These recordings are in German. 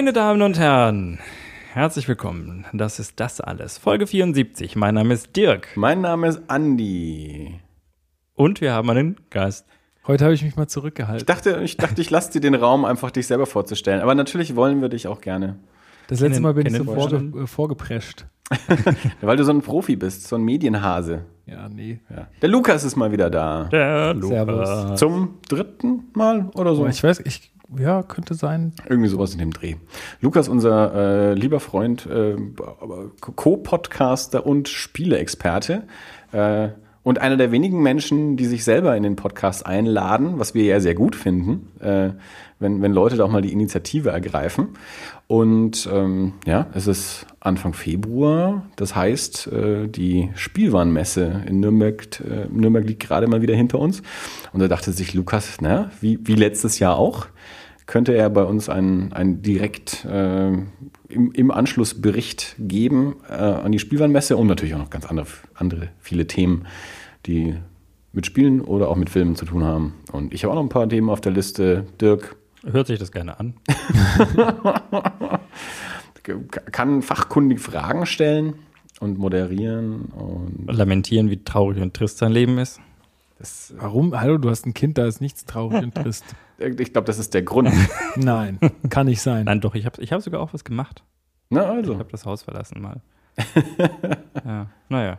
Meine Damen und Herren, herzlich willkommen. Das ist das alles. Folge 74. Mein Name ist Dirk. Mein Name ist Andi. Und wir haben einen Gast. Heute habe ich mich mal zurückgehalten. Ich dachte, ich dachte, ich lasse dir den Raum, einfach dich selber vorzustellen. Aber natürlich wollen wir dich auch gerne. Das letzte Mal bin ich so vorge äh, vorgeprescht. Weil du so ein Profi bist, so ein Medienhase. Ja, nee. Ja. Der Lukas ist mal wieder da. Der Servus. Lukas. Zum dritten Mal oder so. Ich weiß, ich, ja, könnte sein. Irgendwie sowas in dem Dreh. Lukas, unser äh, lieber Freund, äh, Co-Podcaster und Spieleexperte. Äh, und einer der wenigen Menschen, die sich selber in den Podcast einladen, was wir ja sehr gut finden, äh, wenn, wenn Leute da auch mal die Initiative ergreifen. Und ähm, ja, es ist Anfang Februar. Das heißt, äh, die Spielwarenmesse in Nürnberg, äh, Nürnberg liegt gerade mal wieder hinter uns. Und da dachte sich Lukas, na, wie, wie letztes Jahr auch, könnte er bei uns einen, einen direkt äh, im, im Anschluss Bericht geben äh, an die Spielwarenmesse und natürlich auch noch ganz andere, andere viele Themen, die mit Spielen oder auch mit Filmen zu tun haben. Und ich habe auch noch ein paar Themen auf der Liste. Dirk Hört sich das gerne an. kann fachkundig Fragen stellen und moderieren. Und Lamentieren, wie traurig und trist sein Leben ist. das, Warum? Hallo, du hast ein Kind, da ist nichts traurig und trist. ich glaube, das ist der Grund. Nein, kann nicht sein. Nein, doch, ich habe ich hab sogar auch was gemacht. Na Ich also. habe das Haus verlassen mal. ja, naja.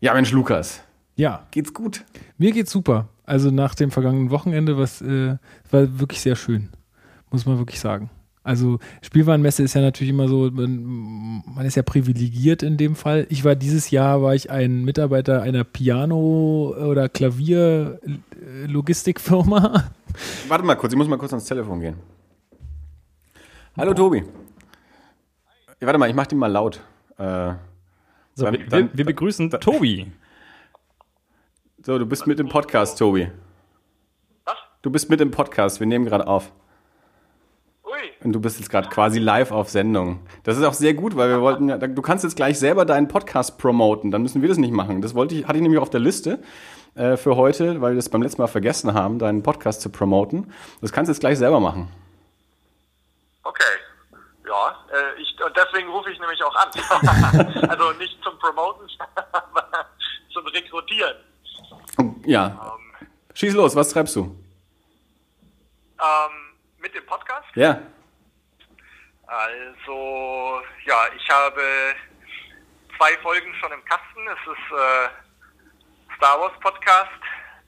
Ja, Mensch, Lukas, Ja, geht's gut? mir geht's super. Also nach dem vergangenen Wochenende, was äh, war wirklich sehr schön, muss man wirklich sagen. Also Spielwarenmesse ist ja natürlich immer so, man, man ist ja privilegiert in dem Fall. Ich war dieses Jahr, war ich ein Mitarbeiter einer Piano- oder Klavier-Logistikfirma. Warte mal kurz, ich muss mal kurz ans Telefon gehen. Hallo Tobi. Ja, warte mal, ich mach den mal laut. Äh, So, Dann- wir, dann- wir, begrüßen Tobi. so, du bist mit im Podcast, Tobi. Was? Du bist mit im Podcast, wir nehmen gerade auf. Ui, Und du bist jetzt gerade quasi live auf Sendung. Das ist auch sehr gut, weil wir wollten ja, du kannst jetzt gleich selber deinen Podcast promoten, dann müssen wir das nicht machen. Das wollte ich, hatte ich nämlich auf der Liste äh, für heute, weil wir das beim letzten Mal vergessen haben, deinen Podcast zu promoten. Das kannst du jetzt gleich selber machen. okay. Ja, äh, ich, und deswegen rufe ich nämlich auch an. also nicht zum Promoten, aber zum Rekrutieren. Ja, schieß los, was treibst du? Ähm, mit dem Podcast? Ja, Also, ja, ich habe zwei Folgen schon im Kasten. Es ist äh, Star Wars Podcast,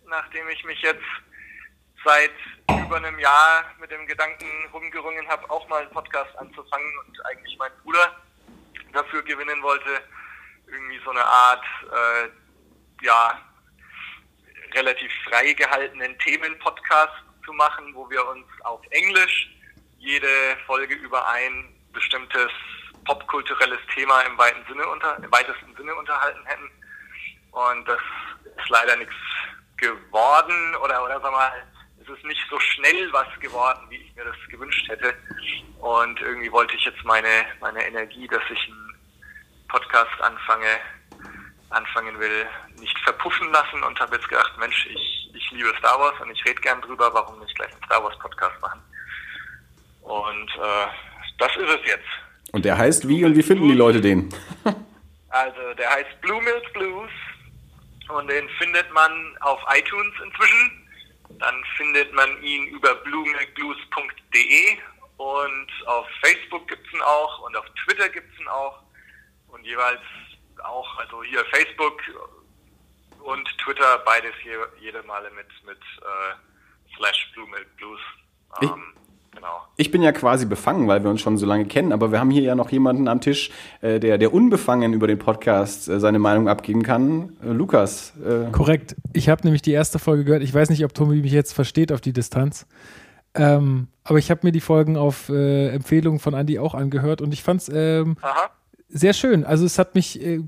nachdem ich mich jetzt seit über einem Jahr mit dem Gedanken rumgerungen habe, auch mal einen Podcast anzufangen und eigentlich meinen Bruder dafür gewinnen wollte, irgendwie so eine Art, äh, ja, relativ frei gehaltenen Themenpodcast zu machen, wo wir uns auf Englisch jede Folge über ein bestimmtes popkulturelles Thema im weiten Sinne unter, im weitesten Sinne unterhalten hätten. Und das ist leider nichts geworden oder, oder sag mal, es ist nicht so schnell was geworden, wie ich mir das gewünscht hätte. Und irgendwie wollte ich jetzt meine, meine Energie, dass ich einen Podcast anfange, anfangen will, nicht verpuffen lassen und habe jetzt gedacht, Mensch, ich, ich liebe Star Wars und ich rede gern drüber, warum nicht gleich einen Star Wars Podcast machen? Und äh, das ist es jetzt. und der heißt wie und wie finden die Leute den? Also der heißt Blue Milk Blues und den findet man auf iTunes inzwischen. Dann findet man ihn über bluemilkblues.de und auf Facebook gibt's ihn auch und auf Twitter gibt's ihn auch und jeweils auch, also hier Facebook und Twitter, beides je, jede Male mit, mit äh, slash Blue Milk Blues. Ich- Ähm, genau. Ich bin ja quasi befangen, weil wir uns schon so lange kennen, aber wir haben hier ja noch jemanden am Tisch, äh, der, der unbefangen über den Podcast äh, seine Meinung abgeben kann. Äh, Lukas, äh, Korrekt. Ich habe nämlich die erste Folge gehört. Ich weiß nicht, ob Tommy mich jetzt versteht auf die Distanz. Ähm, aber ich habe mir die Folgen auf äh, Empfehlung von Andy auch angehört und ich fand es ähm, sehr schön. Also es hat mich äh,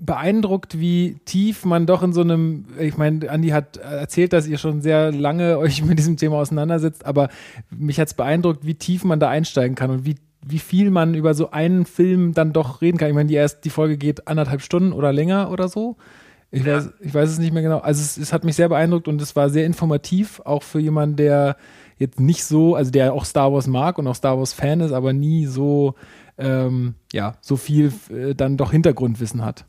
beeindruckt, wie tief man doch in so einem, ich meine, Andi hat erzählt, dass ihr schon sehr lange euch mit diesem Thema auseinandersetzt, aber mich hat es beeindruckt, wie tief man da einsteigen kann und wie, wie viel man über so einen Film dann doch reden kann. Ich meine, die erst die Folge geht anderthalb Stunden oder länger oder so. Ich, weiß, ich weiß es nicht mehr genau. Also es, es hat mich sehr beeindruckt und es war sehr informativ, auch für jemanden, der jetzt nicht so, also der auch Star Wars mag und auch Star Wars Fan ist, aber nie so, ähm, ja, so viel äh, dann doch Hintergrundwissen hat.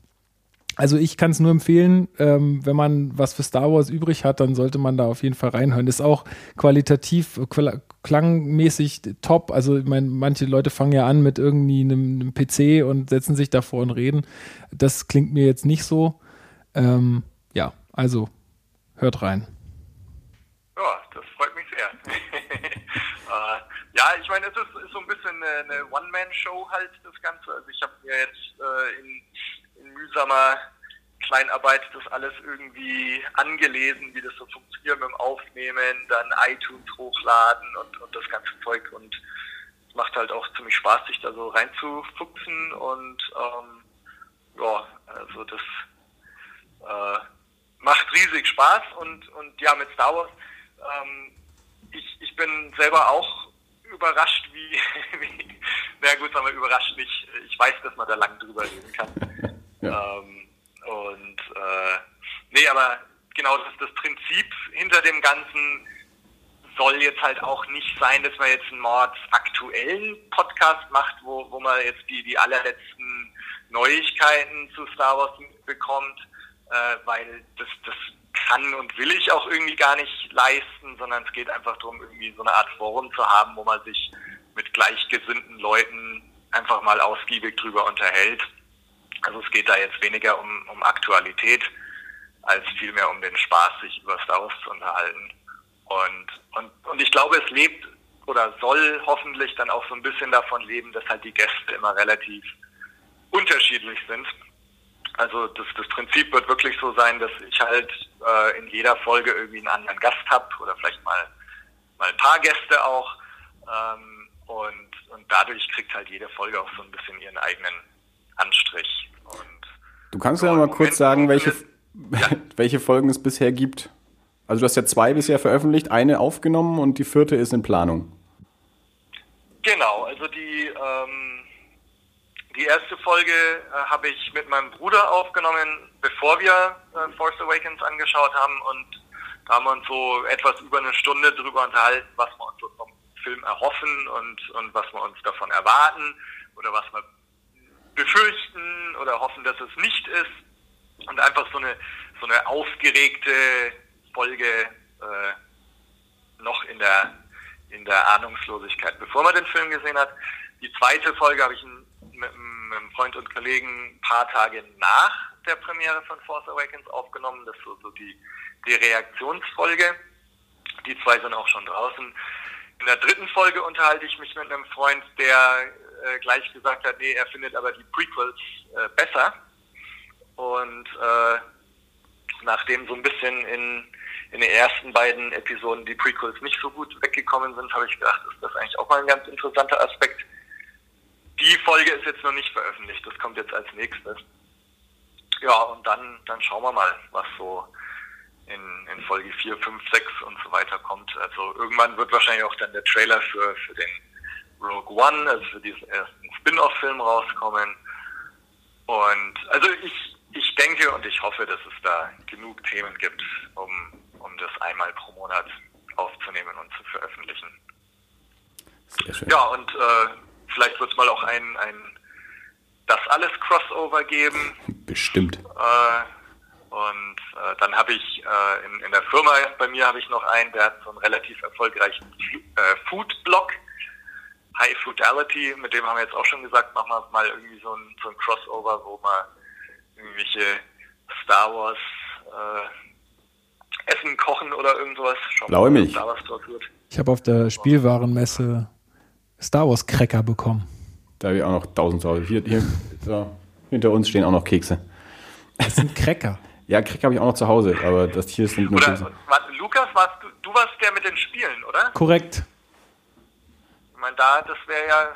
Also ich kann es nur empfehlen, ähm, wenn man was für Star Wars übrig hat, dann sollte man da auf jeden Fall reinhören. Ist auch qualitativ, klangmäßig top. Also ich meine, manche Leute fangen ja an mit irgendwie einem, einem, PC und setzen sich davor und reden. Das klingt mir jetzt nicht so. Ähm, ja, also hört rein. Ja, das freut mich sehr. äh, ja, ich meine, es ist, ist, so ein bisschen eine, eine One-Man-Show halt, das Ganze. Also ich habe mir jetzt äh, in mühsamer Kleinarbeit das alles irgendwie angelesen, wie das so funktioniert mit dem Aufnehmen, dann iTunes hochladen und, und das ganze Zeug. Und es macht halt auch ziemlich Spaß, sich da so reinzufuchsen. Und ähm, ja, also das äh, macht riesig Spaß. Und, und ja, mit Star Wars, ähm, ich, ich bin selber auch überrascht, wie, wie na gut, sagen wir überrascht nicht, ich weiß, dass man da lang drüber reden kann. Ähm, und äh, nee, aber genau das, das Prinzip hinter dem Ganzen soll jetzt halt auch nicht sein, dass man jetzt einen mordsaktuellen Podcast macht, wo, wo man jetzt die, die allerletzten Neuigkeiten zu Star Wars bekommt, äh, weil das, das kann und will ich auch irgendwie gar nicht leisten, sondern es geht einfach darum, irgendwie so eine Art Forum zu haben, wo man sich mit gleichgesinnten Leuten einfach mal ausgiebig drüber unterhält. Also es geht da jetzt weniger um, um Aktualität, als vielmehr um den Spaß, sich über Star Wars zu unterhalten. Und, und, und ich glaube, es lebt oder soll hoffentlich dann auch so ein bisschen davon leben, dass halt die Gäste immer relativ unterschiedlich sind. Also das, das Prinzip wird wirklich so sein, dass ich halt äh, in jeder Folge irgendwie einen anderen Gast habe oder vielleicht mal, mal ein paar Gäste auch. Ähm, und, und dadurch kriegt halt jede Folge auch so ein bisschen ihren eigenen Anstrich. Du kannst ja, ja mal kurz sagen, welche, ja. welche Folgen es bisher gibt. Also du hast ja zwei bisher veröffentlicht, eine aufgenommen und die vierte ist in Planung. Genau, also die, ähm, die erste Folge äh, habe ich mit meinem Bruder aufgenommen, bevor wir äh, Force Awakens angeschaut haben und da haben wir uns so etwas über eine Stunde darüber unterhalten, was wir uns vom Film erhoffen und, und was wir uns davon erwarten oder was wir befürchten oder hoffen, dass es nicht ist. Und einfach so eine, so eine aufgeregte Folge äh, noch in der, in der Ahnungslosigkeit, bevor man den Film gesehen hat. Die zweite Folge habe ich mit, einem Freund und Kollegen ein paar Tage nach der Premiere von Force Awakens aufgenommen. Das ist so, so die, die Reaktionsfolge. Die zwei sind auch schon draußen. In der dritten Folge unterhalte ich mich mit einem Freund, der äh, gleich gesagt hat, nee, er findet aber die Prequels äh, besser. Und äh, nachdem so ein bisschen in, in den ersten beiden Episoden die Prequels nicht so gut weggekommen sind, habe ich gedacht, ist das eigentlich auch mal ein ganz interessanter Aspekt. Die Folge ist jetzt noch nicht veröffentlicht, das kommt jetzt als nächstes. Ja, und dann, dann schauen wir mal, was so in, in Folge 4, 5, 6 und so weiter kommt. Also irgendwann wird wahrscheinlich auch dann der Trailer für, für den Rogue One, also für diesen ersten Spin-off-Film rauskommen. Und also ich, ich denke und ich hoffe, dass es da genug Themen gibt, um, um das einmal pro Monat aufzunehmen und zu veröffentlichen. Sehr schön. Ja, und äh, vielleicht wird es mal auch ein, ein das alles Crossover geben. Bestimmt. Äh, und äh, dann habe ich äh, in, in der Firma bei mir habe ich noch einen, der hat so einen relativ erfolgreichen äh, Food-Blog High Fidelity, mit dem haben wir jetzt auch schon gesagt, machen wir mal irgendwie so ein, so ein Crossover, wo man irgendwelche Star Wars äh, Essen kochen oder irgendwas. Blaue Milch. Star Wars dort wird. Ich habe auf der Spielwarenmesse Star Wars Cracker bekommen. Da habe ich auch noch tausend zu Hause. Hier, hier so, hinter uns stehen auch noch Kekse. Das sind Cracker. ja, Cracker habe ich auch noch zu Hause, aber das hier sind nur oder, Kekse. Lukas, warst du, du warst der mit den Spielen, oder? Korrekt. Ich meine, da, das wäre ja,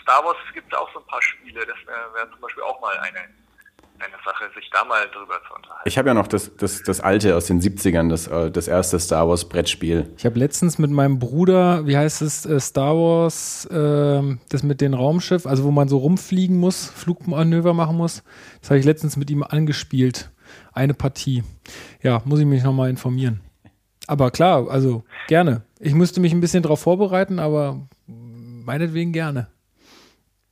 Star Wars gibt es auch so ein paar Spiele, das wäre wär zum Beispiel auch mal eine, eine Sache, sich da mal drüber zu unterhalten. Ich habe ja noch das, das, das alte aus den 70ern, das, äh, das erste Star Wars Brettspiel. Ich habe letztens mit meinem Bruder, wie heißt es, äh, Star Wars, äh, das mit dem Raumschiff, also wo man so rumfliegen muss, Flugmanöver machen muss, das habe ich letztens mit ihm angespielt eine Partie. Ja, muss ich mich nochmal informieren. Aber klar, also gerne. Ich müsste mich ein bisschen darauf vorbereiten, aber meinetwegen gerne.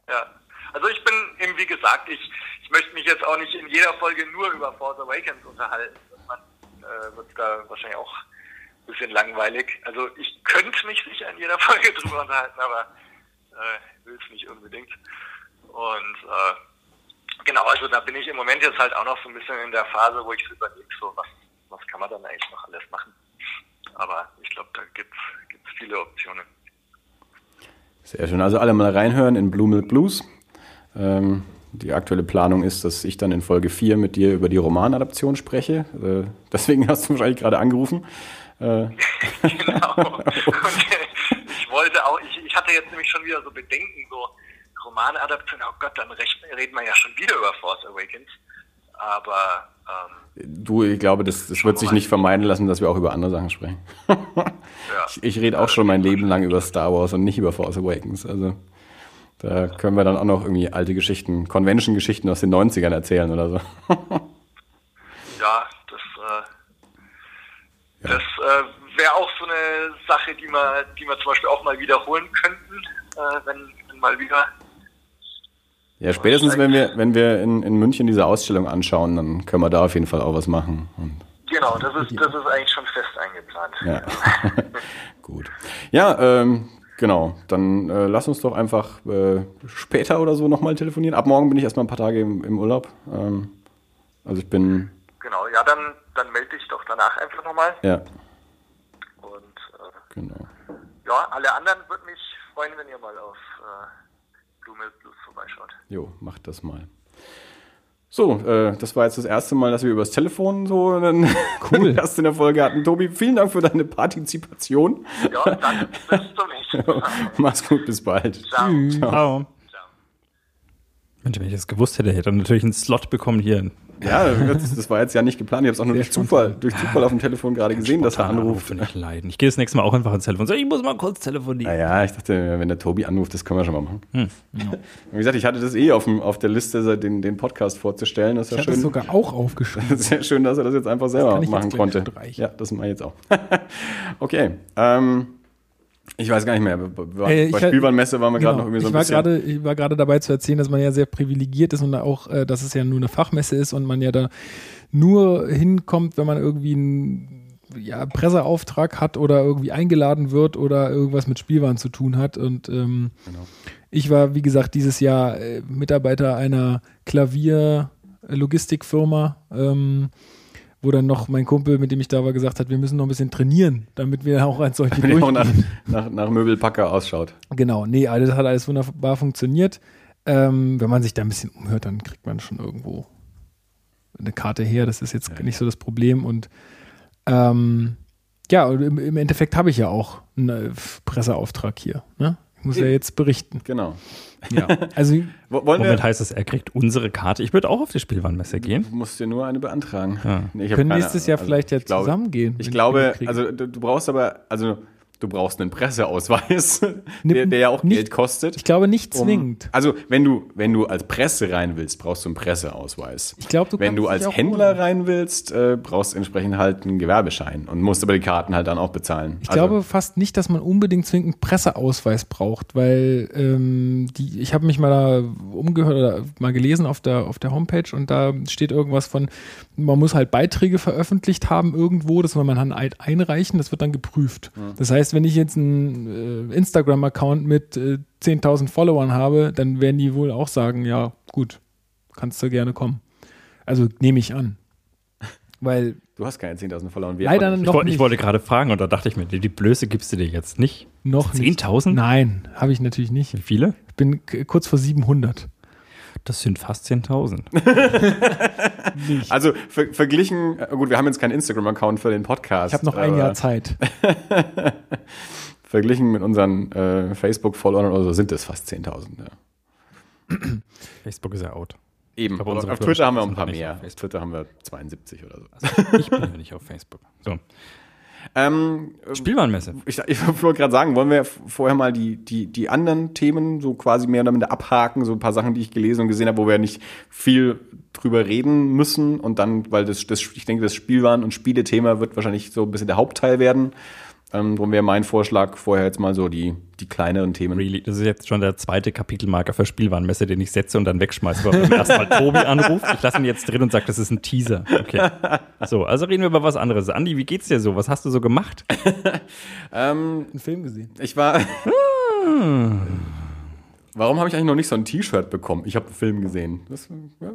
Ja, also ich bin eben, wie gesagt, ich, ich möchte mich jetzt auch nicht in jeder Folge nur über Force Awakens unterhalten. Man äh, wird da wahrscheinlich auch ein bisschen langweilig. Also ich könnte mich sicher in jeder Folge drüber unterhalten, aber äh, will es nicht unbedingt. Und äh, genau, also da bin ich im Moment jetzt halt auch noch so ein bisschen in der Phase, wo ich so überlege, so was, was kann man dann eigentlich noch alles machen. Aber ich glaube, da gibt es viele Optionen. Sehr schön. Also alle mal reinhören in Blue Milk Blues. Ähm, die aktuelle Planung ist, dass ich dann in Folge 4 mit dir über die Romanadaption spreche. Äh, deswegen hast du wahrscheinlich gerade angerufen. Äh. genau. Und äh, ich wollte auch, ich, ich hatte jetzt nämlich schon wieder so Bedenken, so Romanadaption, oh Gott, dann reden wir ja schon wieder über Force Awakens. Aber ähm, du, ich glaube, das, das wird sich nicht vermeiden lassen, dass wir auch über andere Sachen sprechen. ja. Ich, ich rede auch schon mein Leben lang über Star Wars und nicht über Force Awakens. Also da können wir dann auch noch irgendwie alte Geschichten, Convention-Geschichten aus den 90ern erzählen oder so. ja, das, äh, ja. das äh, wäre auch so eine Sache, die wir, die wir zum Beispiel auch mal wiederholen könnten, äh, wenn, wenn mal wieder ja, spätestens wenn wir, wenn wir in, in München diese Ausstellung anschauen, dann können wir da auf jeden Fall auch was machen. Und genau, das ist, das ist eigentlich schon fest eingeplant. Ja. Gut. Ja, ähm, genau. Dann äh, lass uns doch einfach äh, später oder so nochmal telefonieren. Ab morgen bin ich erstmal ein paar Tage im, im Urlaub. Ähm, also ich bin. Genau, ja, dann, dann melde dich doch danach einfach nochmal. Ja. Und äh, genau. ja, alle anderen würde mich freuen, wenn ihr mal auf äh, Blue Milk Blues vorbeischaut. Jo, macht das mal. So, äh, das war jetzt das erste Mal, dass wir übers Telefon so einen cool. Gast in der Folge hatten. Tobi, vielen Dank für deine Partizipation. Ja, danke. Bis zum nächsten Mal. Mach's gut, bis bald. Ciao. Ciao. Ciao. Mensch, wenn ich das gewusst hätte, hätte er natürlich einen Slot bekommen hier ja, das, das, war jetzt ja nicht geplant. Ich habe es auch nur durch Zufall, durch Zufall auf dem Telefon gerade gesehen, dass er anruft. Nicht leiden. Ich gehe das nächste Mal auch einfach ins Telefon sage, ich muss mal kurz telefonieren. Ja, ich dachte, wenn der Tobi anruft, das können wir schon mal machen. Hm. Ja. Wie gesagt, ich hatte das eh auf, dem, auf der Liste, den, den Podcast vorzustellen. Das ist ja ich schön. das sogar auch aufgeschrieben. Sehr schön, dass er das jetzt einfach selber machen konnte. Ja, das mache ich jetzt auch. okay. Ähm, ich weiß gar nicht mehr. Bei, bei Spielwarenmesse waren wir genau, gerade noch irgendwie so ein ich war bisschen. Grade, ich war gerade dabei zu erzählen, dass man ja sehr privilegiert ist und auch, äh, dass es ja nur eine Fachmesse ist und man ja da nur hinkommt, wenn man irgendwie einen ja, Presseauftrag hat oder irgendwie eingeladen wird oder irgendwas mit Spielwaren zu tun hat. Und ähm, genau. ich war, wie gesagt, dieses Jahr äh, Mitarbeiter einer Klavier-Logistikfirma. Ähm, wo dann noch mein Kumpel, mit dem ich da war, gesagt hat, wir müssen noch ein bisschen trainieren, damit wir auch als solche durchgehen. Nach, nach, nach Möbelpacker ausschaut. Genau, nee, alles hat alles wunderbar funktioniert. Ähm, wenn man sich da ein bisschen umhört, dann kriegt man schon irgendwo eine Karte her. Das ist jetzt ja. nicht so das Problem. Und ähm, ja, im, im Endeffekt habe ich ja auch einen Presseauftrag hier. Ne? Ich muss ja jetzt berichten. Genau. Ja, also Wollen Moment heißt das, er kriegt unsere Karte. Ich würde auch auf die Spielwarenmesse gehen. Du musst dir nur eine beantragen. Ja. Nee, Können keine, nächstes Jahr also vielleicht ja zusammengehen. Ich glaube, also du, du brauchst aber, also du brauchst einen Presseausweis, der, der ja auch nicht, Geld kostet. Ich glaube nicht zwingend. Um, also wenn du, wenn du als Presse rein willst, brauchst du einen Presseausweis. Ich glaube, du Wenn du als Händler holen. rein willst, äh, brauchst du entsprechend halt einen Gewerbeschein und musst aber die Karten halt dann auch bezahlen. Ich also, glaube fast nicht, dass man unbedingt zwingend einen Presseausweis braucht, weil ähm, die, ich habe mich mal da umgehört oder mal gelesen auf der, auf der Homepage und da steht irgendwas von, man muss halt Beiträge veröffentlicht haben irgendwo, das soll man dann halt einreichen, das wird dann geprüft. Mhm. Das heißt, wenn ich jetzt einen äh, Instagram-Account mit äh, 10.000 Followern habe, dann werden die wohl auch sagen, ja, gut, kannst du gerne kommen. Also nehme ich an. Weil du hast keine 10.000 Follower. leider noch ich, nicht. ich wollte gerade fragen und da dachte ich mir, die Blöße gibst du dir jetzt nicht. Noch 10.000? Nein, habe ich natürlich nicht. Wie viele? Ich bin kurz vor 700. Das sind fast 10.000. also ver verglichen, äh, gut, wir haben jetzt keinen Instagram-Account für den Podcast. Ich habe noch ein Jahr Zeit. verglichen mit unseren äh, Facebook-Followern oder so sind es fast 10.000. Ja. Facebook ist ja out. Eben, glaube, auf Twitter haben wir ein paar mehr. Auf Twitter haben wir 72 oder so. Also ich bin ja nicht auf Facebook. So. Ähm, Spielwarenmesse. ich, ich wollte gerade sagen, wollen wir vorher mal die, die, die anderen Themen so quasi mehr oder minder abhaken, so ein paar Sachen, die ich gelesen und gesehen habe, wo wir nicht viel drüber reden müssen und dann, weil das, das ich denke, das Spielwaren- und Spielethema wird wahrscheinlich so ein bisschen der Hauptteil werden. Ähm, darum wäre mein Vorschlag vorher jetzt mal so die, die kleineren Themen. Really? Das ist jetzt schon der zweite Kapitelmarker für Spielwarenmesse, den ich setze und dann wegschmeiße, weil beim ersten Mal Tobi anruft. Ich lasse ihn jetzt drin und sage, das ist ein Teaser. Okay. So, also reden wir über was anderes. Andi, wie geht's dir so? Was hast du so gemacht? Ähm, Einen Film gesehen. ich war. Warum habe ich eigentlich noch nicht so ein T-Shirt bekommen? Ich habe einen Film gesehen. Das,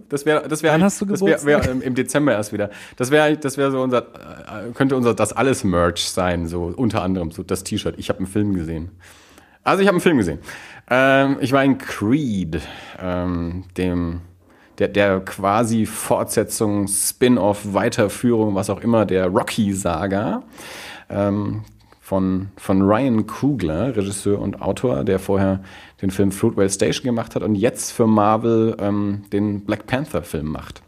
das wäre, das wäre, Wann hast du das wäre wär, ähm, im Dezember erst wieder. Das wäre, das wäre so unser, äh, könnte unser das alles Merch sein, so unter anderem so das T-Shirt. Ich habe einen Film gesehen. Also ich habe einen Film gesehen. Ähm, ich war in Creed, ähm, dem der, der quasi Fortsetzung, Spin-off, Weiterführung, was auch immer, der Rocky-Saga ähm, von, von Ryan Coogler, Regisseur und Autor, der vorher den Film Fruitvale Station gemacht hat und jetzt für Marvel ähm, den Black Panther-Film macht.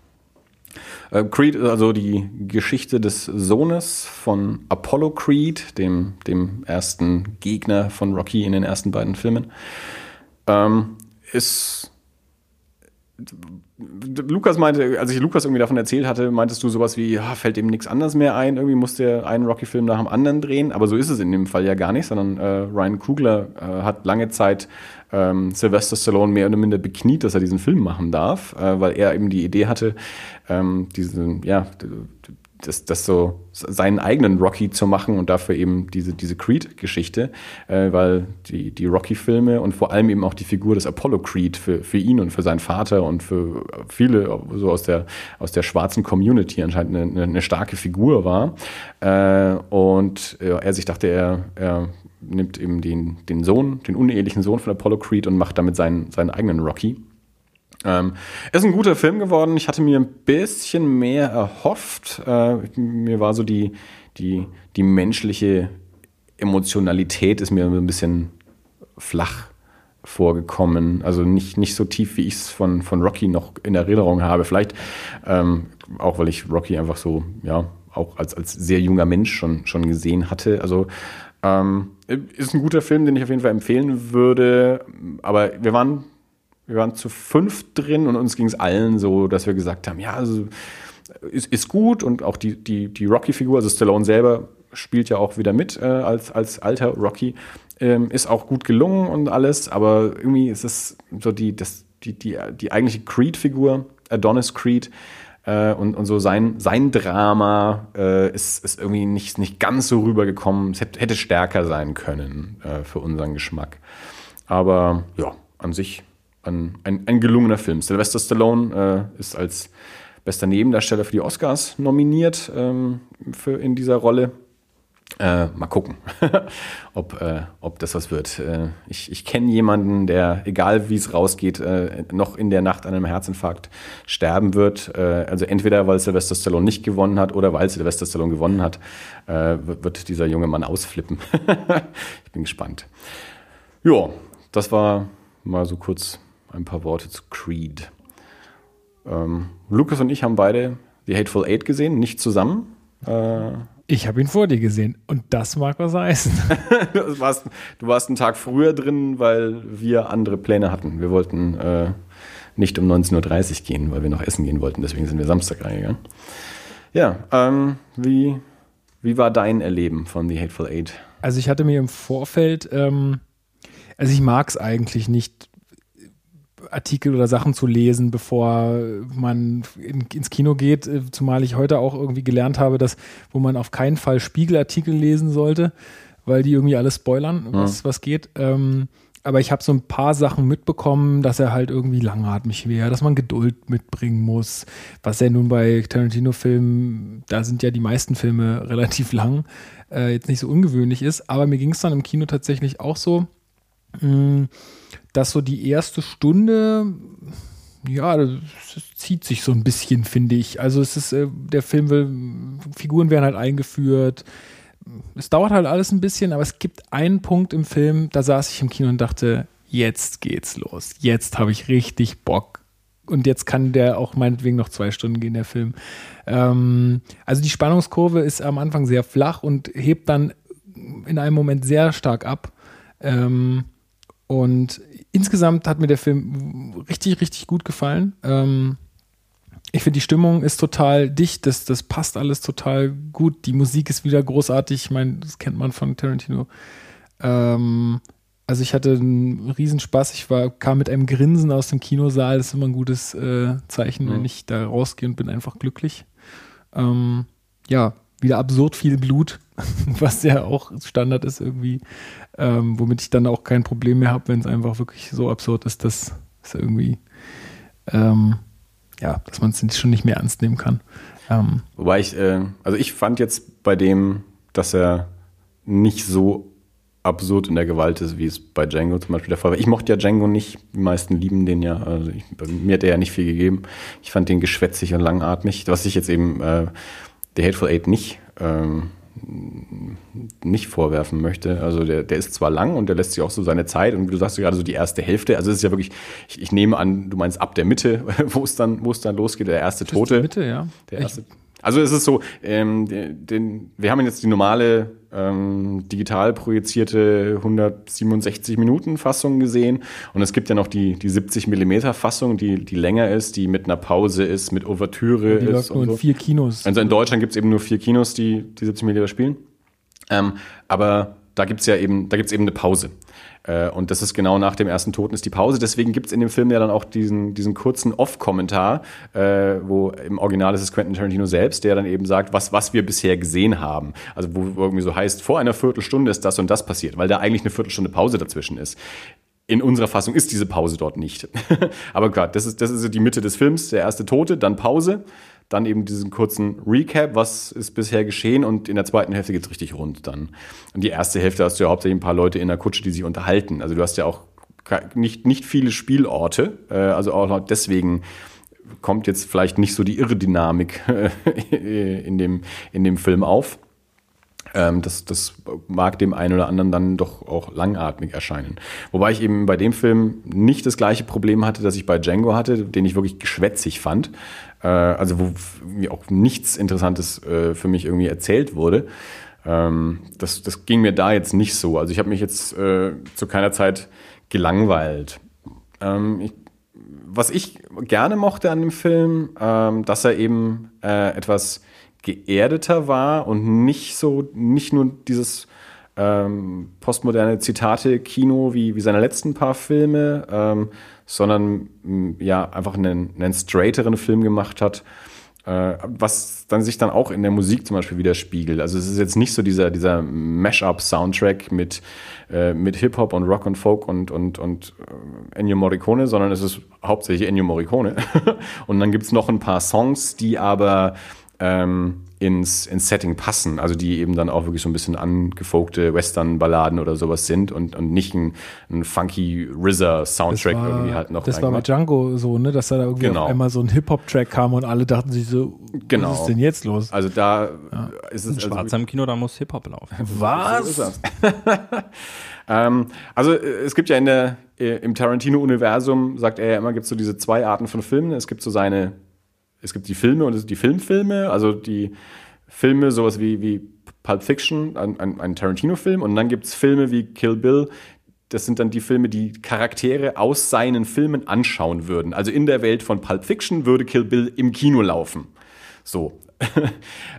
Äh, Creed ist also die Geschichte des Sohnes von Apollo Creed, dem, dem ersten Gegner von Rocky in den ersten beiden Filmen. Ähm, ist Lukas meinte, als ich Lukas irgendwie davon erzählt hatte, meintest du sowas wie, ja, fällt ihm nichts anderes mehr ein, irgendwie muss der einen Rocky-Film nach dem anderen drehen, aber so ist es in dem Fall ja gar nicht, sondern äh, Ryan Coogler äh, hat lange Zeit ähm, Sylvester Stallone mehr oder minder bekniet, dass er diesen Film machen darf, äh, weil er eben die Idee hatte, ähm, diesen, ja, das, das so seinen eigenen Rocky zu machen und dafür eben diese, diese Creed-Geschichte, äh, weil die, die Rocky-Filme und vor allem eben auch die Figur des Apollo Creed für, für ihn und für seinen Vater und für viele so aus der, aus der schwarzen Community anscheinend eine, eine, eine starke Figur war. Äh, und äh, er sich dachte, er, er nimmt eben den, den Sohn, den unehelichen Sohn von Apollo Creed und macht damit seinen, seinen eigenen Rocky. Ähm, ist ein guter Film geworden. Ich hatte mir ein bisschen mehr erhofft. Äh, mir war so die, die, die menschliche Emotionalität ist mir ein bisschen flach vorgekommen. Also nicht, nicht so tief, wie ich es von, von Rocky noch in Erinnerung habe. Vielleicht ähm, auch, weil ich Rocky einfach so, ja, auch als, als sehr junger Mensch schon, schon gesehen hatte. Also ähm, ist ein guter Film, den ich auf jeden Fall empfehlen würde. Aber wir waren wir waren zu fünf drin und uns ging es allen so, dass wir gesagt haben, ja, also ist, ist gut. Und auch die, die, die Rocky-Figur, also Stallone selber spielt ja auch wieder mit äh, als, als alter Rocky, ähm, ist auch gut gelungen und alles, aber irgendwie ist es so die, das, die, die, die eigentliche Creed-Figur, Adonis Creed, äh, und, und so sein, sein Drama äh, ist, ist irgendwie nicht, nicht ganz so rübergekommen. Es hätte, stärker sein können äh, für unseren Geschmack. Aber ja, an sich ein, ein, ein gelungener Film. Sylvester Stallone äh, ist als bester Nebendarsteller für die Oscars nominiert ähm, für, in dieser Rolle. Äh, mal gucken, ob, äh, ob das was wird. Äh, ich ich kenne jemanden, der, egal wie es rausgeht, äh, noch in der Nacht an einem Herzinfarkt sterben wird. Äh, also entweder, weil Sylvester Stallone nicht gewonnen hat oder weil Sylvester Stallone gewonnen hat, äh, wird, wird dieser junge Mann ausflippen. ich bin gespannt. Ja, das war mal so kurz ein paar Worte zu Creed. Ähm, Lukas und ich haben beide The Hateful Eight gesehen, nicht zusammen. Ich habe ihn vor dir gesehen und das mag was heißen. du, warst, du warst einen Tag früher drin, weil wir andere Pläne hatten. Wir wollten äh, nicht um 19.30 Uhr gehen, weil wir noch essen gehen wollten. Deswegen sind wir Samstag reingegangen. Ja, ähm, wie, wie war dein Erleben von The Hateful Eight? Also ich hatte mir im Vorfeld, ähm, also ich mag es eigentlich nicht, Artikel oder Sachen zu lesen, bevor man in, ins Kino geht, äh, zumal ich heute auch irgendwie gelernt habe, dass, wo man auf keinen Fall Spiegelartikel lesen sollte, weil die irgendwie alles spoilern, was, was geht. Ähm, aber ich habe so ein paar Sachen mitbekommen, dass er halt irgendwie langatmig wäre, dass man Geduld mitbringen muss, was ja nun bei Tarantino-Filmen, da sind ja die meisten Filme relativ lang, äh, jetzt nicht so ungewöhnlich ist. Aber mir ging es dann im Kino tatsächlich auch so, mh, dass so die erste Stunde, ja, das zieht sich so ein bisschen, finde ich. Also es ist, äh, der Film will, Figuren werden halt eingeführt. Es dauert halt alles ein bisschen, aber es gibt einen Punkt im Film, da saß ich im Kino und dachte, jetzt geht's los. Jetzt habe ich richtig Bock, und jetzt kann der auch meinetwegen noch zwei Stunden gehen, der Film. Ähm, also die Spannungskurve ist am Anfang sehr flach und hebt dann in einem Moment sehr stark ab. Ähm, und insgesamt hat mir der Film richtig, richtig gut gefallen. Ähm, ich finde, die Stimmung ist total dicht, das, das passt alles total gut. Die Musik ist wieder großartig. Ich meine, das kennt man von Tarantino. Ähm, also ich hatte einen Riesenspaß. Ich war, kam mit einem Grinsen aus dem Kinosaal. Das ist immer ein gutes äh, Zeichen, mhm. wenn ich da rausgehe und bin einfach glücklich. Ähm, ja, wieder absurd viel Blut, was ja auch Standard ist irgendwie, ähm, womit ich dann auch kein Problem mehr habe, wenn es einfach wirklich so absurd ist, dass es irgendwie, ähm, ja, dass man es schon nicht mehr ernst nehmen kann. Ähm, Wobei ich, äh, also ich fand jetzt bei dem, dass er nicht so absurd in der Gewalt ist, wie es bei Django zum Beispiel der Fall war. Ich mochte ja Django nicht, die meisten lieben den ja. Also ich, mir hat er ja nicht viel gegeben. Ich fand den geschwätzig und langatmig, was ich jetzt eben äh, der Hateful Eight nicht, ähm, nicht vorwerfen möchte. Also der, der ist zwar lang und der lässt sich auch so seine Zeit und du sagst gerade so die erste Hälfte, also es ist ja wirklich, ich, ich, nehme an, du meinst ab der Mitte, wo es dann, wo es dann losgeht, der erste Tote. Mitte, ja. Der erste, also es ist so, ähm, den, wir haben jetzt die normale ähm, digital projizierte 167 Minuten Fassung gesehen und es gibt ja noch die, die 70 Millimeter Fassung, die, die länger ist, die mit einer Pause ist, mit Ouvertüre die ist. Nur in so. vier Kinos. Also in Deutschland gibt es eben nur vier Kinos, die die 70 Millimeter spielen. Ähm, aber da gibt's ja eben, da gibt's eben eine Pause. Äh, und das ist genau nach dem ersten Toten ist die Pause. Deswegen gibt es in dem Film ja dann auch diesen, diesen kurzen Off-Kommentar, äh, wo im Original ist es Quentin Tarantino selbst, der dann eben sagt, was, was wir bisher gesehen haben. Also wo, irgendwie so heißt, vor einer Viertelstunde ist das und das passiert, weil da eigentlich eine Viertelstunde Pause dazwischen ist. In unserer Fassung ist diese Pause dort nicht. Aber klar, das ist, das ist die Mitte des Films, der erste Tote, dann Pause dann eben diesen kurzen Recap, was ist bisher geschehen und in der zweiten Hälfte geht's richtig rund dann. Und die erste Hälfte hast du ja hauptsächlich ein paar Leute in der Kutsche, die sich unterhalten. Also du hast ja auch nicht, nicht viele Spielorte, äh, also auch deswegen kommt jetzt vielleicht nicht so die irre Dynamik in, dem, in dem Film auf. Ähm, das, das mag dem einen oder anderen dann doch auch langatmig erscheinen. Wobei ich eben bei dem Film nicht das gleiche Problem hatte, das ich bei Django hatte, den ich wirklich geschwätzig fand. Äh, also wo auch nichts Interessantes äh, für mich irgendwie erzählt wurde. Ähm, das, das ging mir da jetzt nicht so. Also ich habe mich jetzt äh, zu keiner Zeit gelangweilt. Ähm, ich, was ich gerne mochte an dem Film, ähm, dass er eben äh, etwas geerdeter war und nicht so, nicht nur dieses ähm, postmoderne Zitate-Kino wie, wie seine letzten paar Filme, ähm, sondern mm, ja einfach einen, einen straighteren Film gemacht hat, äh, was dann sich dann auch in der Musik zum Beispiel widerspiegelt. Also es ist jetzt nicht so dieser, dieser Mash-up-Soundtrack mit, äh, mit Hip-Hop und Rock und Folk und, und, und äh, Ennio Morricone, sondern es ist hauptsächlich Ennio Morricone. und dann gibt es noch ein paar Songs, die aber ähm, ins, ins Setting passen, also die eben dann auch wirklich so ein bisschen angefokte Western-Balladen oder sowas sind und, und nicht ein, ein funky RZA-Soundtrack irgendwie halt noch. Das war bei Django so, ne, dass da irgendwie genau. auf einmal so ein Hip-Hop-Track kam und alle dachten sich so, genau. was ist denn jetzt los? Also da ja. ist es. Also Schwarzer im Kino, da muss Hip-Hop laufen. Was? So ähm, also es gibt ja in der, im Tarantino-Universum, sagt er ja immer, gibt es so diese zwei Arten von Filmen. Es gibt so seine es gibt die Filme und die Filmfilme, also die Filme, sowas wie, wie Pulp Fiction, ein, ein, ein Tarantino-Film, und dann gibt es Filme wie Kill Bill, das sind dann die Filme, die Charaktere aus seinen Filmen anschauen würden. Also in der Welt von Pulp Fiction würde Kill Bill im Kino laufen. So.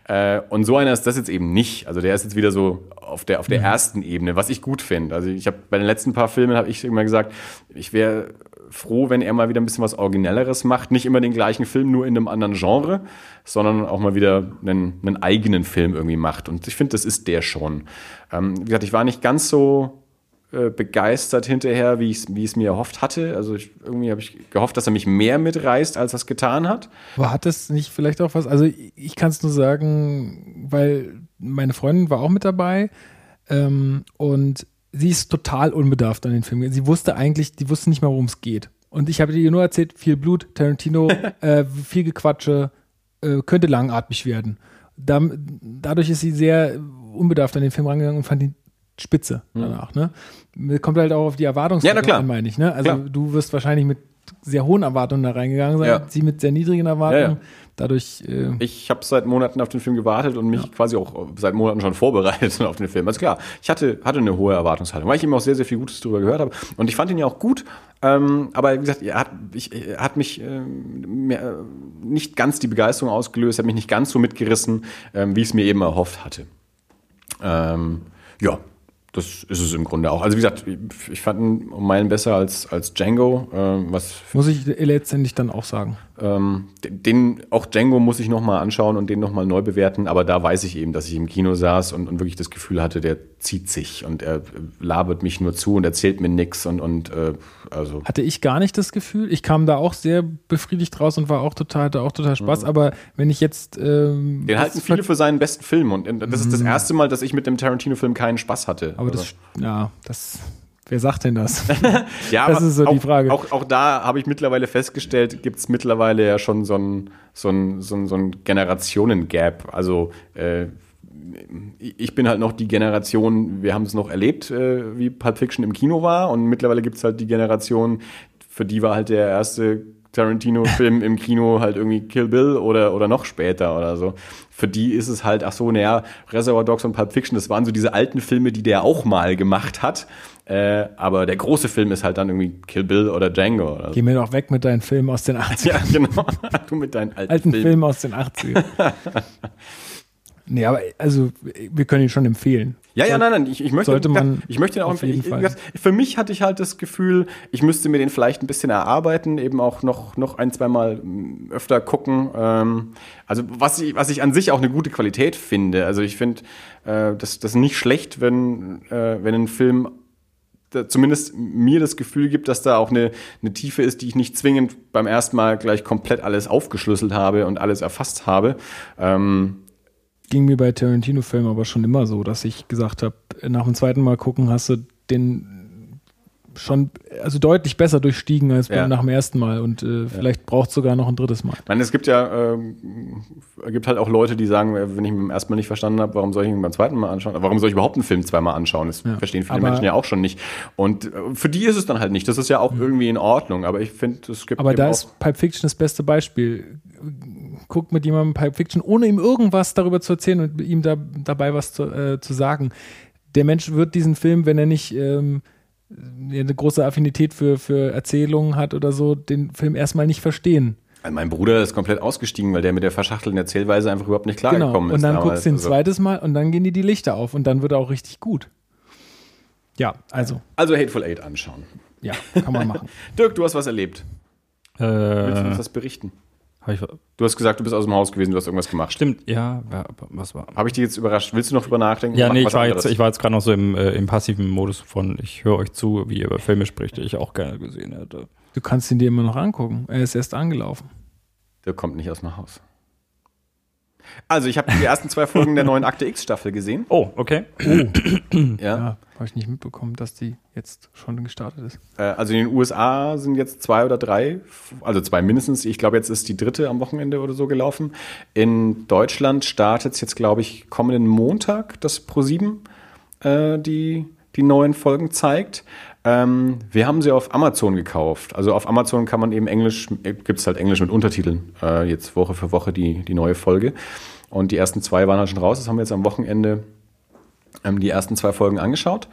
Äh, und so einer ist das jetzt eben nicht. Also der ist jetzt wieder so auf der, auf der mhm. ersten Ebene, was ich gut finde. Also ich habe bei den letzten paar Filmen habe ich immer gesagt, ich wäre froh, wenn er mal wieder ein bisschen was Originelleres macht. Nicht immer den gleichen Film, nur in einem anderen Genre, sondern auch mal wieder einen, einen eigenen Film irgendwie macht. Und ich finde, das ist der schon. Ähm, wie gesagt, ich war nicht ganz so äh, begeistert hinterher, wie ich es mir erhofft hatte. Also ich, irgendwie habe ich gehofft, dass er mich mehr mitreißt, als er es getan hat. Aber hat es nicht vielleicht auch was? Also ich kann es nur sagen, weil meine Freundin war auch mit dabei ähm, und sie ist total unbedarft an den Film. Sie wusste eigentlich, die wusste nicht mal, worum es geht. Und ich habe ihr nur erzählt, viel Blut, Tarantino, äh, viel Gequatsche, äh, könnte langatmig werden. Da, dadurch ist sie sehr unbedarft an den Film rangegangen und fand ihn spitze mhm. danach. Ne? Kommt halt auch auf die Erwartungshaltung ja, an, meine ich. Ne? Also klar. du wirst wahrscheinlich mit sehr hohen Erwartungen da reingegangen sein, Ja. sie mit sehr niedrigen Erwartungen. Ja, ja. Dadurch, äh, Ich habe seit Monaten auf den Film gewartet und mich quasi auch seit Monaten schon vorbereitet auf den Film. Also klar, ich hatte, hatte eine hohe Erwartungshaltung, weil ich eben auch sehr, sehr viel Gutes darüber gehört habe. Und ich fand ihn ja auch gut. Ähm, aber wie gesagt, er hat, ich, er hat mich ähm, mehr, äh, nicht ganz die Begeisterung ausgelöst, hat mich nicht ganz so mitgerissen, ähm, wie ich es mir eben erhofft hatte. Ähm, ja, das ist es im Grunde auch. Also wie gesagt, ich- fand Meilen besser als, als Django, ähm, was muss ich letztendlich dann auch sagen. Ähm, den, auch Django muss ich nochmal anschauen und den nochmal neu bewerten, aber da weiß ich eben, dass ich im Kino saß und, und wirklich das Gefühl hatte, der zieht sich und er äh, labert mich nur zu und erzählt mir nichts und, und äh, also Hatte ich gar nicht das Gefühl. Ich kam da auch sehr befriedigt raus und war auch total, hatte auch total Spaß. Aber wenn ich jetzt. Ähm, den halten viele für seinen besten Film und das ist das erste Mal, dass ich mit dem Tarantino-Film keinen Spaß hatte. Aber Also- das, ja, das. Wer sagt denn das? Ja, Das ist so auch, die Frage. Auch, auch da habe ich mittlerweile festgestellt, gibt es mittlerweile ja schon so ein, so ein, so ein, so ein Generationen-Gap. Also äh, ich bin halt noch die Generation, wir haben es noch erlebt, äh, wie Pulp Fiction im Kino war. Und mittlerweile gibt es halt die Generation, für die war halt der erste Tarantino-Film im Kino halt irgendwie Kill Bill oder, oder noch später oder so. Für die ist es halt, ach so, naja, Reservoir Dogs und Pulp Fiction, das waren so diese alten Filme, die der auch mal gemacht hat. Äh, aber der große Film ist halt dann irgendwie Kill Bill oder Django oder so. Geh mir doch weg mit deinen Filmen aus den 80ern. Ja, genau. Du mit deinen alten, alten Filmen. Filmen aus den 80ern. nee, aber also wir können ihn schon empfehlen. Ja, ja, nein, nein, ich, ich möchte, Sollte man ich möchte ihn auch empfehlen. Ich, für mich hatte ich halt das Gefühl, ich müsste mir den vielleicht ein bisschen erarbeiten, eben auch noch, noch ein, zweimal mm, öfter gucken. Ähm, also was ich, was ich an sich auch eine gute Qualität finde. Also ich finde äh, das, das nicht schlecht, wenn, äh, wenn ein Film zumindest mir das Gefühl gibt, dass da auch eine, eine Tiefe ist, die ich nicht zwingend beim ersten Mal gleich komplett alles aufgeschlüsselt habe und alles erfasst habe. Ähm, Ging mir bei Tarantino-Filmen aber schon immer so, dass ich gesagt habe, nach dem zweiten Mal gucken hast du den schon also deutlich besser durchstiegen als beim, Ja. nach dem ersten Mal und äh, vielleicht braucht sogar noch ein drittes Mal. Ich meine, es gibt ja, ähm, gibt halt auch Leute, die sagen, äh, wenn ich ihn beim ersten Mal nicht verstanden habe, warum soll ich ihn beim zweiten Mal anschauen? Warum soll ich überhaupt einen Film zweimal anschauen? Das Ja. verstehen viele Aber- Menschen ja auch schon nicht. Und äh, für die ist es dann halt nicht. Das ist ja auch irgendwie in Ordnung. Aber ich finde, es gibt Aber da auch, ist Pulp Fiction das beste Beispiel. Guckt mit jemandem Pulp Fiction, ohne ihm irgendwas darüber zu erzählen und ihm da, dabei was zu, äh, zu sagen. Der Mensch wird diesen Film, wenn er nicht ähm, eine große Affinität für, für Erzählungen hat oder so, den Film erstmal nicht verstehen. Also mein Bruder ist komplett ausgestiegen, weil der mit der verschachtelten Erzählweise einfach überhaupt nicht Genau. klargekommen ist. Und dann damals. guckst du ihn ein also, zweites Mal und dann gehen dir die Lichter auf und dann wird er auch richtig gut. Ja, also, also Hateful Eight anschauen. ja, kann man machen. Dirk, du hast was erlebt. Willst du uns Äh, das berichten? Hab ich, Du hast gesagt, du bist aus dem Haus gewesen, du hast irgendwas gemacht. stimmt, ja, wa- was war? Habe ich dich jetzt überrascht? Willst du noch drüber nachdenken? Ja, nee, ich war, jetzt, ich war jetzt gerade noch so im, äh, im passiven Modus von, ich höre euch zu, wie ihr über Filme spricht, die ich auch gerne gesehen hätte. Du kannst ihn dir immer noch angucken. Er ist erst angelaufen. Der kommt nicht aus dem Haus. Also, ich habe die ersten zwei Folgen der neuen Akte X-Staffel gesehen. Oh, okay. Ja. Ja, habe ich nicht mitbekommen, dass die jetzt schon gestartet ist. Äh, Also in den USA sind jetzt zwei oder drei, also zwei mindestens. Ich glaube, jetzt ist die dritte am Wochenende oder so gelaufen. In Deutschland startet es jetzt, glaube ich, kommenden Montag, das Pro7 äh, die, die neuen Folgen zeigt. Ähm, wir haben sie auf Amazon gekauft. Also auf Amazon kann man eben Englisch, gibt es halt Englisch mit Untertiteln, äh, jetzt Woche für Woche die, die neue Folge. Und die ersten zwei waren halt schon raus. Das haben wir jetzt am Wochenende ähm, die ersten zwei Folgen angeschaut.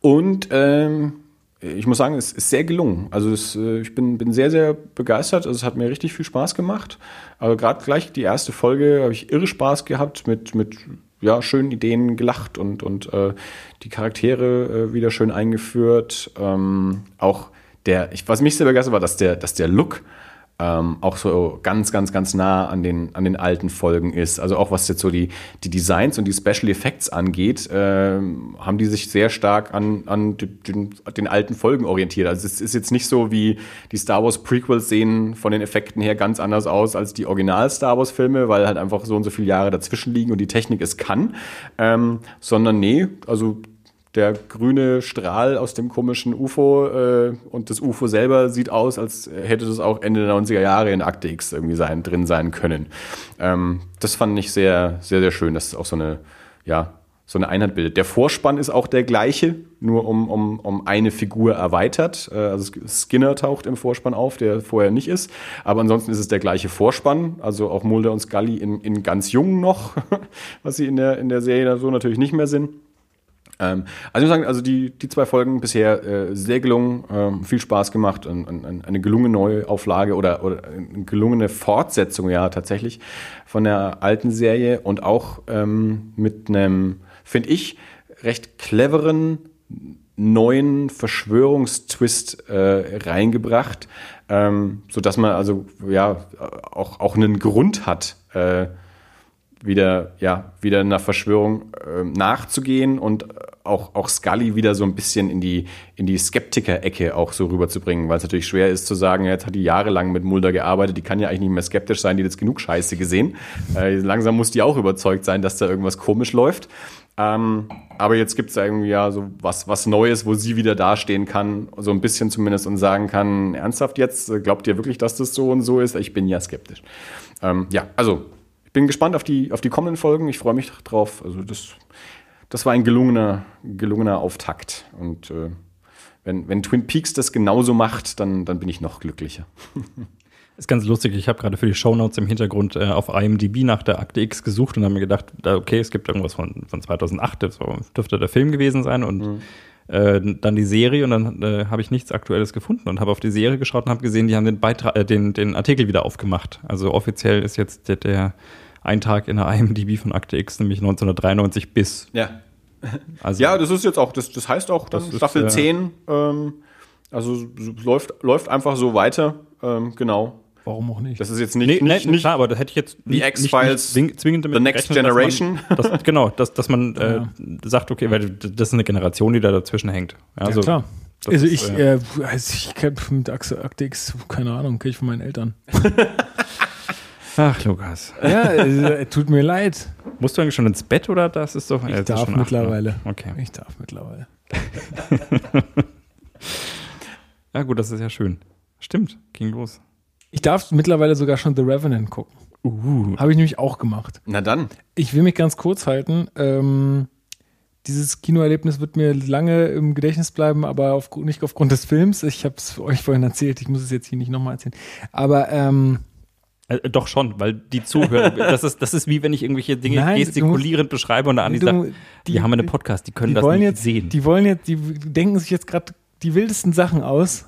Und ähm, ich muss sagen, es ist sehr gelungen. Also es, äh, ich bin, bin sehr, sehr begeistert. Also es hat mir richtig viel Spaß gemacht. Aber gerade gleich die erste Folge habe ich irre Spaß gehabt mit, mit ja, schönen Ideen gelacht und, und äh, die Charaktere äh, wieder schön eingeführt. Ähm, auch der, ich, was mich sehr begeistert war, dass der, dass der Look ähm, auch so ganz, ganz, ganz nah an den, an den alten Folgen ist. Also auch was jetzt so die, die Designs und die Special Effects angeht, ähm, haben die sich sehr stark an, an den, den, alten Folgen orientiert. Also es ist jetzt nicht so wie die Star Wars Prequels sehen von den Effekten her ganz anders aus als die Original Star Wars Filme, weil halt einfach so und so viele Jahre dazwischen liegen und die Technik es kann, ähm, sondern nee, also der grüne Strahl aus dem komischen UFO äh, und das UFO selber sieht aus, als hätte das auch Ende der 90er Jahre in Akte X irgendwie sein, drin sein können. Ähm, das fand ich sehr, sehr, sehr schön, dass es auch so eine, ja, so eine Einheit bildet. Der Vorspann ist auch der gleiche nur um, um, um eine Figur erweitert. Äh, also Skinner taucht im Vorspann auf, der vorher nicht ist. Aber ansonsten ist es der gleiche Vorspann. Also auch Mulder und Scully in, in ganz jung noch, was sie in der, in der Serie so natürlich nicht mehr sind. Ähm, also ich muss sagen, also die, die zwei Folgen bisher äh, sehr gelungen, ähm, viel Spaß gemacht und, und, eine gelungene Neuauflage oder, oder eine gelungene Fortsetzung ja tatsächlich von der alten Serie und auch ähm, mit einem, finde ich, recht cleveren neuen Verschwörungstwist äh, reingebracht, ähm, so dass man also ja auch, auch einen Grund hat, äh, wieder, ja, wieder einer Verschwörung äh, nachzugehen und auch, auch Scully wieder so ein bisschen in die, in die Skeptiker-Ecke auch so rüberzubringen, weil es natürlich schwer ist zu sagen, jetzt hat die jahrelang mit Mulder gearbeitet, die kann ja eigentlich nicht mehr skeptisch sein, die hat jetzt genug Scheiße gesehen. Äh, langsam muss die auch überzeugt sein, dass da irgendwas komisch läuft. Ähm, aber jetzt gibt es irgendwie ja so was, was Neues, wo sie wieder dastehen kann, so ein bisschen zumindest und sagen kann, ernsthaft jetzt, glaubt ihr wirklich, dass das so und so ist? Ich bin ja skeptisch. Ähm, ja, also ich bin gespannt auf die, auf die kommenden Folgen. Ich freue mich drauf. Also das, das war ein gelungener, gelungener Auftakt. Und äh, wenn, wenn Twin Peaks das genauso macht, dann, dann bin ich noch glücklicher. Ist ganz lustig. Ich habe gerade für die Shownotes im Hintergrund äh, auf IMDb nach der Akte X gesucht und habe mir gedacht, okay, es gibt irgendwas von, von 2008, das dürfte der Film gewesen sein und mhm. äh, dann die Serie und dann äh, habe ich nichts Aktuelles gefunden und habe auf die Serie geschaut und habe gesehen, die haben den, Beitrag, äh, den, den Artikel wieder aufgemacht. Also offiziell ist jetzt der, der Eintrag in der IMDb von Akte X, nämlich 1993 bis. Ja. Also, ja, das ist jetzt auch, das, das heißt auch das Staffel ist, 10, ähm, also läuft, läuft einfach so weiter, ähm, genau. Warum auch nicht? Das ist jetzt nicht, nee, nicht, nee, nicht klar, aber das hätte ich jetzt die X-Files zwingend damit The Next gerechnet, Generation. Dass man, dass, genau, dass, dass man äh, ja. sagt, okay, weil das ist eine Generation, die da dazwischen hängt. Also, ja, klar. Also ich, äh, äh, also ich kenne mit Akte X, keine Ahnung, kenne ich von meinen Eltern. Ach, Lukas. Ja, äh, tut mir leid. Musst du eigentlich schon ins Bett oder das ist doch. Ich äh, darf mittlerweile. Acht, okay. Ich darf mittlerweile. ja, gut, das ist ja schön. Stimmt, ging los. Ich darf mittlerweile sogar schon The Revenant gucken. Uh. Habe ich nämlich auch gemacht. Na dann. Ich will mich ganz kurz halten. Ähm, dieses Kinoerlebnis wird mir lange im Gedächtnis bleiben, aber auf, nicht aufgrund des Films. Ich habe es euch vorhin erzählt, ich muss es jetzt hier nicht nochmal erzählen. Aber ähm, äh, doch schon, weil die Zuhörer, das ist, das ist wie wenn ich irgendwelche Dinge Nein, gestikulierend musst, beschreibe und der Andi sagt, die, die haben einen Podcast, die können die das nicht jetzt, sehen. Die wollen jetzt, die denken sich jetzt gerade die wildesten Sachen aus.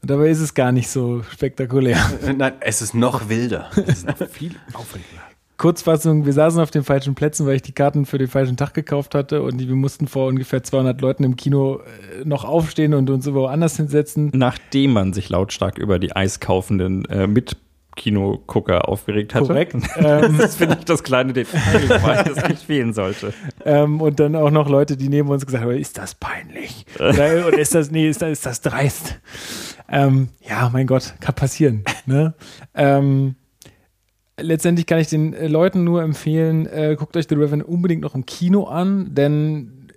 Und dabei ist es gar nicht so spektakulär. Nein, es ist noch wilder. Es ist noch viel aufregender. Kurzfassung, wir saßen auf den falschen Plätzen, weil ich die Karten für den falschen Tag gekauft hatte und wir mussten vor ungefähr 200 Leuten im Kino äh, noch aufstehen und uns woanders hinsetzen. Nachdem man sich lautstark über die eiskaufenden äh, mit Kinogucker aufgeregt hatte. Korrekt. Ähm, das finde ich das kleine Detail, weil das nicht fehlen sollte. Ähm, und dann auch noch Leute, die neben uns gesagt haben, ist das peinlich? Oder, oder ist das, nee, ist das, ist das dreist? Ähm, ja, mein Gott, kann passieren. Ne? Ähm, letztendlich kann ich den äh, Leuten nur empfehlen, äh, guckt euch The Revenant unbedingt noch im Kino an, denn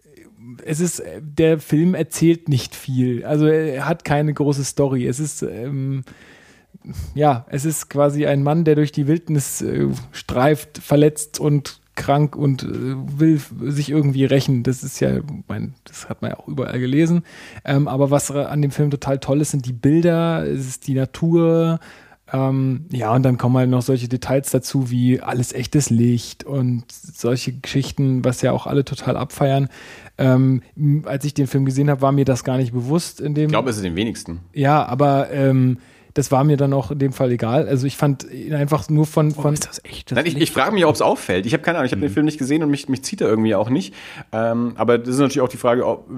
es ist, der Film erzählt nicht viel. Also er hat keine große Story. Es ist, ähm, ja, es ist quasi ein Mann, der durch die Wildnis äh, streift, verletzt und krank und äh, will sich irgendwie rächen. Das ist ja, mein, das hat man ja auch überall gelesen. Ähm, aber was an dem Film total toll ist, sind die Bilder, es ist die Natur. Ähm, ja, und dann kommen halt noch solche Details dazu wie alles echtes Licht und solche Geschichten, was ja auch alle total abfeiern. Ähm, als ich den Film gesehen habe, war mir das gar nicht bewusst. In dem, ich glaube, es ist den wenigsten. Ja, aber ähm, das war mir dann auch in dem Fall egal. Also ich fand ihn einfach nur von. von oh, ist das echt? Das Nein, ich, ich frage mich, ob es auffällt. Ich habe keine Ahnung, ich habe mhm. den Film nicht gesehen und mich, mich zieht er irgendwie auch nicht. Ähm, aber das ist natürlich auch die Frage, ob,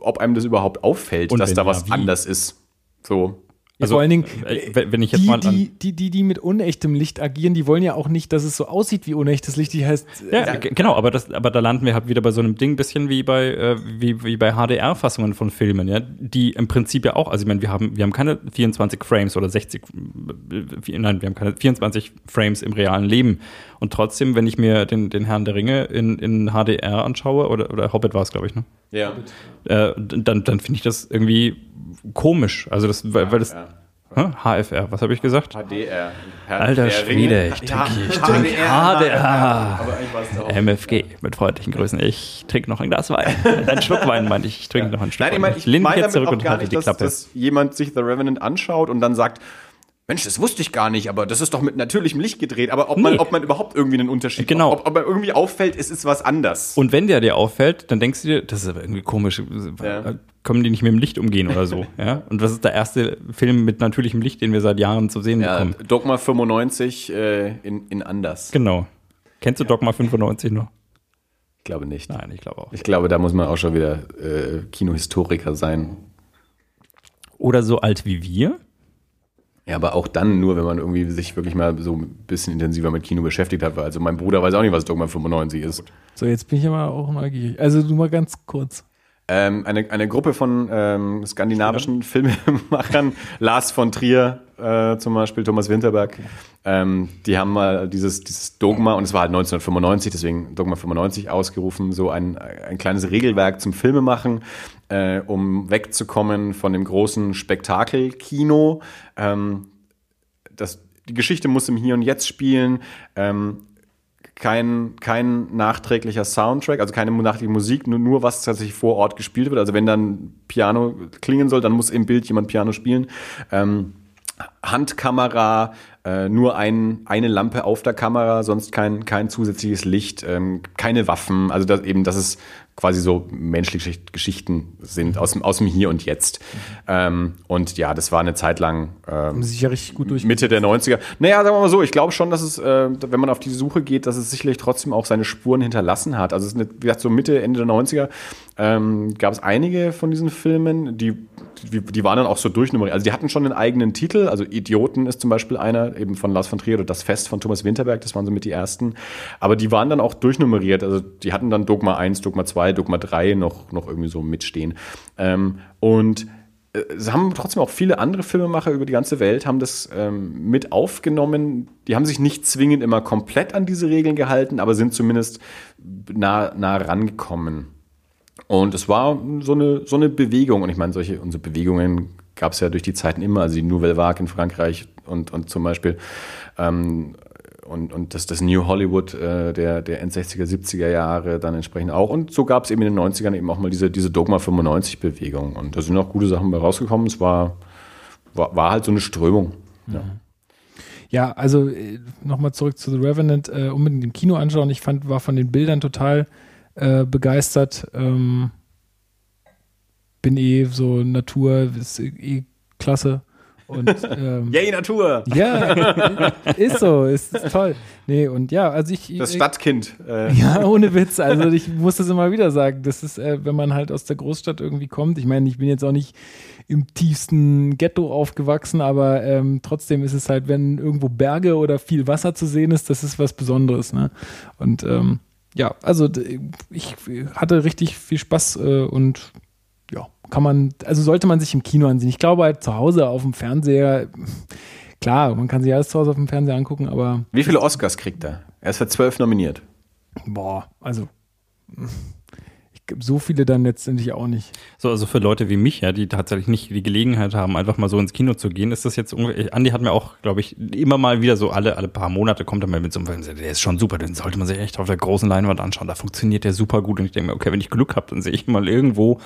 ob einem das überhaupt auffällt, und dass da was ja, anders ist. So. Also, vor allen Dingen, äh, wenn ich jetzt die, mal die, die, die, die mit unechtem Licht agieren, die wollen ja auch nicht, dass es so aussieht wie unechtes Licht. Die heißt, ja, äh, genau, aber das, aber da landen wir halt wieder bei so einem Ding, bisschen wie bei, äh, wie, wie bei HDR-Fassungen von Filmen, ja, die im Prinzip ja auch, also ich meine, wir haben, wir haben keine 24 Frames oder 60, äh, nein, wir haben keine 24 Frames im realen Leben. Und trotzdem, wenn ich mir den, den Herrn der Ringe in, in HDR anschaue, oder, oder Hobbit war es, glaube ich, ne? Ja. Äh, dann, dann finde ich das irgendwie komisch. Also das, weil, weil das. Ja. Hä? HFR, was habe ich gesagt? HDR. Alter Schwede, ich trinke, ich trinke HDR. Aber eigentlich war es auch. MFG mit freundlichen Grüßen. Ich trinke noch ein Glas Wein. Ein Schluck Wein meinte ich. Ich trinke noch einen Schluck Nein, ich Wein. meine, ich lehne mich meine jetzt damit zurück auch und gar halte nicht, die dass, Klappe. dass jemand sich The Revenant anschaut und dann sagt, Mensch, das wusste ich gar nicht, aber das ist doch mit natürlichem Licht gedreht. Aber ob, man, Nee. ob man überhaupt irgendwie einen Unterschied Genau. Ob, ob man irgendwie auffällt, es ist was anders. Und wenn der dir auffällt, dann denkst du dir, das ist aber irgendwie komisch. Ja. Kommen die nicht mit dem Licht umgehen oder so? ja? Und was ist der erste Film mit natürlichem Licht, den wir seit Jahren zu sehen ja, bekommen? Dogma 95 äh, in, in anders. Genau. Kennst du Dogma 95 noch? Ich glaube nicht. Nein, ich glaube auch. Ich glaube, da muss man auch schon wieder äh, Kinohistoriker sein. Oder so alt wie wir. Ja, aber auch dann nur, wenn man irgendwie sich wirklich mal so ein bisschen intensiver mit Kino beschäftigt hat. Weil Also mein Bruder weiß auch nicht, was Dogma 95 ist. So, jetzt bin ich aber auch neugierig. Also du mal ganz kurz. Ähm, eine, eine Gruppe von ähm, skandinavischen Filmemachern, Lars von Trier äh, zum Beispiel, Thomas Winterberg, ähm, die haben mal dieses, dieses Dogma, und es war halt 1995, deswegen Dogma 95 ausgerufen, so ein, ein kleines Regelwerk zum Filmemachen, äh, um wegzukommen von dem großen Spektakelkino. Ähm, das, die Geschichte muss im Hier und Jetzt spielen. Ähm, kein, kein nachträglicher Soundtrack, also keine nachträgliche Musik, nur, nur was tatsächlich vor Ort gespielt wird. Also wenn dann Piano klingen soll, dann muss im Bild jemand Piano spielen. Ähm, Handkamera, äh, nur ein, eine Lampe auf der Kamera, sonst kein, kein zusätzliches Licht, ähm, keine Waffen. Also das, eben, dass es quasi so menschliche Geschicht- Geschichten sind aus dem, aus dem Hier und Jetzt. Ähm, und ja, das war eine Zeit lang ähm, Haben sie sich ja richtig gut durch. Mitte der 90er. Naja, sagen wir mal so, ich glaube schon, dass es, äh, wenn man auf die Suche geht, dass es sicherlich trotzdem auch seine Spuren hinterlassen hat. Also es ist eine, wie gesagt, so Mitte, Ende der 90er ähm, gab es einige von diesen Filmen, die, die, die waren dann auch so durchnummeriert. Also die hatten schon einen eigenen Titel. Also Idioten ist zum Beispiel einer, eben von Lars von Trier oder Das Fest von Thomas Winterberg, das waren so mit die ersten. Aber die waren dann auch durchnummeriert. Also die hatten dann Dogma 1, Dogma 2, Dogma 3 noch, noch irgendwie so mitstehen. Ähm, und äh, es haben trotzdem auch viele andere Filmemacher über die ganze Welt haben das ähm, mit aufgenommen. Die haben sich nicht zwingend immer komplett an diese Regeln gehalten, aber sind zumindest nah, nah rangekommen. Und es war so eine, so eine Bewegung. Und ich meine, solche unsere Bewegungen gab es ja durch die Zeiten immer. Also die Nouvelle Vague in Frankreich und, und zum Beispiel ähm, und, und das, das New Hollywood äh, der, der End 60er, 70er Jahre dann entsprechend auch. Und so gab es eben in den 90ern eben auch mal diese, diese Dogma 95-Bewegung. Und da sind auch gute Sachen bei rausgekommen. Es war, war, war halt so eine Strömung. Ja. Ja, also nochmal zurück zu The Revenant, äh, unbedingt im Kino anschauen. Ich fand, war von den Bildern total äh, begeistert. Ähm, bin eh so Natur, ist eh klasse. Und ähm, Yay, Natur! ja, ist so, ist, ist toll. Nee, und ja, also ich. Das Stadtkind. Äh, Ja, ohne Witz. Also ich muss das immer wieder sagen. Das ist, äh, wenn man halt aus der Großstadt irgendwie kommt. Ich meine, ich bin jetzt auch nicht im tiefsten Ghetto aufgewachsen, aber ähm, trotzdem ist es halt, wenn irgendwo Berge oder viel Wasser zu sehen ist, das ist was Besonderes. Ne? Und ähm, ja, also ich hatte richtig viel Spaß äh, und ja, kann man, also sollte man sich im Kino ansehen. Ich glaube halt zu Hause auf dem Fernseher, klar, man kann sich alles zu Hause auf dem Fernseher angucken, aber Wie viele Oscars kriegt er? Er ist für zwölf nominiert. Boah, also so viele dann letztendlich auch nicht. So, also für Leute wie mich, ja, die tatsächlich nicht die Gelegenheit haben, einfach mal so ins Kino zu gehen, ist das jetzt ungefähr, Andi hat mir auch, glaube ich, immer mal wieder so alle, alle paar Monate kommt er mal mit so einem Film, der ist schon super, den sollte man sich echt auf der großen Leinwand anschauen, da funktioniert der super gut und ich denke mir, okay, wenn ich Glück habe, dann sehe ich mal irgendwo,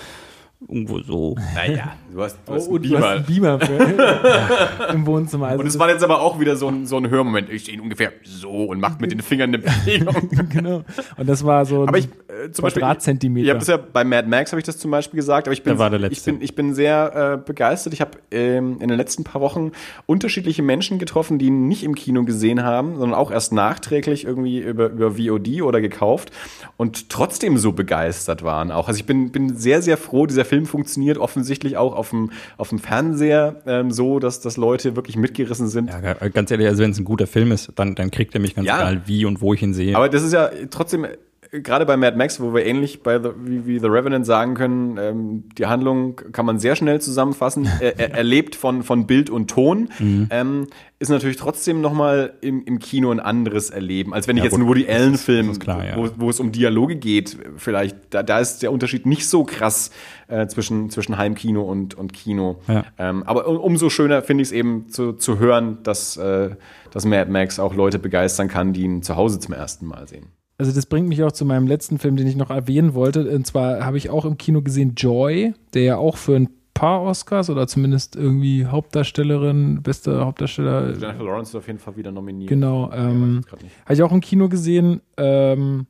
irgendwo so. Naja, du hast, du hast Oh, du hast einen Beamer für, im Wohnzimmer. Also Und es war jetzt aber auch wieder so ein, so ein Hörmoment. Ich stehe ungefähr so und macht mit den Fingern eine Bewegung. genau. Und das war so ein Aber ich, äh, zum Beispiel, Quadratzentimeter. ich habe das ja bei Mad Max habe ich das zum Beispiel gesagt, aber ich bin, Der war der ich bin, ich bin sehr äh, begeistert. Ich habe ähm, in den letzten paar Wochen unterschiedliche Menschen getroffen, die ihn nicht im Kino gesehen haben, sondern auch erst nachträglich irgendwie über, über VOD oder gekauft und trotzdem so begeistert waren auch. Also ich bin, bin sehr, sehr froh, dieser Film funktioniert offensichtlich auch auf dem, auf dem Fernseher ähm, so, dass, dass Leute wirklich mitgerissen sind. Ja, ganz ehrlich, also wenn es ein guter Film ist, dann, dann kriegt er mich ganz Ja. egal, wie und wo ich ihn sehe. Aber das ist ja trotzdem gerade bei Mad Max, wo wir ähnlich bei The, wie, wie The Revenant sagen können, ähm, die Handlung kann man sehr schnell zusammenfassen, er, er, erlebt von, von Bild und Ton, ähm, ist natürlich trotzdem nochmal im, im Kino ein anderes Erleben, als wenn ich Ja, jetzt gut, einen Woody Allen-Film, ja. wo, wo es um Dialoge geht, vielleicht, da, da ist der Unterschied nicht so krass äh, zwischen, zwischen Heimkino und, und Kino. Ja. Ähm, aber um, umso schöner finde ich es eben zu, zu hören, dass, äh, dass Mad Max auch Leute begeistern kann, die ihn zu Hause zum ersten Mal sehen. Also das bringt mich auch zu meinem letzten Film, den ich noch erwähnen wollte. Und zwar habe ich auch im Kino gesehen Joy, der ja auch für ein paar Oscars oder zumindest irgendwie Hauptdarstellerin, beste Hauptdarsteller, Jennifer Lawrence ist auf jeden Fall wieder nominiert. genau, ähm, nicht. habe ich auch im Kino gesehen. Ähm,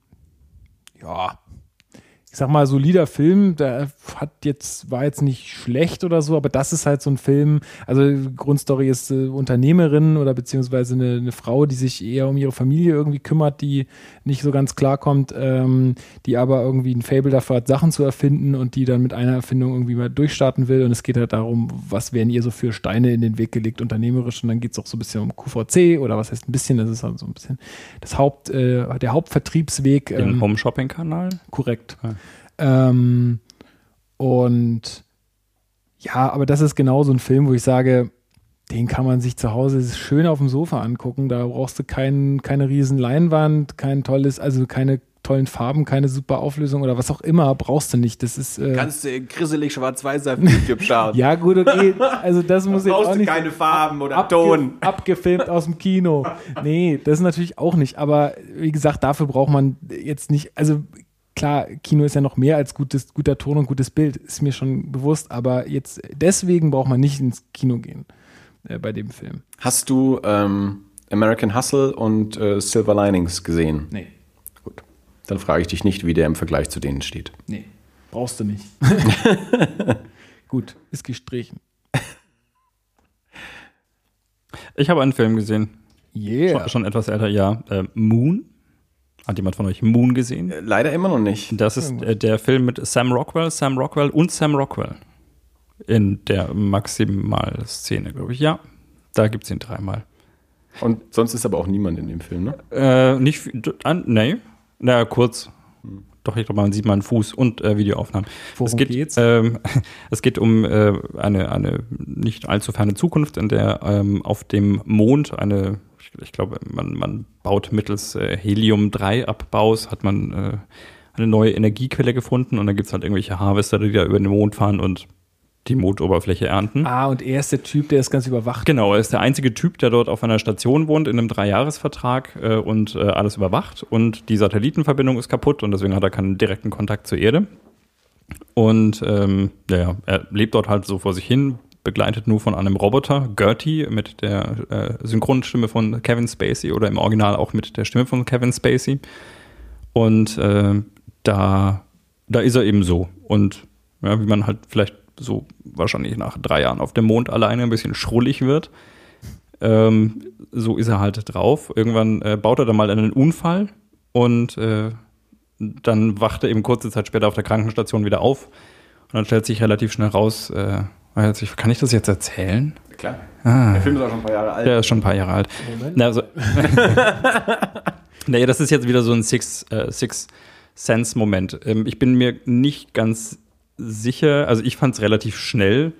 ja, ich sag mal, solider Film, der hat jetzt, war jetzt nicht schlecht oder so, aber das ist halt so ein Film, also Grundstory ist äh, Unternehmerin oder beziehungsweise eine, eine Frau, die sich eher um ihre Familie irgendwie kümmert, die nicht so ganz klarkommt, ähm, die aber irgendwie ein Fable dafür hat, Sachen zu erfinden und die dann mit einer Erfindung irgendwie mal durchstarten will und es geht halt darum, was werden ihr so für Steine in den Weg gelegt, unternehmerisch und dann geht es auch so ein bisschen um QVC oder was heißt ein bisschen, das ist halt so ein bisschen das Haupt, äh, der Hauptvertriebsweg. Den ähm, Home-Shopping-Kanal. korrekt. Ja. Ähm, und ja, aber das ist genau so ein Film, wo ich sage, den kann man sich zu Hause schön auf dem Sofa angucken. Da brauchst du kein, keine riesen Leinwand, kein tolles, also keine tollen Farben, keine super Auflösung oder was auch immer, brauchst du nicht. Das ist äh, Kannst du grisselig schwarz-weiß auf YouTube schauen. ja gut, okay. Also das muss jetzt Brauchst auch nicht keine Farben oder abge Ton. abgefilmt aus dem Kino. Nee, das ist natürlich auch nicht. Aber wie gesagt, dafür braucht man jetzt nicht, also klar, Kino ist ja noch mehr als gutes, guter Ton und gutes Bild, ist mir schon bewusst. Aber jetzt deswegen braucht man nicht ins Kino gehen äh, bei dem Film. Hast du ähm, American Hustle und äh, Silver Linings gesehen? Nee, Gut. Dann frage ich dich nicht, wie der im Vergleich zu denen steht. nee, brauchst du nicht. Gut, ist gestrichen. Ich habe einen Film gesehen. Yeah. Schon, schon etwas älter, ja. Äh, Moon. Hat jemand von euch Moon gesehen? Äh, Leider immer noch nicht. Das ist äh, der Film mit Sam Rockwell, Sam Rockwell und Sam Rockwell. In der Maximalszene, glaube ich. Ja, da gibt es ihn dreimal. Und sonst ist aber auch niemand in dem Film, ne? Äh, nicht, an, nee, na kurz. Doch, ich glaube, man sieht mal einen Fuß und äh, Videoaufnahmen. Worum es geht, geht's? Ähm, es geht um äh, eine, eine nicht allzu ferne Zukunft, in der ähm, auf dem Mond eine, ich, ich glaube, man, man baut mittels äh, Helium-3-Abbaus, hat man äh, eine neue Energiequelle gefunden und dann gibt es halt irgendwelche Harvester, die da über den Mond fahren und die Mondoberfläche ernten. Ah, und er ist der Typ, der das Ganze überwacht. Genau, er ist der einzige Typ, der dort auf einer Station wohnt, in einem Dreijahresvertrag äh, und äh, alles überwacht. Und die Satellitenverbindung ist kaputt und deswegen hat er keinen direkten Kontakt zur Erde. Und ähm, ja, ja, er lebt dort halt so vor sich hin, begleitet nur von einem Roboter, Gertie, mit der äh, Synchronstimme von Kevin Spacey oder im Original auch mit der Stimme von Kevin Spacey. Und äh, da, da ist er eben so. Und ja, wie man halt vielleicht so wahrscheinlich nach drei Jahren auf dem Mond alleine ein bisschen schrullig wird. Ähm, so ist er halt drauf. Irgendwann äh, baut er dann mal einen Unfall und äh, dann wacht er eben kurze Zeit später auf der Krankenstation wieder auf. Und dann stellt sich relativ schnell raus, äh, ich- kann ich das jetzt erzählen? Klar. Ah. Der Film ist auch schon ein paar Jahre alt. Der ist schon ein paar Jahre alt. Na, also, naja, das ist jetzt wieder so ein Six, äh, Six Sense Moment. Ähm, ich bin mir nicht ganz sicher, also ich fand es relativ schnell.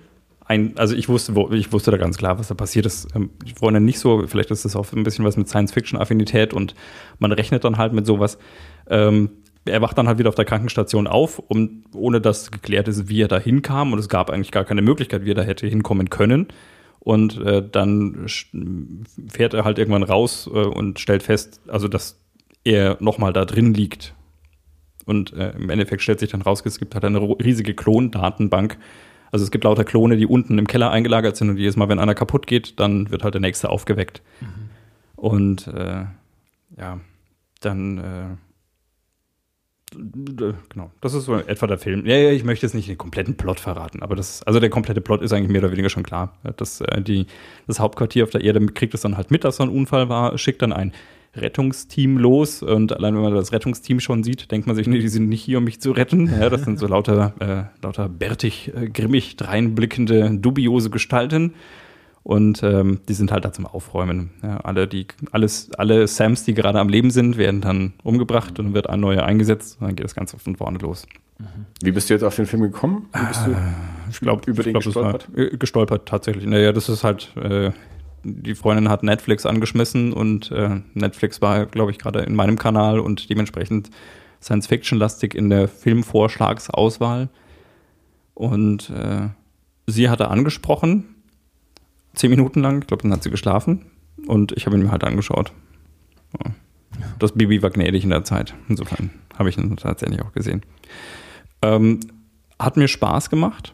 Ein, also ich wusste, wo, ich wusste da ganz klar, was da passiert ist. Ähm, ich wollte nicht so, vielleicht ist das auch ein bisschen was mit Science-Fiction-Affinität und man rechnet dann halt mit sowas. Ähm, er wacht dann halt wieder auf der Krankenstation auf, um, ohne dass geklärt ist, wie er da hinkam. Und es gab eigentlich gar keine Möglichkeit, wie er da hätte hinkommen können. Und äh, dann fährt er halt irgendwann raus äh, und stellt fest, also dass er nochmal da drin liegt. Und äh, im Endeffekt stellt sich dann raus, es gibt halt eine riesige Klondatenbank. Also es gibt lauter Klone, die unten im Keller eingelagert sind und jedes Mal, wenn einer kaputt geht, dann wird halt der nächste aufgeweckt. Und äh, ja, dann äh, genau, das ist so etwa der Film. Ja, ja, ich möchte jetzt nicht den kompletten Plot verraten, aber das, also der komplette Plot ist eigentlich mehr oder weniger schon klar. Das, äh, die, das Hauptquartier auf der Erde kriegt es dann halt mit, dass so ein Unfall war, schickt dann ein Rettungsteam los und allein wenn man das Rettungsteam schon sieht, denkt man sich, nee, die sind nicht hier, um mich zu retten. Ja, das sind so lauter, äh, lauter bärtig, äh, grimmig dreinblickende, dubiose Gestalten. Und ähm, die sind halt da zum Aufräumen. Ja, alle, die, alles, alle Sams, die gerade am Leben sind, werden dann umgebracht und dann wird ein neuer eingesetzt und dann geht das Ganze von vorne los. Wie bist du jetzt auf den Film gekommen? Wie bist du Ich glaube, über den glaub, das war- gestolpert? äh, gestolpert tatsächlich. Naja, das ist halt, äh, die Freundin hat Netflix angeschmissen und äh, Netflix war, glaube ich, gerade in meinem Kanal und dementsprechend Science-Fiction-lastig in der Filmvorschlagsauswahl. Und äh, sie hatte angesprochen, zehn Minuten lang, ich glaube, dann hat sie geschlafen und ich habe ihn mir halt angeschaut. Ja. Das Baby war gnädig in der Zeit. Insofern habe ich ihn tatsächlich auch gesehen. Ähm, hat mir Spaß gemacht.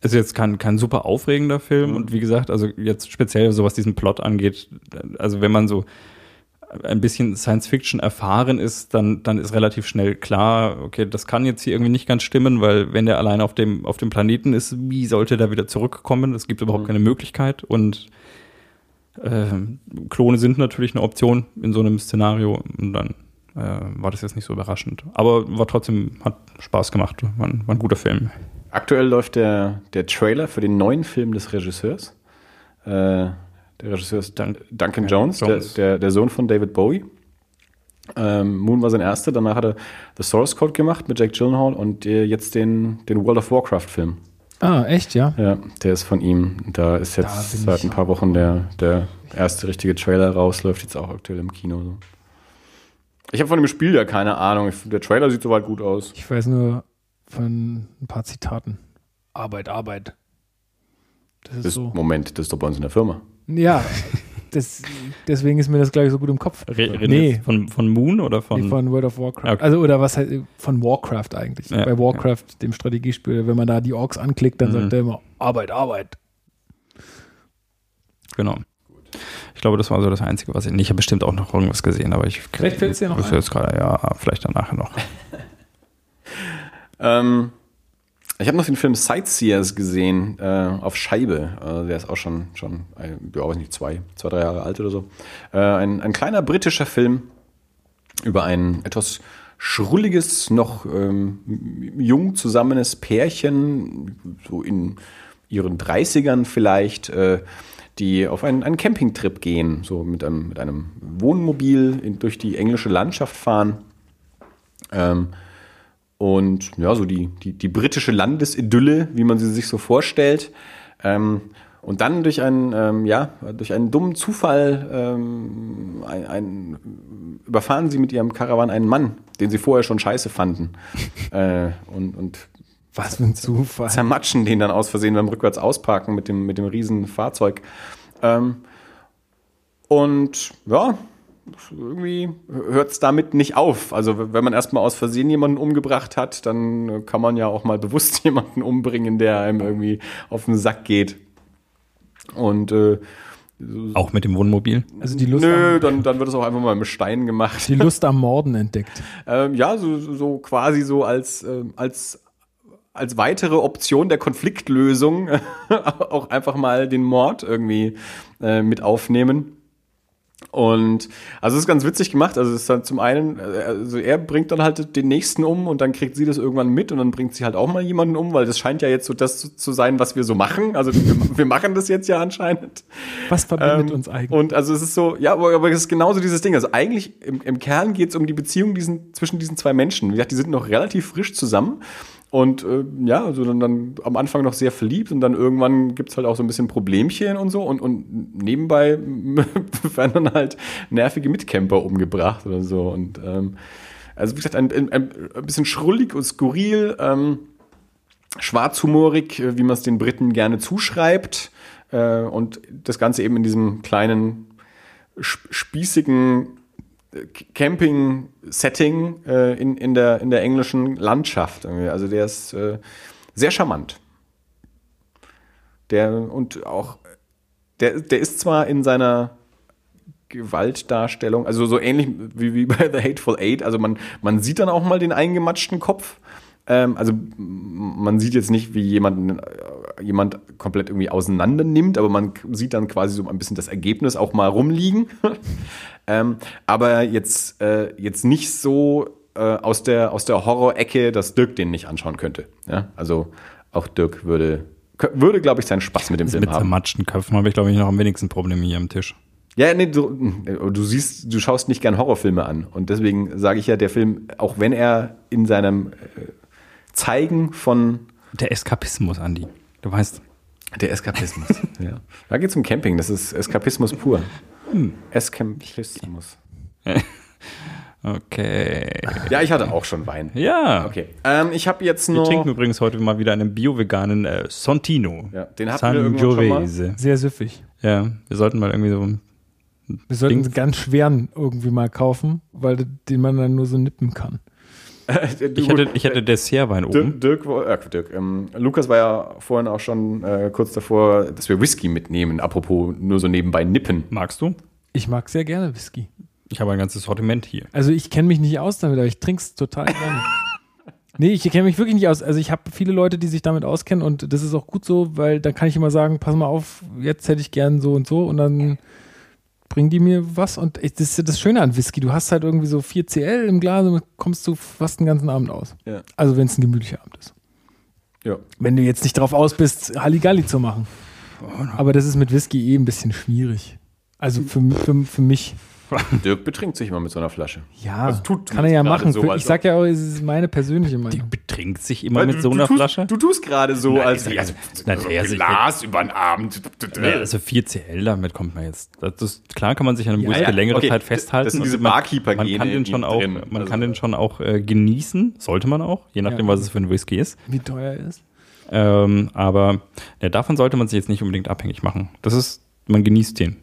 Ist jetzt kein, kein super aufregender Film und wie gesagt, also jetzt speziell so was diesen Plot angeht, also wenn man so ein bisschen Science Fiction erfahren ist, dann, dann ist relativ schnell klar, okay, das kann jetzt hier irgendwie nicht ganz stimmen, weil wenn der allein auf dem, auf dem Planeten ist, wie sollte der wieder zurückkommen? Es gibt überhaupt keine Möglichkeit und ähm, Klone sind natürlich eine Option in so einem Szenario und dann äh, war das jetzt nicht so überraschend. Aber war trotzdem, hat Spaß gemacht, war ein, war ein guter Film. Aktuell läuft der, der Trailer für den neuen Film des Regisseurs. Äh, der Regisseur ist Dun- Duncan Jones, Jones. Der, der, der Sohn von David Bowie. Ähm, Moon war sein erster, danach hat er The Source Code gemacht mit Jake Gyllenhaal und äh, jetzt den, den World of Warcraft-Film. Ah, echt, ja? Ja, der ist von ihm. Da ist Da jetzt bin seit ein paar Wochen der, der erste richtige Trailer raus, läuft jetzt auch aktuell im Kino. So. Ich habe von dem Spiel ja keine Ahnung. Der Trailer sieht soweit gut aus. Ich weiß nur von ein paar Zitaten. Arbeit, Arbeit. Das ist Das, so. Moment, das ist doch bei uns in der Firma. Ja, das, deswegen ist mir das gleich so gut im Kopf. Re Nee. von, von Moon oder von. Nee, von World of Warcraft. Okay. Also, oder was heißt, von Warcraft eigentlich. Ja, Bei Warcraft, dem Strategiespiel, wenn man da die Orks anklickt, dann Mhm. sagt er immer Arbeit, Arbeit. Genau. Ich glaube, das war so das Einzige, was ich. Ich habe bestimmt auch noch irgendwas gesehen, aber ich. Vielleicht fällt's dir noch ein. jetzt gerade, ja, vielleicht dann nachher noch. Ähm, ich habe noch den Film Sightseers gesehen äh, auf Scheibe. Äh, der ist auch schon, schon äh, ja, weiß nicht, zwei, zwei, drei Jahre alt oder so. Äh, ein, ein kleiner britischer Film über ein etwas schrulliges, noch ähm, jung zusammenes Pärchen, so in ihren 30ern vielleicht, äh, die auf einen, einen Campingtrip gehen, so mit einem, mit einem Wohnmobil in, durch die englische Landschaft fahren. Ähm, und ja, so die, die, die britische Landesidylle, wie man sie sich so vorstellt. Ähm, und dann durch einen, ähm, ja, durch einen dummen Zufall ähm, ein, ein, überfahren sie mit ihrem Karawan einen Mann, den sie vorher schon scheiße fanden. äh, und, und Was für ein Zufall. zermatschen den dann aus Versehen beim rückwärts ausparken mit dem, mit dem riesen Fahrzeug. Ähm, und ja, irgendwie hört es damit nicht auf. Also wenn man erstmal aus Versehen jemanden umgebracht hat, dann kann man ja auch mal bewusst jemanden umbringen, der einem irgendwie auf den Sack geht. Und äh, Auch mit dem Wohnmobil. Also die Lust, nö, am, dann, dann wird es auch einfach mal mit Stein gemacht. die Lust am Morden entdeckt. Ähm, ja, so, so- quasi so als, ähm, als, als weitere Option der Konfliktlösung auch einfach mal den Mord irgendwie äh, mit aufnehmen. Und also es ist ganz witzig gemacht. Also es ist dann zum einen, also er bringt dann halt den nächsten um und dann kriegt sie das irgendwann mit und dann bringt sie halt auch mal jemanden um, weil das scheint ja jetzt so das zu, zu sein, was wir so machen. Also wir, wir machen das jetzt ja anscheinend. Was verbindet Ähm, uns eigentlich? Und also es ist so, ja, aber, aber es ist genauso dieses Ding. Also eigentlich im, im Kern geht es um die Beziehung diesen, zwischen diesen zwei Menschen. Wie gesagt, die sind noch relativ frisch zusammen. Und äh, ja, also dann, dann am Anfang noch sehr verliebt und dann irgendwann gibt's halt auch so ein bisschen Problemchen und so. Und, und nebenbei werden dann halt nervige Mitcamper umgebracht oder so. Und ähm, also wie gesagt, ein, ein, ein bisschen schrullig und skurril. Ähm, schwarzhumorig, wie man es den Briten gerne zuschreibt. Äh, und das Ganze eben in diesem kleinen, sp- spießigen Camping-Setting äh, in, in, der, in der englischen Landschaft. irgendwie. Also der ist äh, sehr charmant. Der und auch, der, der ist zwar in seiner Gewaltdarstellung, also so ähnlich wie, wie bei The Hateful Eight, also man, man sieht dann auch mal den eingematschten Kopf. Ähm, also man sieht jetzt nicht, wie jemand, äh, jemand komplett irgendwie auseinander nimmt, aber man sieht dann quasi so ein bisschen das Ergebnis auch mal rumliegen. ähm, aber jetzt, äh, jetzt nicht so äh, aus der, aus der Horror-Ecke, dass Dirk den nicht anschauen könnte. Ja? Also auch Dirk würde würde, glaube ich, seinen Spaß mit dem Film Mit haben. zermatschten Köpfen habe ich, glaube ich, noch am wenigsten Probleme hier am Tisch. Ja, nee, du, du siehst, du schaust nicht gern Horrorfilme an. Und deswegen sage ich ja, der Film, auch wenn er in seinem äh, Zeigen von Der Eskapismus, Andi. Du weißt, der Eskapismus. ja. Da geht es um Camping, das ist Eskapismus pur. Eskapismus. okay. Ja, ich hatte auch schon Wein. Ja. Okay. Ähm, ich habe jetzt Wir noch. trinken übrigens heute mal wieder einen bio-veganen äh, Sontino. Ja, den hatten wir irgendwann schon mal. Sehr süffig. Ja, wir sollten mal irgendwie so. Wir sollten Ding- einen ganz schweren irgendwie mal kaufen, weil den man dann nur so nippen kann. Ich hätte, ich hätte Dessertwein oben. Dirk, Dirk, war- äh, Dirk ähm, Lukas war ja vorhin auch schon äh, kurz davor, dass wir Whisky mitnehmen. Apropos nur so nebenbei nippen. Magst du? Ich mag sehr gerne Whisky. Ich habe ein ganzes Sortiment hier. Also ich kenne mich nicht aus damit, aber ich trinke es total gerne. Nee, ich kenne mich wirklich nicht aus. Also ich habe viele Leute, die sich damit auskennen und das ist auch gut so, weil dann kann ich immer sagen, pass mal auf, jetzt hätte ich gern so und so und dann bringen die mir was und das ist ja das Schöne an Whisky. Du hast halt irgendwie so 4 CL im Glas und kommst du fast den ganzen Abend aus. Ja. Also wenn es ein gemütlicher Abend ist. Ja. Wenn du jetzt nicht drauf aus bist, Halligalli zu machen. Aber das ist mit Whisky eh ein bisschen schwierig. Also für, für, für mich. Dirk betrinkt sich mal mit so einer Flasche. Ja, Also tut kann er ja machen. so, ich sag ja auch, es ist meine persönliche Meinung. betrinkt sich immer Weil mit du, so einer tust, Flasche. Du tust gerade so, als ich- also, Na, der ein sich- Glas über den Abend. Also 4 CL, damit kommt man jetzt. Das ist, klar kann man sich an einem Ja, Whisky ja, längere okay. Zeit festhalten. Das sind diese man, Barkeeper-Gene man kann den schon auch, drin. man Also- kann den schon auch äh, genießen, sollte man auch, je nachdem, Ja. was es für ein Whisky ist. Wie teuer er ist? Ähm, aber ja, davon sollte man sich jetzt nicht unbedingt abhängig machen. Das ist, man genießt den.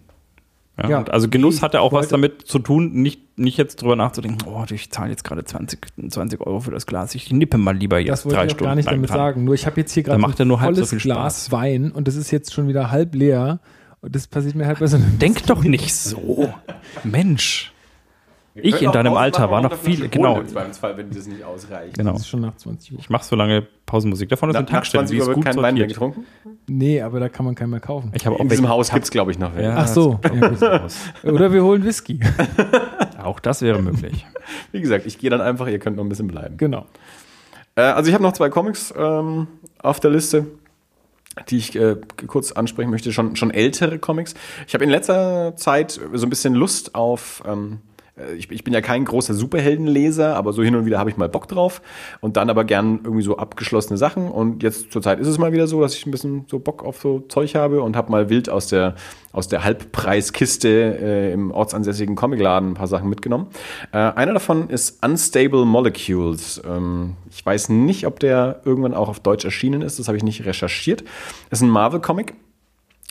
Ja, Ja. also Genuss hat ja auch was damit zu tun, nicht, nicht jetzt drüber nachzudenken, oh, ich zahle jetzt gerade 20, 20 Euro für das Glas, ich nippe mal lieber jetzt Das wollte drei ich auch Stunden. gar nicht damit sagen. Nur ich habe jetzt hier gerade er nur halb so volles viel Glas Spaß. Wein und das ist jetzt schon wieder halb leer. Und das passiert mir halt bei so einem Denk doch nicht so. Mensch. Ich in deinem Alter war noch viel, genau. Zweifelsfall, wenn das nicht ausreicht. Genau. Das ist schon nach 20 Uhr. Ich mache so lange Pausenmusik. Davon ist Na, eine nach Tankstelle, 20 die Uhr ist wird gut kein Wein mehr getrunken. Nee, aber da kann man keinen mehr kaufen. Ich habe auch In diesem Haus gibt es, glaube ich, noch. Ja, Ach so. Ja. Oder wir holen Whisky. Auch das wäre möglich. Wie gesagt, ich gehe dann einfach, ihr könnt noch ein bisschen bleiben. genau. Äh, also ich habe noch zwei Comics ähm, auf der Liste, die ich äh, kurz ansprechen möchte. Schon, schon ältere Comics. Ich habe in letzter Zeit so ein bisschen Lust auf. Ähm, äh, ich, ich bin ja kein großer Superheldenleser, aber so hin und wieder habe ich mal Bock drauf und dann aber gern irgendwie so abgeschlossene Sachen. Und jetzt zur Zeit ist es mal wieder so, dass ich ein bisschen so Bock auf so Zeug habe und habe mal wild aus der, aus der Halbpreiskiste äh, im ortsansässigen Comicladen ein paar Sachen mitgenommen. Äh, einer davon ist Unstable Molecules. Ähm, ich weiß nicht, ob der irgendwann auch auf Deutsch erschienen ist, das habe ich nicht recherchiert. Ist ein Marvel-Comic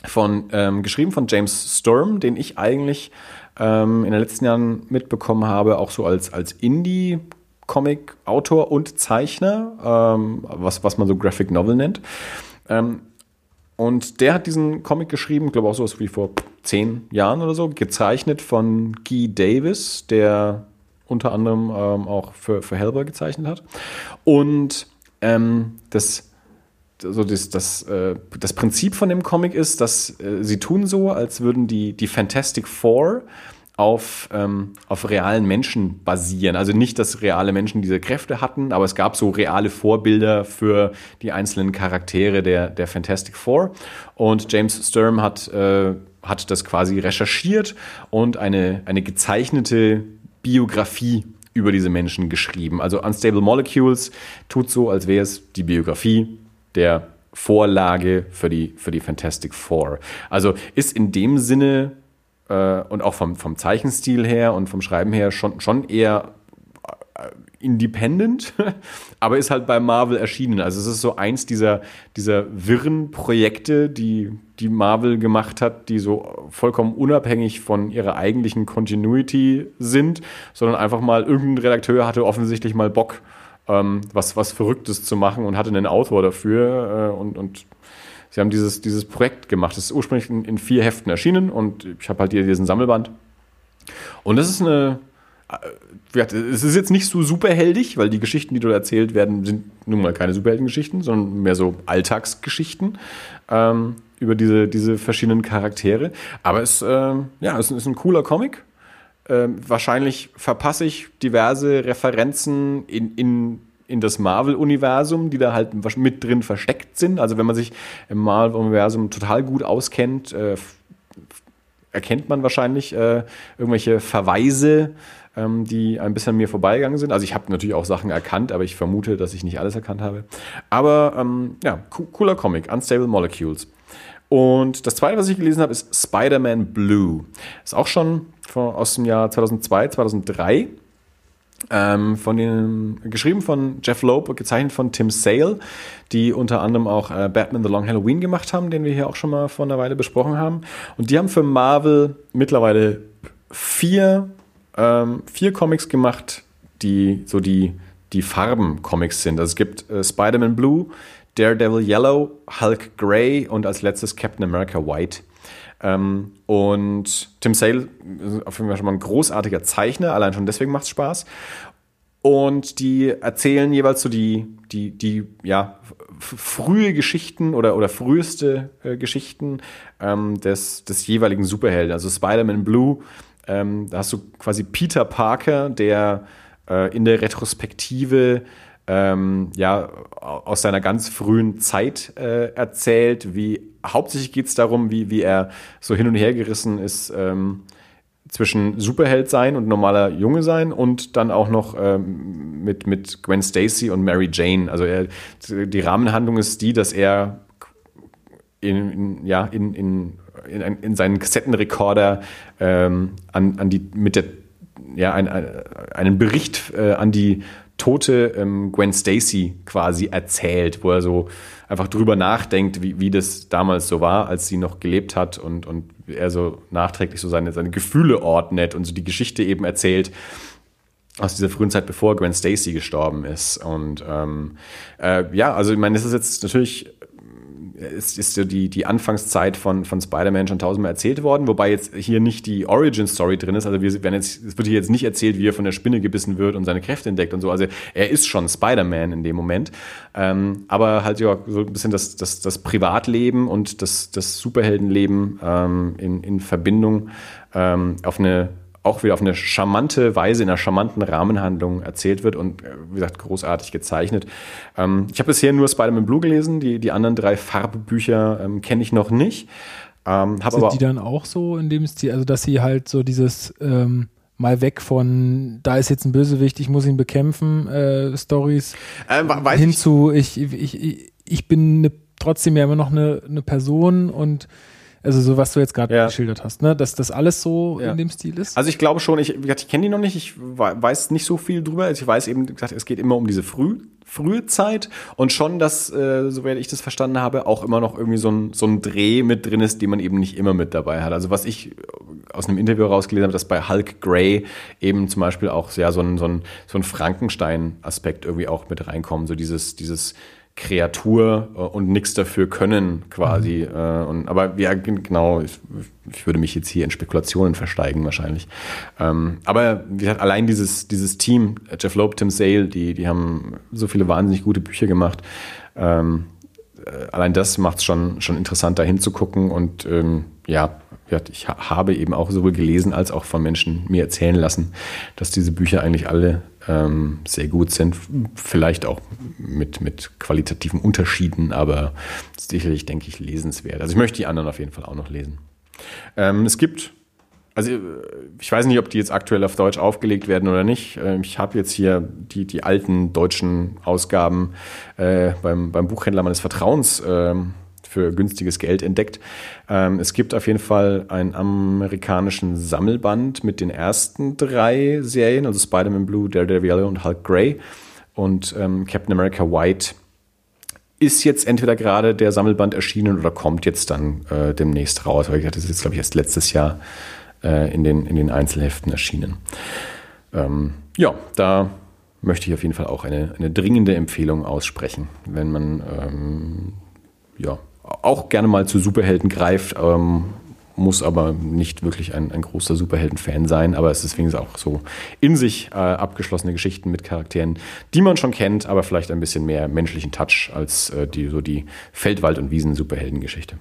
von ähm, geschrieben von James Sturm, den ich eigentlich ähm, in den letzten Jahren mitbekommen habe, auch so als, als Indie. Comic-Autor und Zeichner, ähm, was, was man so Graphic Novel nennt. Ähm, und der hat diesen Comic geschrieben, ich glaube auch so wie vor zehn Jahren oder so, gezeichnet von Guy Davis, der unter anderem ähm, auch für, für Hellboy gezeichnet hat. Und ähm, das, so das, das, äh, das Prinzip von dem Comic ist, dass äh, sie tun so, als würden die, die Fantastic Four auf, ähm, auf realen Menschen basieren. Also nicht, dass reale Menschen diese Kräfte hatten, aber es gab so reale Vorbilder für die einzelnen Charaktere der, der Fantastic Four. Und James Sturm hat, äh, hat das quasi recherchiert und eine, eine gezeichnete Biografie über diese Menschen geschrieben. Also Unstable Molecules tut so, als wäre es die Biografie der Vorlage für die, für die Fantastic Four. Also ist in dem Sinne äh, und auch vom, vom Zeichenstil her und vom Schreiben her schon, schon eher äh, independent, aber ist halt bei Marvel erschienen. Also es ist so eins dieser, dieser wirren Projekte, die, die Marvel gemacht hat, die so vollkommen unabhängig von ihrer eigentlichen Continuity sind, sondern einfach mal irgendein Redakteur hatte offensichtlich mal Bock, ähm, was, was Verrücktes zu machen und hatte einen Autor dafür äh, und, und sie haben dieses, dieses Projekt gemacht. Das ist ursprünglich in, in vier Heften erschienen und ich habe halt hier diesen Sammelband. Und das ist eine, äh, es ist jetzt nicht so superheldig, weil die Geschichten, die dort erzählt werden, sind nun mal keine Superheldengeschichten, sondern mehr so Alltagsgeschichten ähm, über diese, diese verschiedenen Charaktere. Aber es, ähm, ja, es ist ein cooler Comic. Ähm, wahrscheinlich verpasse ich diverse Referenzen in, in in das Marvel-Universum, die da halt mit drin versteckt sind. Also wenn man sich im Marvel-Universum total gut auskennt, äh, erkennt man wahrscheinlich äh, irgendwelche Verweise, ähm, die ein bisschen an mir vorbeigegangen sind. Also ich habe natürlich auch Sachen erkannt, aber ich vermute, dass ich nicht alles erkannt habe. Aber ähm, ja, cooler Comic, Unstable Molecules. Und das zweite, was ich gelesen habe, ist Spider-Man Blue. Ist auch schon von, aus dem Jahr 2002, 2003. Ähm, von den, geschrieben von Jeff Loeb und gezeichnet von Tim Sale, die unter anderem auch äh, Batman The Long Halloween gemacht haben, den wir hier auch schon mal vor einer Weile besprochen haben. Und die haben für Marvel mittlerweile vier, ähm, vier Comics gemacht, die so die, die Farben-Comics sind. Also es gibt äh, Spider-Man Blue, Daredevil Yellow, Hulk Grey und als letztes Captain America White. Ähm, und Tim Sale ist auf jeden Fall schon mal ein großartiger Zeichner, allein schon deswegen macht es Spaß. Und die erzählen jeweils so die, die, die ja, frühe Geschichten oder, oder früheste äh, Geschichten ähm, des, des jeweiligen Superhelden. Also Spider-Man Blue, ähm, da hast du quasi Peter Parker, der äh, in der Retrospektive ähm, ja, aus seiner ganz frühen Zeit äh, erzählt. Wie hauptsächlich geht es darum, wie, wie er so hin und her gerissen ist ähm, zwischen Superheld sein und normaler Junge sein und dann auch noch ähm, mit, mit Gwen Stacy und Mary Jane. Also er, die Rahmenhandlung ist die, dass er in, in ja, in, in, in, in seinen Kassettenrekorder ähm, an, an die mit der ja, ein, ein, einen Bericht äh, an die tote ähm, Gwen Stacy quasi erzählt, wo er so einfach drüber nachdenkt, wie, wie das damals so war, als sie noch gelebt hat und, und er so nachträglich so seine, seine Gefühle ordnet und so die Geschichte eben erzählt aus dieser frühen Zeit, bevor Gwen Stacy gestorben ist. Und ähm, äh, ja, also ich meine, das ist jetzt natürlich ist, ist so die, die Anfangszeit von, von Spider-Man schon tausendmal erzählt worden, wobei jetzt hier nicht die Origin-Story drin ist. Also wir werden jetzt, es wird hier jetzt nicht erzählt, wie er von der Spinne gebissen wird und seine Kräfte entdeckt und so. Also er ist schon Spider-Man in dem Moment. Ähm, aber halt ja so ein bisschen das, das, das Privatleben und das, das Superheldenleben ähm, in, in Verbindung ähm, auf eine auch wieder auf eine charmante Weise, in einer charmanten Rahmenhandlung erzählt wird und, äh, wie gesagt, großartig gezeichnet. Ähm, ich habe bisher nur Spider-Man Blue gelesen, die, die anderen drei Farbbücher ähm, kenne ich noch nicht. Ähm, Sind aber die dann auch so in dem Stil, also dass sie halt so dieses ähm, mal weg von, da ist jetzt ein Bösewicht, ich muss ihn bekämpfen, äh, Stories, ähm, hin zu, ich, ich, ich, ich bin ne, trotzdem ja immer noch eine, eine Person und also so, was du jetzt gerade ja. geschildert hast, ne? Dass das alles so ja. in dem Stil ist? Also ich glaube schon, ich, ich kenne die noch nicht, ich weiß nicht so viel drüber. Also ich weiß eben, gesagt, es geht immer um diese früh, frühe Zeit und schon, dass, äh, soweit ich das verstanden habe, auch immer noch irgendwie so ein, so ein Dreh mit drin ist, den man eben nicht immer mit dabei hat. Also was ich aus einem Interview rausgelesen habe, dass bei Hulk Grey eben zum Beispiel auch ja, so ein, so ein, so ein Frankenstein-Aspekt irgendwie auch mit reinkommt. So dieses, dieses Kreatur äh, und nichts dafür können quasi. Mhm. Äh, und, aber ja, genau, ich, ich, würde mich jetzt hier in Spekulationen versteigen wahrscheinlich. Ähm, aber wie gesagt, allein dieses, dieses Team, Jeff Loeb, Tim Sale, die, die haben so viele wahnsinnig gute Bücher gemacht. Ähm, äh, allein das macht es schon, schon interessant, da hinzugucken und ähm, ja, ich habe eben auch sowohl gelesen als auch von Menschen mir erzählen lassen, dass diese Bücher eigentlich alle ähm, sehr gut sind. Vielleicht auch mit, mit qualitativen Unterschieden, aber sicherlich, denke ich, lesenswert. Also ich möchte die anderen auf jeden Fall auch noch lesen. Ähm, es gibt, also ich weiß nicht, ob die jetzt aktuell auf Deutsch aufgelegt werden oder nicht. Ähm, ich habe jetzt hier die, die alten deutschen Ausgaben äh, beim, beim Buchhändler meines Vertrauens ähm, für günstiges Geld entdeckt. Ähm, es gibt auf jeden Fall einen amerikanischen Sammelband mit den ersten drei Serien, also Spider-Man Blue, Daredevil und Hulk Grey. Und ähm, Captain America White ist jetzt entweder gerade der Sammelband erschienen oder kommt jetzt dann äh, demnächst raus. Weil ich hatte das jetzt, glaube ich, erst letztes Jahr äh, in, den, in den Einzelheften erschienen. Ähm, ja, da möchte ich auf jeden Fall auch eine, eine dringende Empfehlung aussprechen, wenn man ähm, ja, auch gerne mal zu Superhelden greift, ähm, muss aber nicht wirklich ein, ein großer Superhelden-Fan sein, aber es ist wenigstens auch so in sich äh, abgeschlossene Geschichten mit Charakteren, die man schon kennt, aber vielleicht ein bisschen mehr menschlichen Touch als äh, die, so die Feldwald- und Wiesen-Superhelden-Geschichte.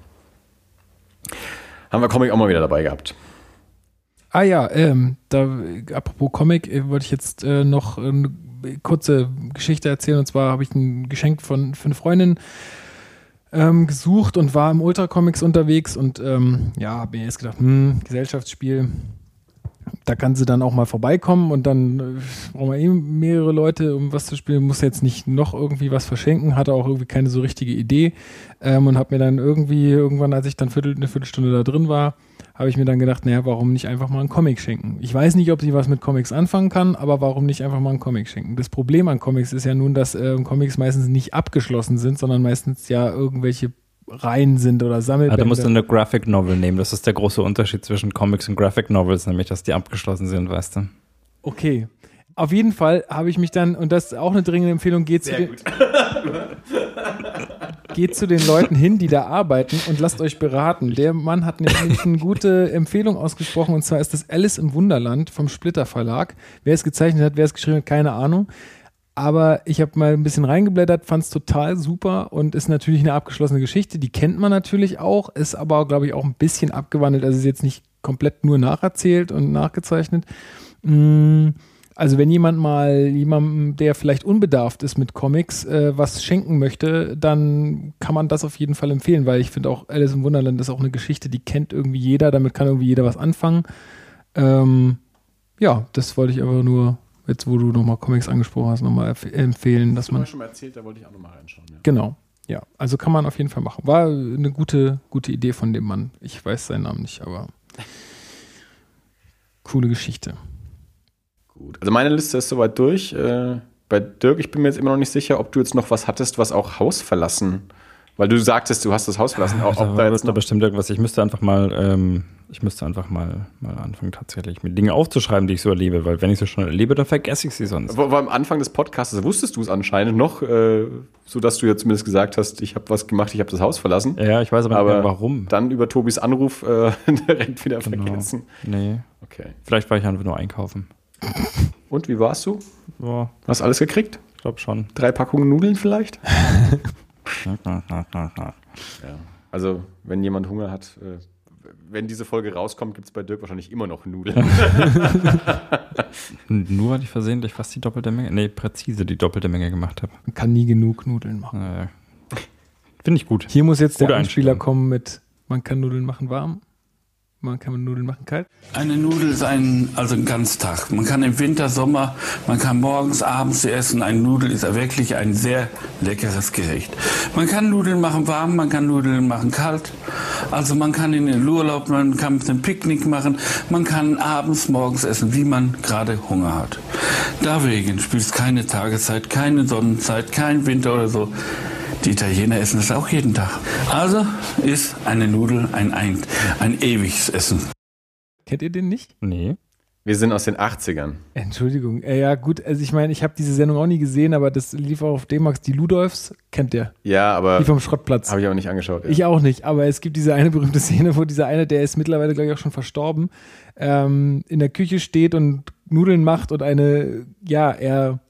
Haben wir Comic auch mal wieder dabei gehabt. Ah ja, ähm, da, apropos Comic, äh, wollte ich jetzt äh, noch eine kurze Geschichte erzählen. Und zwar habe ich ein Geschenk von, für eine Freundin ähm, gesucht und war im Ultra Comics unterwegs und ähm, ja, habe mir jetzt gedacht, hm, Gesellschaftsspiel, da kann sie dann auch mal vorbeikommen und dann äh, brauchen wir eh mehrere Leute, um was zu spielen. Muss jetzt nicht noch irgendwie was verschenken, hatte auch irgendwie keine so richtige Idee ähm, und habe mir dann irgendwie, irgendwann, als ich dann Viertel, eine Viertelstunde da drin war, habe ich mir dann gedacht, naja, warum nicht einfach mal einen Comic schenken? Ich weiß nicht, ob sie was mit Comics anfangen kann, aber warum nicht einfach mal einen Comic schenken? Das Problem an Comics ist ja nun, dass äh, Comics meistens nicht abgeschlossen sind, sondern meistens ja irgendwelche Reihen sind oder Sammelbände. Ja, du musst eine Graphic Novel nehmen. Das ist der große Unterschied zwischen Comics und Graphic Novels, nämlich, dass die abgeschlossen sind, weißt du. Okay. Auf jeden Fall habe ich mich dann, und das ist auch eine dringende Empfehlung, geht zu, den, geht zu den Leuten hin, die da arbeiten und lasst euch beraten. Der Mann hat nämlich eine gute Empfehlung ausgesprochen und zwar ist das Alice im Wunderland vom Splitter Verlag. Wer es gezeichnet hat, wer es geschrieben hat, keine Ahnung. Aber ich habe mal ein bisschen reingeblättert, fand es total super und ist natürlich eine abgeschlossene Geschichte. Die kennt man natürlich auch, ist aber, glaube ich, auch ein bisschen abgewandelt. Also ist jetzt nicht komplett nur nacherzählt und nachgezeichnet. Mm, Also wenn jemand mal jemandem, der vielleicht unbedarft ist mit Comics, äh, was schenken möchte, dann kann man das auf jeden Fall empfehlen, weil ich finde auch Alice im Wunderland ist auch eine Geschichte, die kennt irgendwie jeder, damit kann irgendwie jeder was anfangen. Ähm, ja, das wollte ich aber nur, jetzt wo du nochmal Comics angesprochen hast, nochmal empfehlen, dass man. schon mal erzählt, da wollte ich auch nochmal reinschauen. Ja. Genau. Ja, also kann man auf jeden Fall machen. War eine gute, gute Idee von dem Mann. Ich weiß seinen Namen nicht, aber coole Geschichte. Gut. Also meine Liste ist soweit durch. Äh, bei Dirk, ich bin mir jetzt immer noch nicht sicher, ob du jetzt noch was hattest, was auch Haus verlassen. Weil du sagtest, du hast das Haus verlassen. Da ob da war jetzt da noch bestimmt irgendwas. Ich müsste einfach mal, ähm, ich müsste einfach mal, mal anfangen, tatsächlich mit Dingen aufzuschreiben, die ich so erlebe, weil wenn ich sie schon erlebe, dann vergesse ich sie sonst. Wo- wo am Anfang des Podcasts wusstest du es anscheinend noch, äh, so dass du ja zumindest gesagt hast, ich habe was gemacht, ich habe das Haus verlassen. Ja, ich weiß aber, Aber nicht mehr warum. Dann über Tobis Anruf äh, direkt wieder Genau. vergessen. Nee, Okay. vielleicht war ich einfach nur einkaufen. Und wie warst du? Ja, Hast alles gekriegt? ich glaube schon. Drei Packungen Nudeln vielleicht? Also, wenn jemand Hunger hat, äh, wenn diese Folge rauskommt, gibt es bei Dirk wahrscheinlich immer noch Nudeln. Nur weil ich versehentlich fast die doppelte Menge, nee, präzise die doppelte Menge gemacht habe. Man kann nie genug Nudeln machen. Naja. Finde ich gut. Hier muss jetzt der Gute Anspieler Einstellung. kommen mit, man kann Nudeln machen warm, man kann Nudeln machen kalt. Eine Nudel ist ein, also ein Ganztag. Man kann im Winter, Sommer, man kann morgens, abends essen. Eine Nudel ist wirklich ein sehr leckeres Gericht. Man kann Nudeln machen warm, man kann Nudeln machen kalt. Also man kann in den Urlaub, man kann ein Picknick machen, man kann abends, morgens essen, wie man gerade Hunger hat. Deswegen spielt es keine Tageszeit, keine Sonnenzeit, kein Winter oder so. Die Italiener essen es auch jeden Tag. Also ist eine Nudel ein, ein, ein ewiges Essen. Kennt ihr den nicht? Nee. Wir sind aus den 80ern. Entschuldigung. Äh, ja, gut, also ich meine, ich habe diese Sendung auch nie gesehen, aber das lief auch auf D-Max. Die Ludolfs kennt der. Ja, aber Die vom Schrottplatz. habe ich aber nicht angeschaut. Ja. Ich auch nicht, aber es gibt diese eine berühmte Szene, wo dieser eine, der ist mittlerweile, glaube ich, auch schon verstorben, ähm, in der Küche steht und Nudeln macht und eine, ja, er,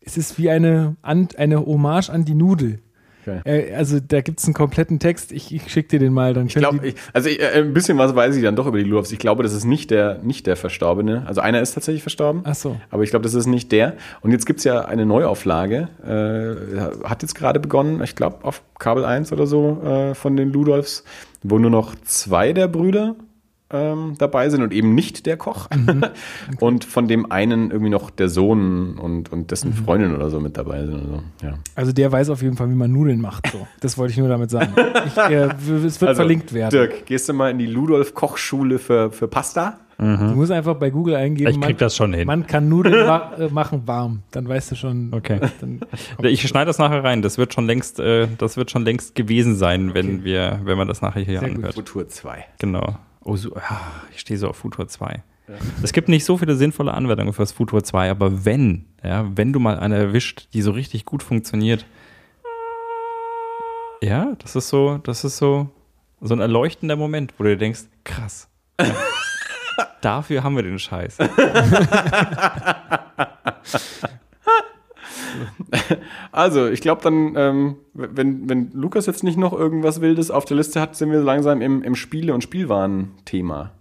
es ist wie eine, an, eine Hommage an die Nudel. Okay. Er, also da gibt es einen kompletten Text, ich, ich schicke dir den mal, dann Ich glaube, also ich, äh, ein bisschen was weiß ich dann doch über die Ludolfs. Ich glaube, das ist nicht der, nicht der Verstorbene. Also einer ist tatsächlich verstorben. Ach so. Aber ich glaube, das ist nicht der. Und jetzt gibt es ja eine Neuauflage. Äh, hat jetzt gerade begonnen, ich glaube, auf Kabel 1 oder so äh, von den Ludolfs, wo nur noch zwei der Brüder ähm, dabei sind und eben nicht der Koch. Und von dem einen irgendwie noch der Sohn und, und dessen Freundin oder so mit dabei sind. Oder so. ja. Also der weiß auf jeden Fall, wie man Nudeln macht. So. Das wollte ich nur damit sagen. Ich, äh, es wird Also, verlinkt werden. Dirk, gehst du mal in die Ludolf-Kochschule für, für Pasta? Du musst einfach bei Google eingeben, Ich krieg das schon hin. man kann Nudeln ma äh, machen warm. Dann weißt du schon. Okay. Dann Ich schneide das nachher rein. Das wird schon längst, äh, das wird schon längst gewesen sein, wenn wir, wenn man das nachher hier Sehr gut. anhört. Futur 2. Genau. Oh, so, ah, ich stehe so auf Futur 2. Es gibt nicht so viele sinnvolle Anwendungen fürs Futur 2, aber wenn, ja, wenn du mal eine erwischt, die so richtig gut funktioniert, ja, das ist so, das ist so, so ein erleuchtender Moment, wo du dir denkst, krass. Ja. Dafür haben wir den Scheiß. Also, ich glaube dann, ähm, wenn, wenn Lukas jetzt nicht noch irgendwas Wildes auf der Liste hat, sind wir langsam im, im Spiele- und Spielwaren-Thema.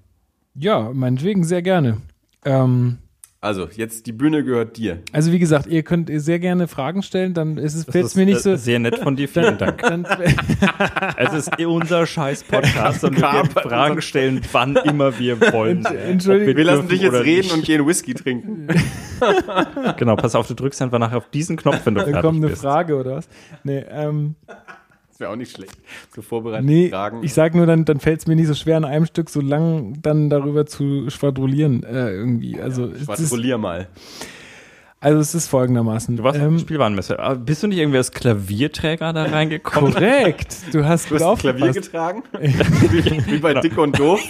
Ja, meinetwegen sehr gerne. Ähm, Also, jetzt die Bühne gehört dir. also wie gesagt, ihr könnt sehr gerne Fragen stellen, dann ist es fällt es mir nicht so. äh, sehr nett von dir. Vielen Dank. Dann, Es ist unser scheiß Podcast und wir werden Fragen stellen, wann immer wir wollen. Entschuldigung. Wir lassen dich jetzt reden nicht. und gehen Whisky trinken. Genau, pass auf, du drückst einfach nachher auf diesen Knopf, wenn du dann fertig kommt eine bist. Frage oder was? Nee, ähm, Das wäre auch nicht schlecht. So vorbereitet nee Fragen. ich sag nur, dann, dann fällt es mir nicht so schwer, an einem Stück so lang dann darüber zu schwadronieren äh, irgendwie. Also es, ist, Quadrollier mal. also es ist folgendermaßen. Du warst ähm, Spielwarenmesse. Aber bist du nicht irgendwie als Klavierträger da reingekommen? korrekt. Du hast Du hast Klavier getragen? wie, wie bei Dick und Doof.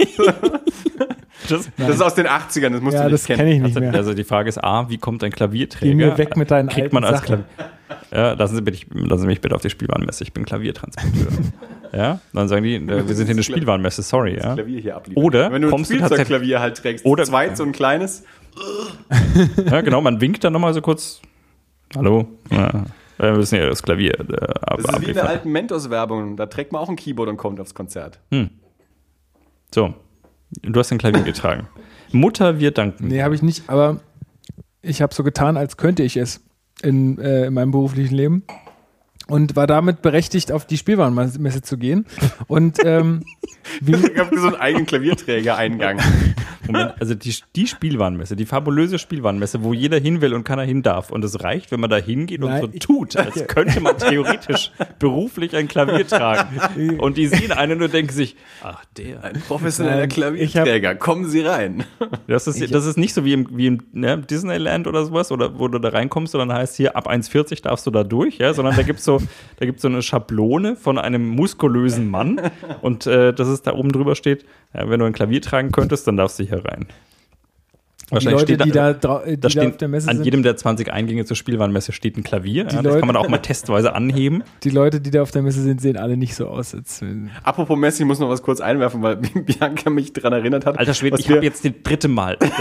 Das, Das ist aus den 80ern, das musst Ja, du das nicht kenne kennen. ich nicht also, mehr. also die Frage ist A, wie kommt ein Klavierträger? Geh mir weg mit deinen Kriegt man als Sachen. Klavier ja, lassen Sie, bitte, lassen Sie mich bitte auf die Spielwarenmesse, ich bin Klaviertransporteur. ja, dann sagen die, äh, wir sind hier eine Spielwarenmesse, sorry, ja. Klavier hier abliefern. Oder Wenn du ein kommst du Spielzeugklavier halt trägst, Oder- zweit so ein kleines, ja. Genau, man winkt dann nochmal so kurz, hallo, ja, wir müssen ja das Klavier äh, ab, das ist wie in der alten Mentos-Werbung, da trägt man auch ein Keyboard und kommt aufs Konzert. So, du hast ein Klavier getragen. Mutter, wir danken. Nee, habe ich nicht, aber ich habe so getan, als könnte ich es in, äh, in meinem beruflichen Leben. Und war damit berechtigt, auf die Spielwarenmesse zu gehen. Und ähm, wie, Ich habe so einen eigenen Klavierträger-Eingang. Moment, also die, die Spielwarenmesse, die fabulöse Spielwarenmesse, wo jeder hin will und keiner hin darf. Und es reicht, wenn man da hingeht und Nein, so tut, als könnte man theoretisch beruflich ein Klavier tragen. Und die sehen einen und denken sich, ach der. Ein professioneller Nein, Klavierträger, kommen Sie rein. Das ist, das ist nicht so wie im, wie im ne, Disneyland oder sowas, oder wo du da reinkommst und dann heißt hier, ab 1,40 darfst du da durch, ja, sondern da gibt's so, da gibt's so eine Schablone von einem muskulösen Mann und äh, das ist da oben drüber steht, ja, wenn du ein Klavier tragen könntest, dann darfst du hier rein. Die Leute, die da, die da da steht, auf der Messe an sind, jedem der 20 Eingänge zur Spielwarenmesse steht ein Klavier. Ja, das Leute- kann man auch mal testweise anheben. die Leute, die da auf der Messe sind, sehen alle nicht so aus. Als, Apropos Messi, ich muss noch was kurz einwerfen, weil Bianca mich daran erinnert hat. Alter Schwede, ich habe jetzt den dritte Mal das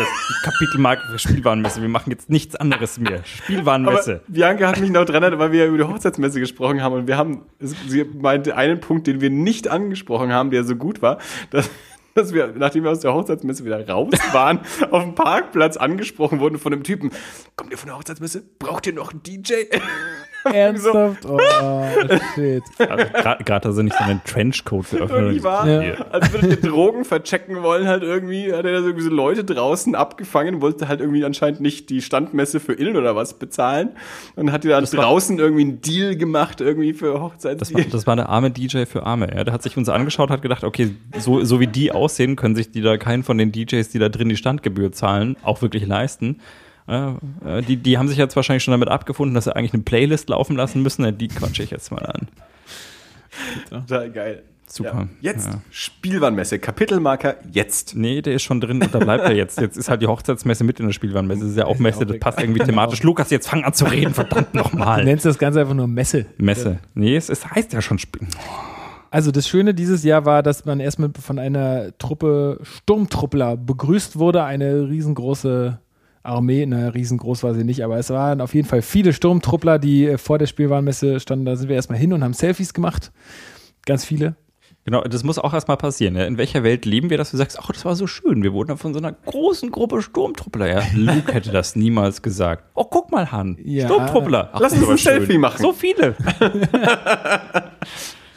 Kapitelmarke für Spielwarenmesse. Wir machen jetzt nichts anderes mehr. Spielwarenmesse. Aber Bianca hat mich noch dran erinnert, weil wir ja über die Hochzeitsmesse gesprochen haben und wir haben, sie meinte einen Punkt, den wir nicht angesprochen haben, der so gut war, dass, dass wir, nachdem wir aus der Hochzeitsmesse wieder raus waren, auf dem Parkplatz angesprochen wurden von einem Typen. Kommt ihr von der Hochzeitsmesse? Braucht ihr noch einen DJ? Ernsthaft? Oh, shit. Also Gerade hat er nicht so einen Trenchcoat geöffnet. Irgendwie war, Ja. als würde der Drogen verchecken wollen, halt irgendwie, hat er da so irgendwie so Leute draußen abgefangen, wollte halt irgendwie anscheinend nicht die Standmesse für innen oder was bezahlen und hat die dann war- draußen irgendwie einen Deal gemacht, irgendwie für Hochzeits. Das war, das war der arme DJ für Arme. Ja. Der hat sich uns angeschaut, hat gedacht, okay, so, so wie die aussehen, können sich die da keinen von den DJs, die da drin die Standgebühr zahlen, auch wirklich leisten. Ja, äh, die, die haben sich jetzt wahrscheinlich schon damit abgefunden, dass sie eigentlich eine Playlist laufen lassen müssen. Die quatsche ich jetzt mal an. Total geil. Super. Ja. Jetzt Ja. Spielwarenmesse, Kapitelmarker jetzt. Nee, der ist schon drin und da bleibt er jetzt. Jetzt ist halt die Hochzeitsmesse mit in der Spielwarenmesse. Das ist ja auch Messe, das passt irgendwie thematisch. Lukas, jetzt fang an zu reden, verdammt Du nochmal. nennst das Ganze einfach nur Messe. Messe. Nee, es, es heißt ja schon Spiel. Also das Schöne dieses Jahr war, dass man erstmal von einer Truppe Sturmtruppler begrüßt wurde, eine riesengroße Armee, na riesengroß war sie nicht, aber es waren auf jeden Fall viele Sturmtruppler, die äh, vor der Spielwarenmesse standen. Da sind wir erstmal hin und haben Selfies gemacht. Ganz viele. Genau, das muss auch erstmal passieren. Ja. In welcher Welt leben wir, dass du sagst, ach, das war so schön. Wir wurden von so einer großen Gruppe Sturmtruppler. Ja, Luke hätte das niemals gesagt. Oh, guck mal, Han. Ja. Sturmtruppler. Ach, Lass uns ein schön. Selfie machen. So viele.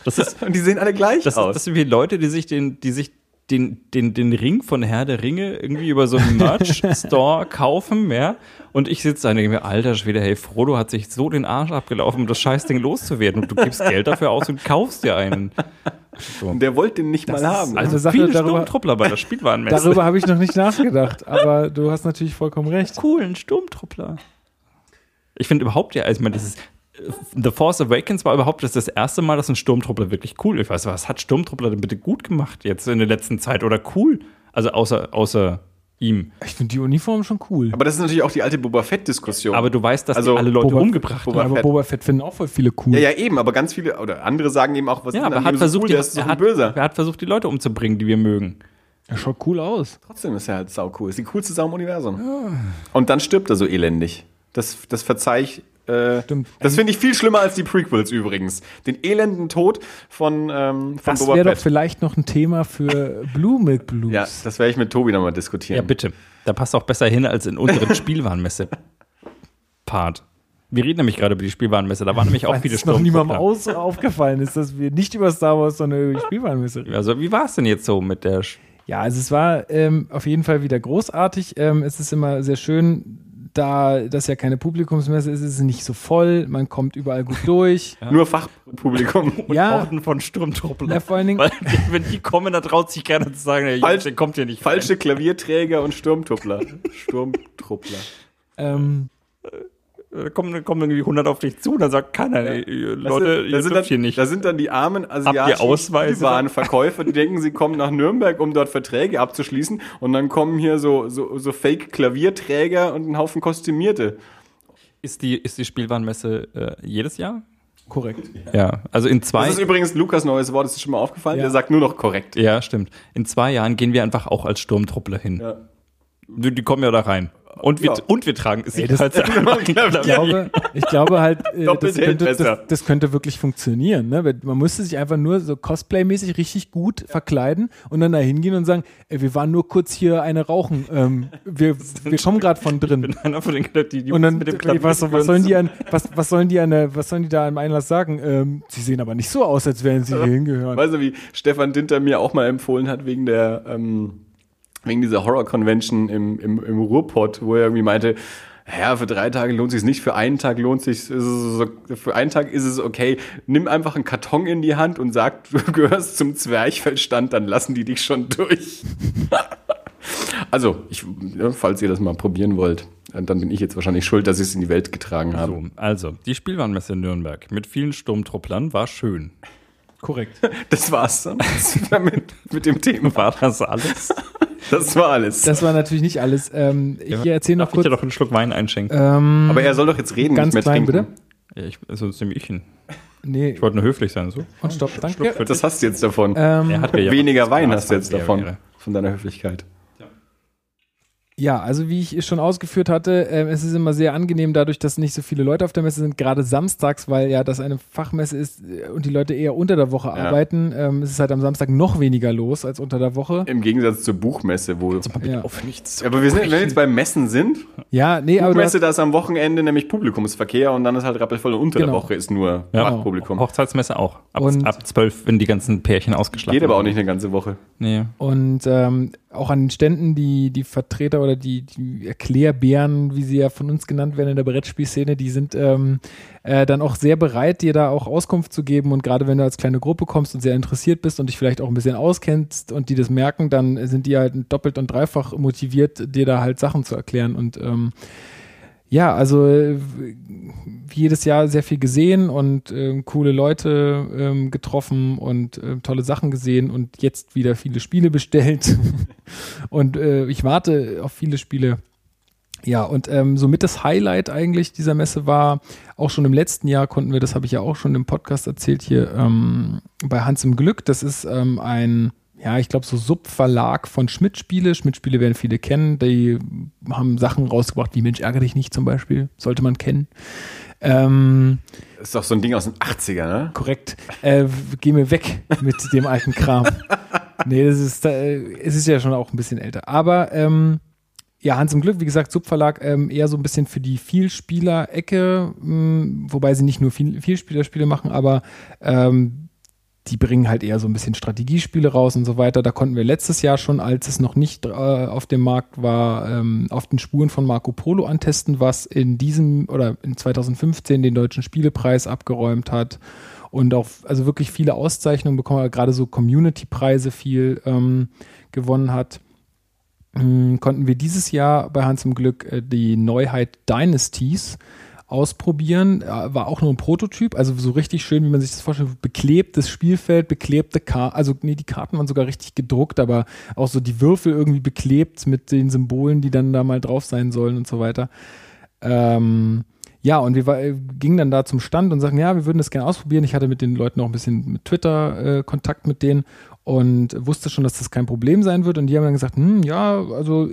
das ist, Und die sehen alle gleich das, ist, aus. das sind wie Leute, die sich den, die sich den, den, den Ring von Herr der Ringe irgendwie über so einen Merch-Store kaufen, ja. Und ich sitze da und denke mir, alter Schwede, hey, Frodo hat sich so den Arsch abgelaufen, um das Scheißding loszuwerden. Und du gibst Geld dafür aus und kaufst dir einen. So. Der wollte den nicht mal haben. Also Eine Sache viele darüber- Sturmtruppler bei der Spielwarenmesse. Darüber habe ich noch nicht nachgedacht, aber du hast natürlich vollkommen recht. coolen Sturmtruppler. Ich finde überhaupt ja, also ich meine, das ist The Force Awakens war überhaupt das, das erste Mal, dass ein Sturmtruppler wirklich cool ist. Ich weiß, was hat Sturmtruppler denn bitte gut gemacht jetzt in der letzten Zeit oder cool? Also außer, außer ihm. Ich finde die Uniform schon cool. Aber das ist natürlich auch die alte Boba Fett-Diskussion. Aber du weißt, dass Also die alle Leute Boba- umgebracht Boba haben. aber. Boba Fett finden auch voll viele cool. ja, ja, eben, aber ganz viele, oder andere sagen eben auch, was Ja, ist denn aber an er hat so versucht, cool, die, ist so er, ein hat, Böser. er hat versucht, die Leute umzubringen, die wir mögen. Er schaut cool aus. Trotzdem ist er halt sau cool. Ist die coolste Sau im Universum. Und dann stirbt er so elendig. Das, das verzeih ich Äh, Stimmt. Das finde ich viel schlimmer als die Prequels übrigens. Den elenden Tod von, ähm, von Das wäre doch vielleicht noch ein Thema für Blue Milk Blues. Ja, das werde ich mit Tobi nochmal diskutieren. Ja, bitte. Da passt auch besser hin als in unseren Spielwarenmesse-Part. Wir reden nämlich gerade über die Spielwarenmesse. Da waren nämlich auch Weil viele es noch niemandem aus, aufgefallen ist, dass wir nicht über Star Wars, sondern über die Spielwarenmesse reden. Also, wie war es denn jetzt so mit der. Sch Ja, also es war ähm, auf jeden Fall wieder großartig. Ähm, es ist immer sehr schön, da das ja keine Publikumsmesse ist, ist es nicht so voll. Man kommt überall gut durch. Nur Fachpublikum. ja, Horden von Sturmtrupplern? ja, vor allen Dingen, Weil, wenn die kommen, da traut sich keiner zu sagen, der, Falsch- kommt hier nicht. Falsche Klavierträger und Sturmtruppler. Sturmtruppler. ähm, rein. Da kommen, da kommen irgendwie 100 auf dich zu, dann sagt keiner, ey, ihr Leute, da ihr sind, dürft dann, hier nicht. da sind dann die armen asiatischen Ausweise? Spielwarenverkäufer, die denken, sie kommen nach Nürnberg, um dort Verträge abzuschließen. Und dann kommen hier so, so, so Fake-Klavierträger und ein Haufen Kostümierte. Ist die, ist die Spielwarenmesse äh, jedes Jahr? korrekt. Ja, also in zwei. Das ist übrigens Lukas neues Wort, ist dir schon mal aufgefallen? Ja. Der sagt nur noch korrekt. ja, stimmt. In zwei Jahren gehen wir einfach auch als Sturmtruppler hin. Ja. Die, die kommen ja da rein. Und wir, Ja. und wir tragen das- Sicherheitsarmband. Ich glaube, ich glaube halt, äh, das, könnte, das, das könnte wirklich funktionieren. Ne? Man müsste sich einfach nur so Cosplay-mäßig richtig gut verkleiden und dann da hingehen und sagen, ey, wir waren nur kurz hier eine rauchen. Ähm, wir, wir kommen gerade von drin. Einer von den die, die Und dann, mit dem ey, Klavier was, was sollen die an, was, was sollen die an, der- was sollen die da im Einlass sagen? Ähm, sie sehen aber nicht so aus, als wären sie hier hingehören. Weißt du, wie Stefan Dinter mir auch mal empfohlen hat, wegen der, ähm, wegen dieser Horror-Convention im, im, im Ruhrpott, wo er irgendwie meinte, ja, für drei Tage lohnt sich nicht, für einen Tag lohnt sich, ist so, für einen Tag ist es okay. Nimm einfach einen Karton in die Hand und sag, du gehörst zum Zwerchfellstand, dann lassen die dich schon durch. also, ich, ja, falls ihr das mal probieren wollt, äh, dann bin ich jetzt wahrscheinlich schuld, dass ich es in die Welt getragen habe. So, also, die Spielwarenmesse in Nürnberg mit vielen Sturmtrupplern war schön. Korrekt. Das war's dann mit, mit dem Thema. War das alles? Das war alles. Das war natürlich nicht alles. Ähm, ich erzähle noch Darf ich kurz. dir doch einen Schluck Wein einschenken? Ähm, Aber er soll doch jetzt reden, ganz nicht mehr klein, trinken. bitte. ja, ich, sonst nehme ich ihn. Nee, Ich wollte nur höflich sein, so. und stopp, danke. Das hast du jetzt davon. Ähm, Er hat ja Weniger Wein hast du jetzt davon. wäre. Von deiner Höflichkeit. Ja, also wie ich schon ausgeführt hatte, äh, es ist immer sehr angenehm dadurch, dass nicht so viele Leute auf der Messe sind, gerade samstags, weil ja das eine Fachmesse ist äh, und die Leute eher unter der Woche arbeiten. Ähm, es ist halt am Samstag noch weniger los als unter der Woche. Im Gegensatz zur Buchmesse, wo. Ja, Auf nichts. Aber wir sind, wenn wir jetzt bei Messen sind, ja nee, aber Buchmesse, hast, da ist am Wochenende nämlich Publikumsverkehr und dann ist halt rappelvoll und unter Genau. der Woche ist nur Ja. Fachpublikum. Hochzeitsmesse auch. Ab, Und- ab 12, wenn die ganzen Pärchen ausgeschlafen Geht aber auch nicht eine ganze Woche. Nee. und ähm, auch an den Ständen die, die Vertreter oder die, die Erklärbären, wie sie ja von uns genannt werden in der Brettspielszene, die sind ähm, äh, dann auch sehr bereit, dir da auch Auskunft zu geben. Und gerade wenn du als kleine Gruppe kommst und sehr interessiert bist und dich vielleicht auch ein bisschen auskennst und die das merken, dann sind die halt doppelt und dreifach motiviert, dir da halt Sachen zu erklären. Und ähm, ja, also äh, jedes Jahr sehr viel gesehen und ähm, coole Leute ähm, getroffen und ähm, tolle Sachen gesehen und jetzt wieder viele Spiele bestellt. und äh, ich warte auf viele Spiele. Ja, und ähm, somit das Highlight eigentlich dieser Messe war, auch schon im letzten Jahr konnten wir, das habe ich ja auch schon im Podcast erzählt hier, ähm, bei Hans im Glück. Das ist ähm, ein, ja, ich glaube, so Subverlag von Schmidt-Spiele. Schmidt-Spiele werden viele kennen. Die haben Sachen rausgebracht wie Mensch, ärgere dich nicht zum Beispiel. Sollte man kennen. Ähm, Das ist doch so ein Ding aus den 80er, ne? korrekt. Äh, geh mir weg mit dem alten Kram. Nee, das ist, äh, es ist ja schon auch ein bisschen älter. Aber ähm, ja, Hans im Glück, wie gesagt, Subverlag ähm, eher so ein bisschen für die Vielspieler-Ecke, mh, wobei sie nicht nur viel, Vielspielerspiele machen, aber ähm, die bringen halt eher so ein bisschen Strategiespiele raus und so weiter. Da konnten wir letztes Jahr schon, als es noch nicht äh, auf dem Markt war, ähm, auf den Spuren von Marco Polo antesten, was in diesem oder in 2015 den deutschen Spielepreis abgeräumt hat und auch also wirklich viele Auszeichnungen bekommen, gerade so Community-Preise viel ähm, gewonnen hat. Ähm, konnten wir dieses Jahr bei Hans im Glück äh, die Neuheit Dynasties ausprobieren. War auch nur ein Prototyp, also so richtig schön, wie man sich das vorstellt. Beklebtes Spielfeld, beklebte Karten, also nee, die Karten waren sogar richtig gedruckt, aber auch so die Würfel irgendwie beklebt mit den Symbolen, die dann da mal drauf sein sollen und so weiter. Ähm, ja, und wir war, äh, gingen dann da zum Stand und sagten, ja, wir würden das gerne ausprobieren. Ich hatte mit den Leuten auch ein bisschen mit Twitter äh, Kontakt mit denen und wusste schon, dass das kein Problem sein wird. Und die haben dann gesagt, hm, ja, also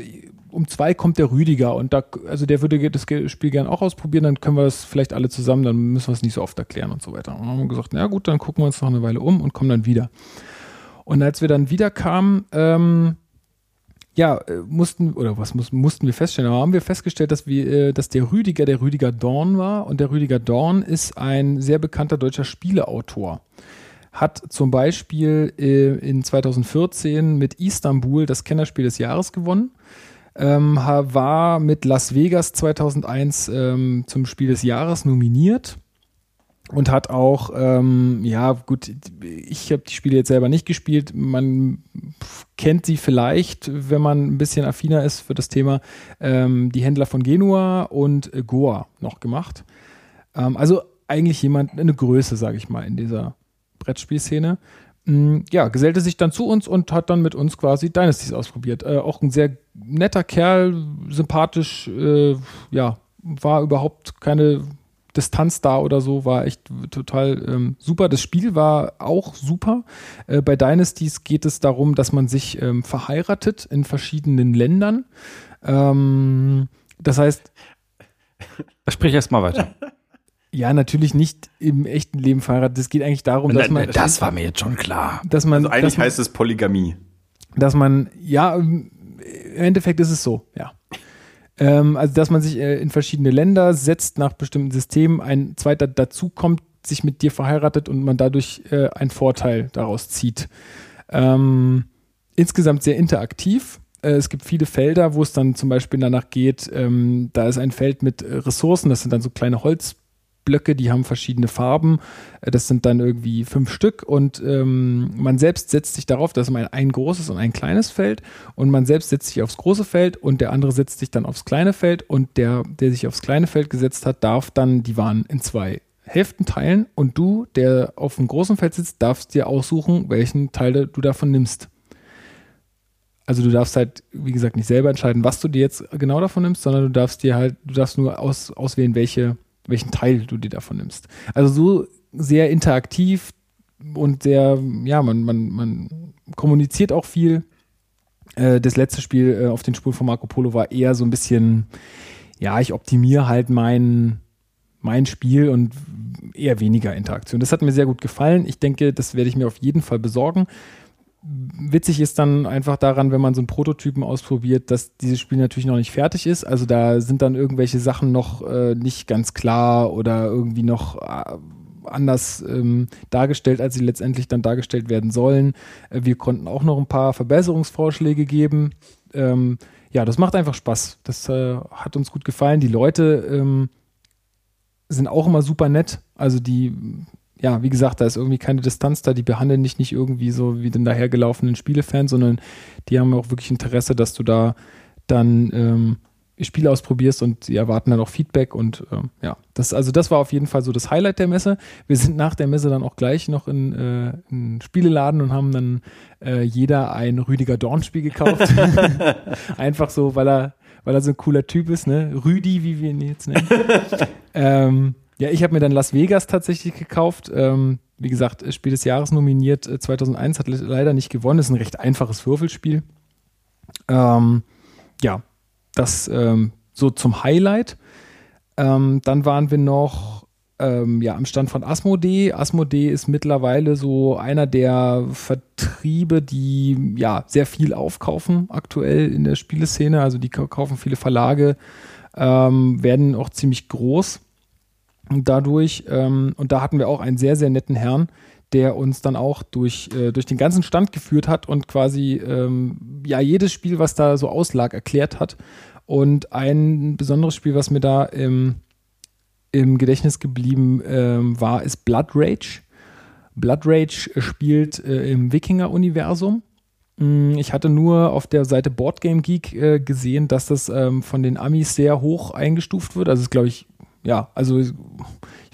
um zwei kommt der Rüdiger und da, also der würde das Spiel gerne auch ausprobieren, dann können wir das vielleicht alle zusammen, dann müssen wir es nicht so oft erklären und so weiter. Und dann haben wir gesagt, na gut, dann gucken wir uns noch eine Weile um und kommen dann wieder. Und als wir dann wieder kamen, ähm, ja, äh, mussten, oder was muss, mussten wir feststellen, aber haben wir festgestellt, dass wir, äh, dass der Rüdiger der Rüdiger Dorn war und der Rüdiger Dorn ist ein sehr bekannter deutscher Spieleautor. Hat zum Beispiel äh, in 2014 mit Istanbul das Kennerspiel des Jahres gewonnen. Ähm, war mit Las Vegas 2001 ähm, zum Spiel des Jahres nominiert und hat auch, ähm, ja gut, ich habe die Spiele jetzt selber nicht gespielt, man kennt sie vielleicht, wenn man ein bisschen affiner ist für das Thema, ähm, die Händler von Genua und äh, Goa noch gemacht. Ähm, also eigentlich jemand, eine Größe, sage ich mal, in dieser Brettspielszene. Mm, ja, gesellte sich dann zu uns und hat dann mit uns quasi Dynasties ausprobiert. Äh, auch ein sehr netter Kerl, sympathisch, äh, ja, war überhaupt keine Distanz da oder so, war echt total ähm, super. Das Spiel war auch super. Äh, bei Dynasties geht es darum, dass man sich ähm, verheiratet in verschiedenen Ländern. Ähm, das heißt. Sprich erst mal weiter. Ja, natürlich nicht im echten Leben verheiratet. Es geht eigentlich darum, dass man. Das war mir jetzt schon klar. Dass man, Also eigentlich dass man, heißt es Polygamie. dass man, ja, im Endeffekt ist es so, ja. Ähm, also, dass man sich äh, in verschiedene Länder setzt nach bestimmten Systemen, ein zweiter dazukommt, sich mit dir verheiratet und man dadurch äh, einen Vorteil daraus zieht. Ähm, insgesamt sehr interaktiv. Äh, es gibt viele Felder, wo es dann zum Beispiel danach geht, ähm, da ist ein Feld mit äh, Ressourcen, das sind dann so kleine Holzblöcke, die haben verschiedene Farben. Äh, Das sind dann irgendwie fünf Stück und ähm, man selbst setzt sich darauf, das ist mal ein großes und ein kleines Feld und man selbst setzt sich aufs große Feld und der andere setzt sich dann aufs kleine Feld und der, der sich aufs kleine Feld gesetzt hat, darf dann die Waren in zwei Hälften teilen und du, der auf dem großen Feld sitzt, darfst dir aussuchen, welchen Teil du davon nimmst. Also du darfst halt, wie gesagt, nicht selber entscheiden, was du dir jetzt genau davon nimmst, sondern du darfst dir halt, du darfst nur aus, auswählen, welche, welchen Teil du dir davon nimmst. Also so sehr interaktiv und sehr, ja, man, man, man kommuniziert auch viel. Äh, das letzte Spiel äh, auf den Spuren von Marco Polo war eher so ein bisschen, ja, ich optimiere halt mein, mein Spiel und eher weniger Interaktion. Das hat mir sehr gut gefallen. Ich denke, das werde ich mir auf jeden Fall besorgen. Witzig ist dann einfach daran, wenn man so einen Prototypen ausprobiert, dass dieses Spiel natürlich noch nicht fertig ist. Also da sind dann irgendwelche Sachen noch äh, nicht ganz klar oder irgendwie noch äh, anders ähm, dargestellt, als sie letztendlich dann dargestellt werden sollen. Äh, wir konnten auch noch ein paar Verbesserungsvorschläge geben. Ähm, ja, das macht einfach Spaß. Das äh, hat uns gut gefallen. Die Leute ähm, sind auch immer super nett. Also die, ja, wie gesagt, da ist irgendwie keine Distanz da. Die behandeln dich nicht irgendwie so wie den dahergelaufenen Spielefan, sondern die haben auch wirklich Interesse, dass du da dann ähm, Spiele ausprobierst und sie erwarten dann auch Feedback und ähm, ja, das, also das war auf jeden Fall so das Highlight der Messe. Wir sind nach der Messe dann auch gleich noch in, äh, in Spieleladen und haben dann äh, jeder ein Rüdiger Dorn-Spiel gekauft. Einfach so, weil er, weil er so ein cooler Typ ist, ne? Rüdi, wie wir ihn jetzt nennen. ähm, ja, ich habe mir dann Las Vegas tatsächlich gekauft. Ähm, wie gesagt, äh, Spiel des Jahres nominiert äh, 2001, hat le leider nicht gewonnen. Ist ein recht einfaches Würfelspiel. Ähm, ja, das ähm, so zum Highlight. Ähm, dann waren wir noch ähm, ja, am Stand von Asmodee. Asmodee ist mittlerweile so einer der Vertriebe, die ja sehr viel aufkaufen aktuell in der Spieleszene. Also die kaufen viele Verlage, ähm, werden auch ziemlich groß dadurch. Ähm, und da hatten wir auch einen sehr, sehr netten Herrn, der uns dann auch durch, äh, durch den ganzen Stand geführt hat und quasi ähm, ja jedes Spiel, was da so auslag, erklärt hat. Und ein besonderes Spiel, was mir da im, im Gedächtnis geblieben ähm, war, ist Blood Rage. Blood Rage spielt äh, im Wikinger-Universum. Mm, Ich hatte nur auf der Seite Boardgame Geek äh, gesehen, dass das ähm, von den Amis sehr hoch eingestuft wird. Also es glaube ich, ja, also ich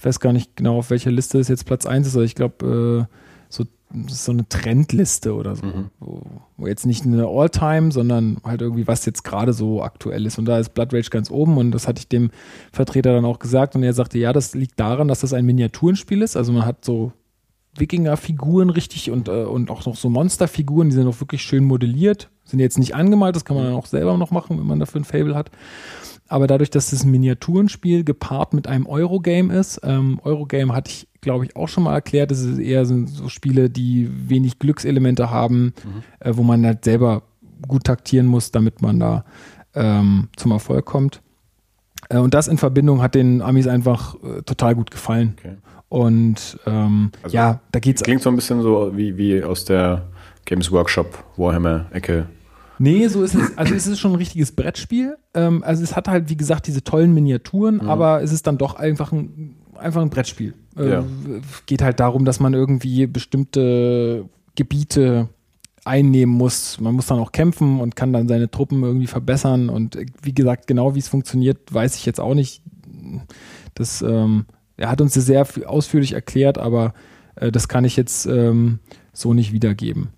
weiß gar nicht genau, auf welcher Liste es jetzt Platz 1 ist, aber ich glaube, äh, so, so eine Trendliste oder so. Wo, wo jetzt nicht eine All-Time, sondern halt irgendwie, was jetzt gerade so aktuell ist. Und da ist Blood Rage ganz oben und das hatte ich dem Vertreter dann auch gesagt und er sagte, ja, das liegt daran, dass das ein Miniaturenspiel ist. Also man hat so Wikinger-Figuren richtig und, äh, und auch noch so Monsterfiguren, die sind auch wirklich schön modelliert. Sind jetzt nicht angemalt, das kann man dann auch selber noch machen, wenn man dafür ein Fable hat. Aber dadurch, dass es ein Miniaturenspiel gepaart mit einem Eurogame ist, ähm, Eurogame hatte ich, glaube ich, auch schon mal erklärt, das ist eher so, so Spiele, die wenig Glückselemente haben, äh, wo man halt selber gut taktieren muss, damit man da ähm, zum Erfolg kommt. Äh, und das in Verbindung hat den Amis einfach äh, total gut gefallen. Okay. Und ähm, Also, ja, da geht's. Klingt so ein bisschen so wie, wie aus der Games Workshop Warhammer-Ecke. Nee, so ist es. Also es ist schon ein richtiges Brettspiel. Ähm, also es hat halt, wie gesagt, diese tollen Miniaturen, Mhm. aber es ist dann doch einfach ein, einfach ein Brettspiel. Äh, Ja. Geht halt darum, dass man irgendwie bestimmte Gebiete einnehmen muss. Man muss dann auch kämpfen und kann dann seine Truppen irgendwie verbessern. Und äh, wie gesagt, genau wie es funktioniert, weiß ich jetzt auch nicht. Das, ähm, er hat uns das sehr ausführlich erklärt, aber äh, das kann ich jetzt ähm, so nicht wiedergeben.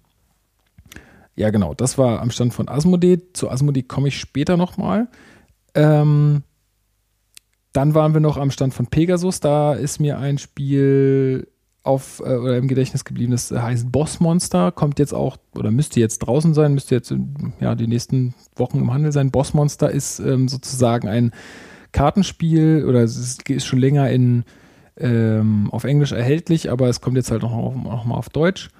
Ja, genau. Das war am Stand von Asmodee. Zu Asmodee komme ich später nochmal. Ähm, dann waren wir noch am Stand von Pegasus. Da ist mir ein Spiel auf äh, oder im Gedächtnis geblieben, das heißt Boss Monster. Kommt jetzt auch oder müsste jetzt draußen sein, müsste jetzt in, ja, die nächsten Wochen im Handel sein. Boss Monster ist ähm, sozusagen ein Kartenspiel oder es ist, ist schon länger in, ähm, auf Englisch erhältlich, aber es kommt jetzt halt noch, auf, noch mal auf Deutsch.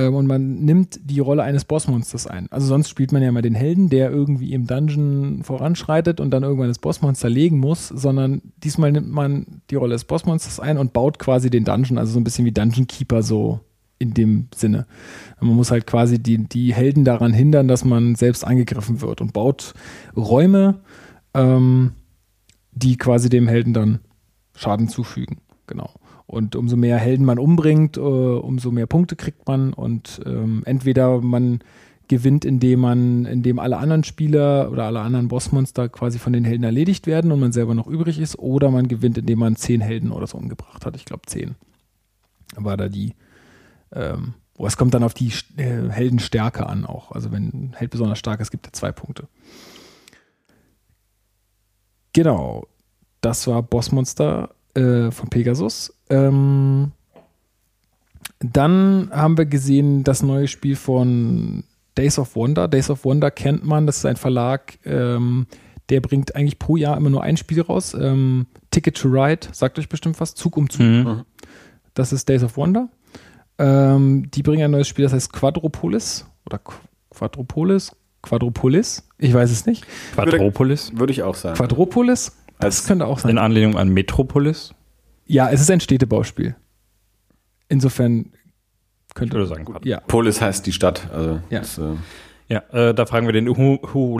Ähm, und man nimmt die Rolle eines Bossmonsters ein. Also sonst spielt man ja mal den Helden, der irgendwie im Dungeon voranschreitet und dann irgendwann das Bossmonster legen muss, sondern diesmal nimmt man die Rolle des Bossmonsters ein und baut quasi den Dungeon, also so ein bisschen wie Dungeon Keeper so in dem Sinne. Man muss halt quasi die, die Helden daran hindern, dass man selbst angegriffen wird und baut Räume, ähm, die quasi dem Helden dann Schaden zufügen. Genau. Und umso mehr Helden man umbringt, äh, umso mehr Punkte kriegt man. Und ähm, entweder man gewinnt, indem man, indem alle anderen Spieler oder alle anderen Bossmonster quasi von den Helden erledigt werden und man selber noch übrig ist, oder man gewinnt, indem man zehn Helden oder so umgebracht hat. Ich glaube zehn. War da die. Ähm, oh, es kommt dann auf die äh, Heldenstärke an auch. Also wenn ein Held besonders stark ist, gibt er zwei Punkte. Genau. Das war Bossmonster äh, von Pegasus. Ähm, dann haben wir gesehen das neue Spiel von Days of Wonder. Days of Wonder kennt man, das ist ein Verlag, ähm, der bringt eigentlich pro Jahr immer nur ein Spiel raus. Ähm, Ticket to Ride, sagt euch bestimmt was, Zug um Zug. Mhm. Das ist Days of Wonder. Ähm, die bringen ein neues Spiel, das heißt Quadropolis oder Qu- Quadropolis, Quadropolis, ich weiß es nicht. Quadropolis. Würde ich auch sagen. Quadropolis, das Als- könnte auch sein. In Anlehnung an Metropolis. Ja, es ist ein Städtebauspiel. Insofern könnte Ich sagen Quadropolis. Ja, Polis heißt die Stadt. Also Ja. das, äh, Ja, äh, da fragen wir den, Hu Hu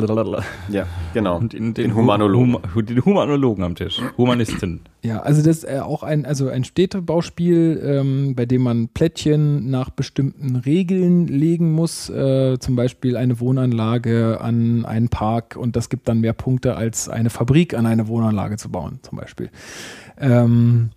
ja, genau. und den, den Humanologen. Hum den Humanologen am Tisch. Humanistin. ja, also das ist äh, auch ein, also ein Städtebauspiel, ähm, bei dem man Plättchen nach bestimmten Regeln legen muss. Äh, zum Beispiel eine Wohnanlage an einen Park und das gibt dann mehr Punkte als eine Fabrik an eine Wohnanlage zu bauen, zum Beispiel. Ähm,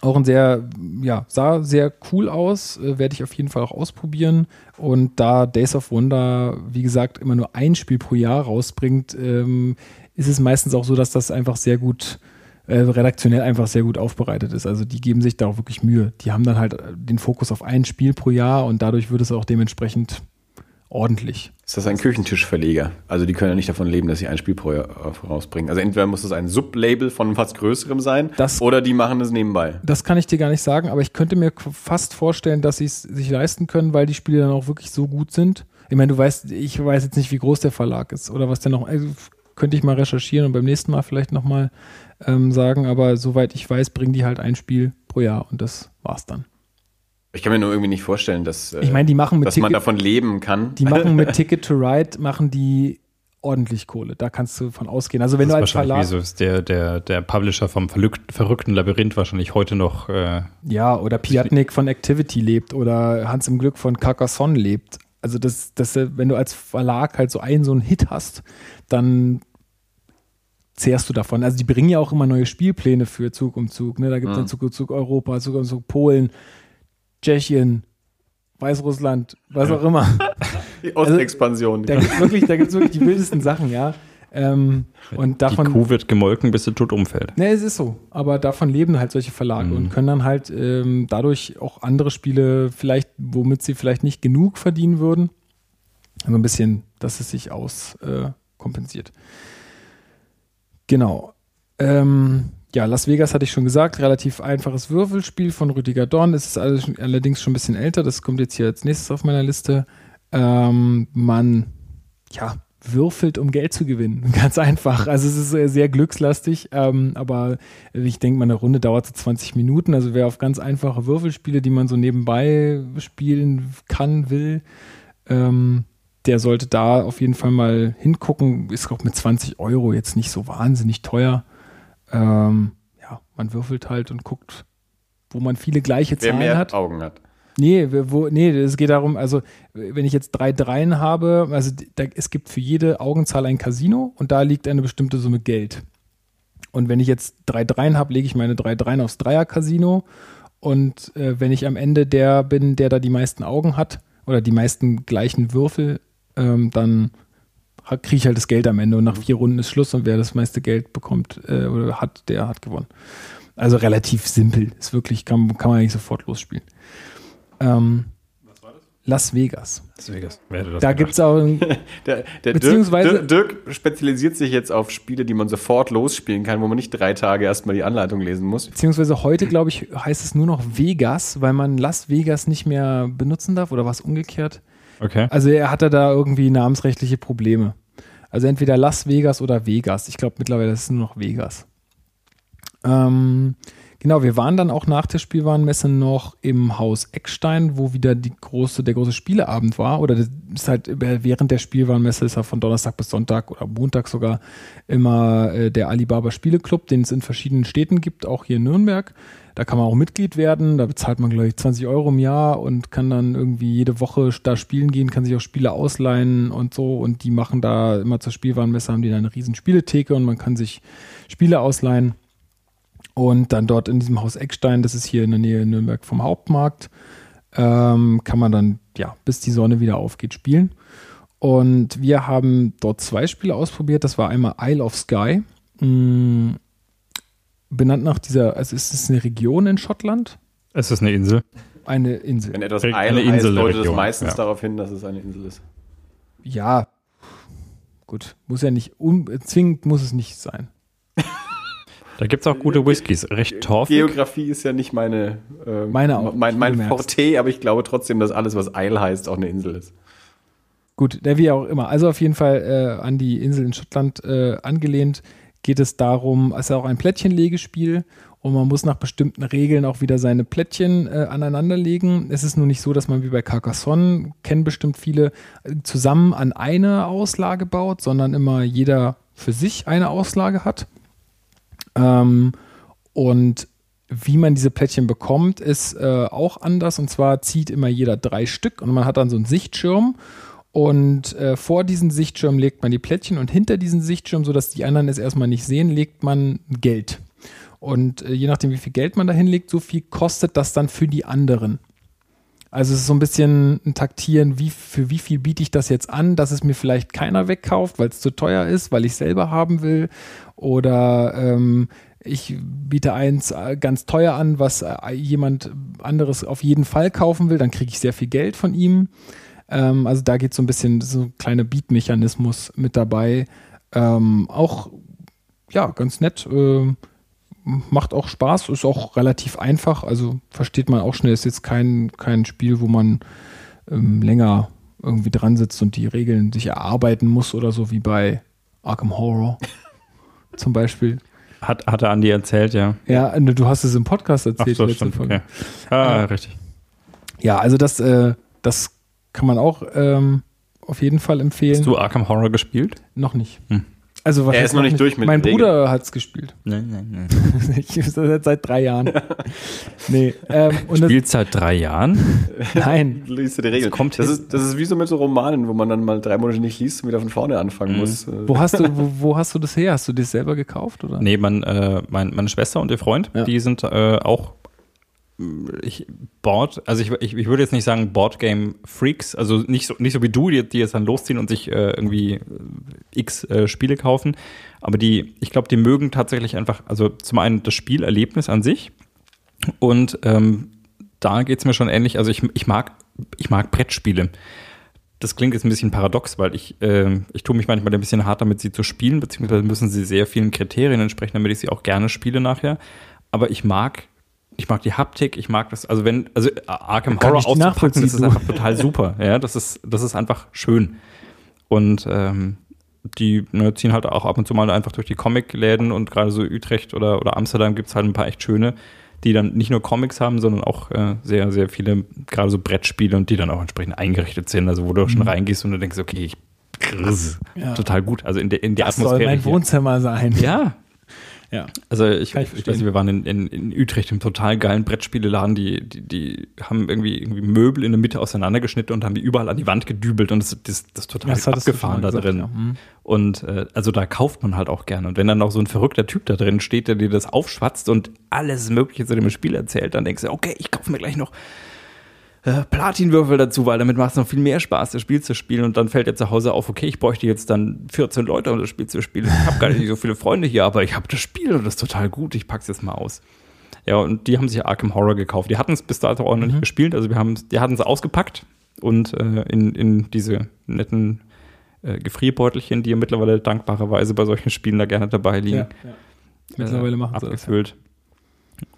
auch ein sehr, ja, sah sehr cool aus, äh, werde ich auf jeden Fall auch ausprobieren. Und da Days of Wonder, wie gesagt, immer nur ein Spiel pro Jahr rausbringt, ähm, ist es meistens auch so, dass das einfach sehr gut, äh, redaktionell einfach sehr gut aufbereitet ist. Also die geben sich da auch wirklich Mühe. Die haben dann halt äh, den Fokus auf ein Spiel pro Jahr und dadurch wird es auch dementsprechend ordentlich. Ist das ein Küchentischverleger? Also die können ja nicht davon leben, dass sie ein Spiel pro Jahr äh, rausbringen. Also entweder muss es ein Sublabel von was Größerem sein, Das- oder die machen es nebenbei. Das kann ich dir gar nicht sagen, aber ich könnte mir fast vorstellen, dass sie es sich leisten können, weil die Spiele dann auch wirklich so gut sind. Ich meine, du weißt, ich weiß jetzt nicht, wie groß der Verlag ist oder was der noch. Also könnte ich mal recherchieren und beim nächsten Mal vielleicht nochmal ähm, sagen, aber soweit ich weiß, bringen die halt ein Spiel pro Jahr und das war's dann. Ich kann mir nur irgendwie nicht vorstellen, dass, äh, Ich meine, die machen mit dass man Ticket, davon leben kann. die machen mit Ticket to Ride, machen die ordentlich Kohle. Da kannst du von ausgehen. Also wenn das du ist als wahrscheinlich Verlag. wie so ist der, der, der Publisher vom verrückt, verrückten Labyrinth wahrscheinlich heute noch. Äh, Ja, oder Piatnik von Activity lebt oder Hans im Glück von Carcassonne lebt. Also das, das, wenn du als Verlag halt so einen so einen Hit hast, dann zehrst du davon. Also die bringen ja auch immer neue Spielpläne für Zug um Zug. Ne? Da gibt es dann Zug um Zug Europa, Zug um Zug Polen, Tschechien, Weißrussland, was auch immer. Die Ostexpansion. Da gibt wirklich, da gibt's wirklich die wildesten Sachen, ja. Ähm, und davon, Die Kuh wird gemolken, bis sie tot umfällt. Ne, es ist so. Aber davon leben halt solche Verlage und können dann halt ähm, dadurch auch andere Spiele vielleicht, womit sie vielleicht nicht genug verdienen würden. Also ein bisschen, dass es sich auskompensiert. Äh, genau. Ähm, ja, Las Vegas hatte ich schon gesagt, relativ einfaches Würfelspiel von Rüdiger Dorn. Es ist allerdings schon ein bisschen älter, das kommt jetzt hier als nächstes auf meiner Liste. Ähm, man, ja, würfelt, um Geld zu gewinnen. Ganz einfach. Also es ist sehr, sehr glückslastig, ähm, aber ich denke mal, eine Runde dauert so 20 Minuten. Also wer auf ganz einfache Würfelspiele, die man so nebenbei spielen kann, will, ähm, der sollte da auf jeden Fall mal hingucken. Ist auch mit 20 Euro jetzt nicht so wahnsinnig teuer. Ähm, ja, man würfelt halt und guckt, wo man viele gleiche Wer Zahlen mehr hat. Augen hat. Nee, wo, nee, es geht darum, also wenn ich jetzt drei Dreien habe, also da, es gibt für jede Augenzahl ein Casino und da liegt eine bestimmte Summe Geld. Und wenn ich jetzt drei Dreien habe, lege ich meine drei Dreien aufs Dreier-Casino und äh, wenn ich am Ende der bin, der da die meisten Augen hat oder die meisten gleichen Würfel, ähm, dann kriege ich halt das Geld am Ende und nach vier Runden ist Schluss und wer das meiste Geld bekommt äh, oder hat, der hat gewonnen. Also relativ simpel. Ist wirklich, kann, kann man eigentlich sofort losspielen. Ähm, Las Vegas. Hätte das Da gibt es auch ein, Der, der Beziehungsweise- Dirk, Dirk spezialisiert sich jetzt auf Spiele, die man sofort losspielen kann, wo man nicht drei Tage erstmal die Anleitung lesen muss. beziehungsweise heute, glaube ich, heißt es nur noch Vegas, weil man Las Vegas nicht mehr benutzen darf oder was umgekehrt. Okay. Also er hatte da irgendwie namensrechtliche Probleme. Also entweder Las Vegas oder Vegas. Ich glaube mittlerweile ist es nur noch Vegas. Ähm, genau, wir waren dann auch nach der Spielwarenmesse noch im Haus Eckstein, wo wieder die große, der große Spieleabend war. Oder ist halt während der Spielwarenmesse ist ja von Donnerstag bis Sonntag oder Montag sogar immer äh, der Alibaba Spieleclub, den es in verschiedenen Städten gibt, auch hier in Nürnberg. Da kann man auch Mitglied werden. Da bezahlt man, glaube ich, 20 Euro im Jahr und kann dann irgendwie jede Woche da spielen gehen, kann sich auch Spiele ausleihen und so. Und die machen da immer zur Spielwarenmesse, haben die da eine riesen Spieletheke und man kann sich Spiele ausleihen. Und dann dort in diesem Haus Eckstein, das ist hier in der Nähe Nürnberg vom Hauptmarkt, ähm, kann man dann, ja, bis die Sonne wieder aufgeht, spielen. Und wir haben dort zwei Spiele ausprobiert. Das war einmal Isle of Skye. Mh, benannt nach dieser, also ist es eine Region in Schottland? Es ist eine Insel. Eine Insel. Wenn etwas Eine Eile heißt, Inselregion, deutet es meistens ja. darauf hin, dass es eine Insel ist. Ja, gut. Muss ja nicht, zwingend muss es nicht sein. Da gibt es auch gute Whiskys. Recht torfig. Geografie ist ja nicht meine, äh, Meine auch, mein, mein. Forte, aber ich glaube trotzdem, dass alles, was Eil heißt, auch eine Insel ist. Gut, der wie auch immer. Also auf jeden Fall äh, an die Insel in Schottland äh, angelehnt geht es darum, es ist auch ein Plättchenlegespiel und man muss nach bestimmten Regeln auch wieder seine Plättchen äh, aneinanderlegen. Es ist nur nicht so, dass man wie bei Carcassonne, kennen bestimmt viele, zusammen an eine Auslage baut, sondern immer jeder für sich eine Auslage hat. Ähm, und wie man diese Plättchen bekommt, ist äh, auch anders. Und zwar zieht immer jeder drei Stück und man hat dann so einen Sichtschirm. Und äh, vor diesen Sichtschirm legt man die Plättchen und hinter diesen Sichtschirm, sodass die anderen es erstmal nicht sehen, legt man Geld. Und äh, je nachdem, wie viel Geld man da hinlegt, so viel kostet das dann für die anderen. Also es ist so ein bisschen ein Taktieren, wie, für wie viel biete ich das jetzt an, dass es mir vielleicht keiner wegkauft, weil es zu teuer ist, weil ich selber haben will. Oder ähm, ich biete eins äh, ganz teuer an, was äh, jemand anderes auf jeden Fall kaufen will, dann kriege ich sehr viel Geld von ihm. Ähm, also da geht so ein bisschen so ein kleiner Beat-Mechanismus mit dabei. Ähm, auch ja, ganz nett. ähm, macht auch Spaß, ist auch relativ einfach, also versteht man auch schnell, ist jetzt kein, kein Spiel, wo man ähm, länger irgendwie dran sitzt und die Regeln sich erarbeiten muss oder so wie bei Arkham Horror zum Beispiel. Hat, hatte Andi erzählt, ja. Ja, ne, du hast es im Podcast Ach erzählt. so, letzte stimmt. Folge. Okay. Ah, Ja. richtig. Ja, also das, äh, das kann man auch ähm, auf jeden Fall empfehlen. Hast du Arkham Horror gespielt? Noch nicht. Hm. Also was Er ist noch nicht durch mit Mein Bruder hat es gespielt. Nein, nein, nein. ich das seit, seit drei Jahren. nee. Ähm, Spielt seit drei Jahren? nein. Liest du die Regeln. Das kommt das, ist, das ist wie so mit so Romanen, wo man dann mal drei Monate nicht liest und wieder von vorne anfangen muss. Äh, Wo hast du, wo, wo hast du das her? Hast du das selber gekauft oder? Nee, man, äh, mein, meine Schwester und ihr Freund, Ja. die sind äh, auch ich Board, also ich, ich, ich würde jetzt nicht sagen Boardgame Freaks, also nicht so, nicht so wie du, die, die jetzt dann losziehen und sich äh, irgendwie äh, x äh, Spiele kaufen, aber die, ich glaube, die mögen tatsächlich einfach, also zum einen das Spielerlebnis an sich und ähm, da geht es mir schon ähnlich, also ich, ich mag, ich mag Brettspiele. Das klingt jetzt ein bisschen paradox, weil ich, äh, ich tue mich manchmal ein bisschen hart damit, sie zu spielen, beziehungsweise müssen sie sehr vielen Kriterien entsprechen, damit ich sie auch gerne spiele nachher. Aber ich mag ich mag die Haptik, ich mag das, also wenn, also Arkham Kann Horror auszupacken, das ist einfach total super. Ja, das ist, das ist einfach schön. Und ähm, die ne, ziehen halt auch ab und zu mal einfach durch die Comicläden und gerade so Utrecht oder, oder Amsterdam gibt es halt ein paar echt schöne, die dann nicht nur Comics haben, sondern auch äh, sehr, sehr viele, gerade so Brettspiele und die dann auch entsprechend eingerichtet sind. Also wo du schon reingehst und du denkst, okay, ich grrrr, Ja. total gut. Also in der, in der Das soll Atmosphäre. mein hier. Wohnzimmer sein. Ja, Ja. also ich, ich, ich weiß nicht, wir waren in, in, in Utrecht im total geilen Brettspieleladen, die, die, die haben irgendwie, irgendwie Möbel in der Mitte auseinandergeschnitten und haben die überall an die Wand gedübelt und das, das, das ist total Das abgefahren da mal gesagt, drin. ja. Mhm. Und äh, also da kauft man halt auch gerne. Und wenn dann noch so ein verrückter Typ da drin steht, der dir das aufschwatzt und alles Mögliche zu dem Spiel erzählt, dann denkst du, okay, ich kaufe mir gleich noch äh, Platinwürfel dazu, weil damit macht es noch viel mehr Spaß, das Spiel zu spielen. Und dann fällt dir zu Hause auf, okay, ich bräuchte jetzt dann 14 Leute, um das Spiel zu spielen. Ich habe gar nicht so viele Freunde hier, aber ich habe das Spiel und das ist total gut. Ich pack's jetzt mal aus. Ja, und die haben sich Arkham Horror gekauft. Die hatten es bis dato auch noch nicht gespielt. Also wir haben, die hatten es ausgepackt und äh, in, in diese netten äh, Gefrierbeutelchen, die ja mittlerweile dankbarerweise bei solchen Spielen da gerne dabei liegen, Ja, ja. Mittlerweile machen sie das.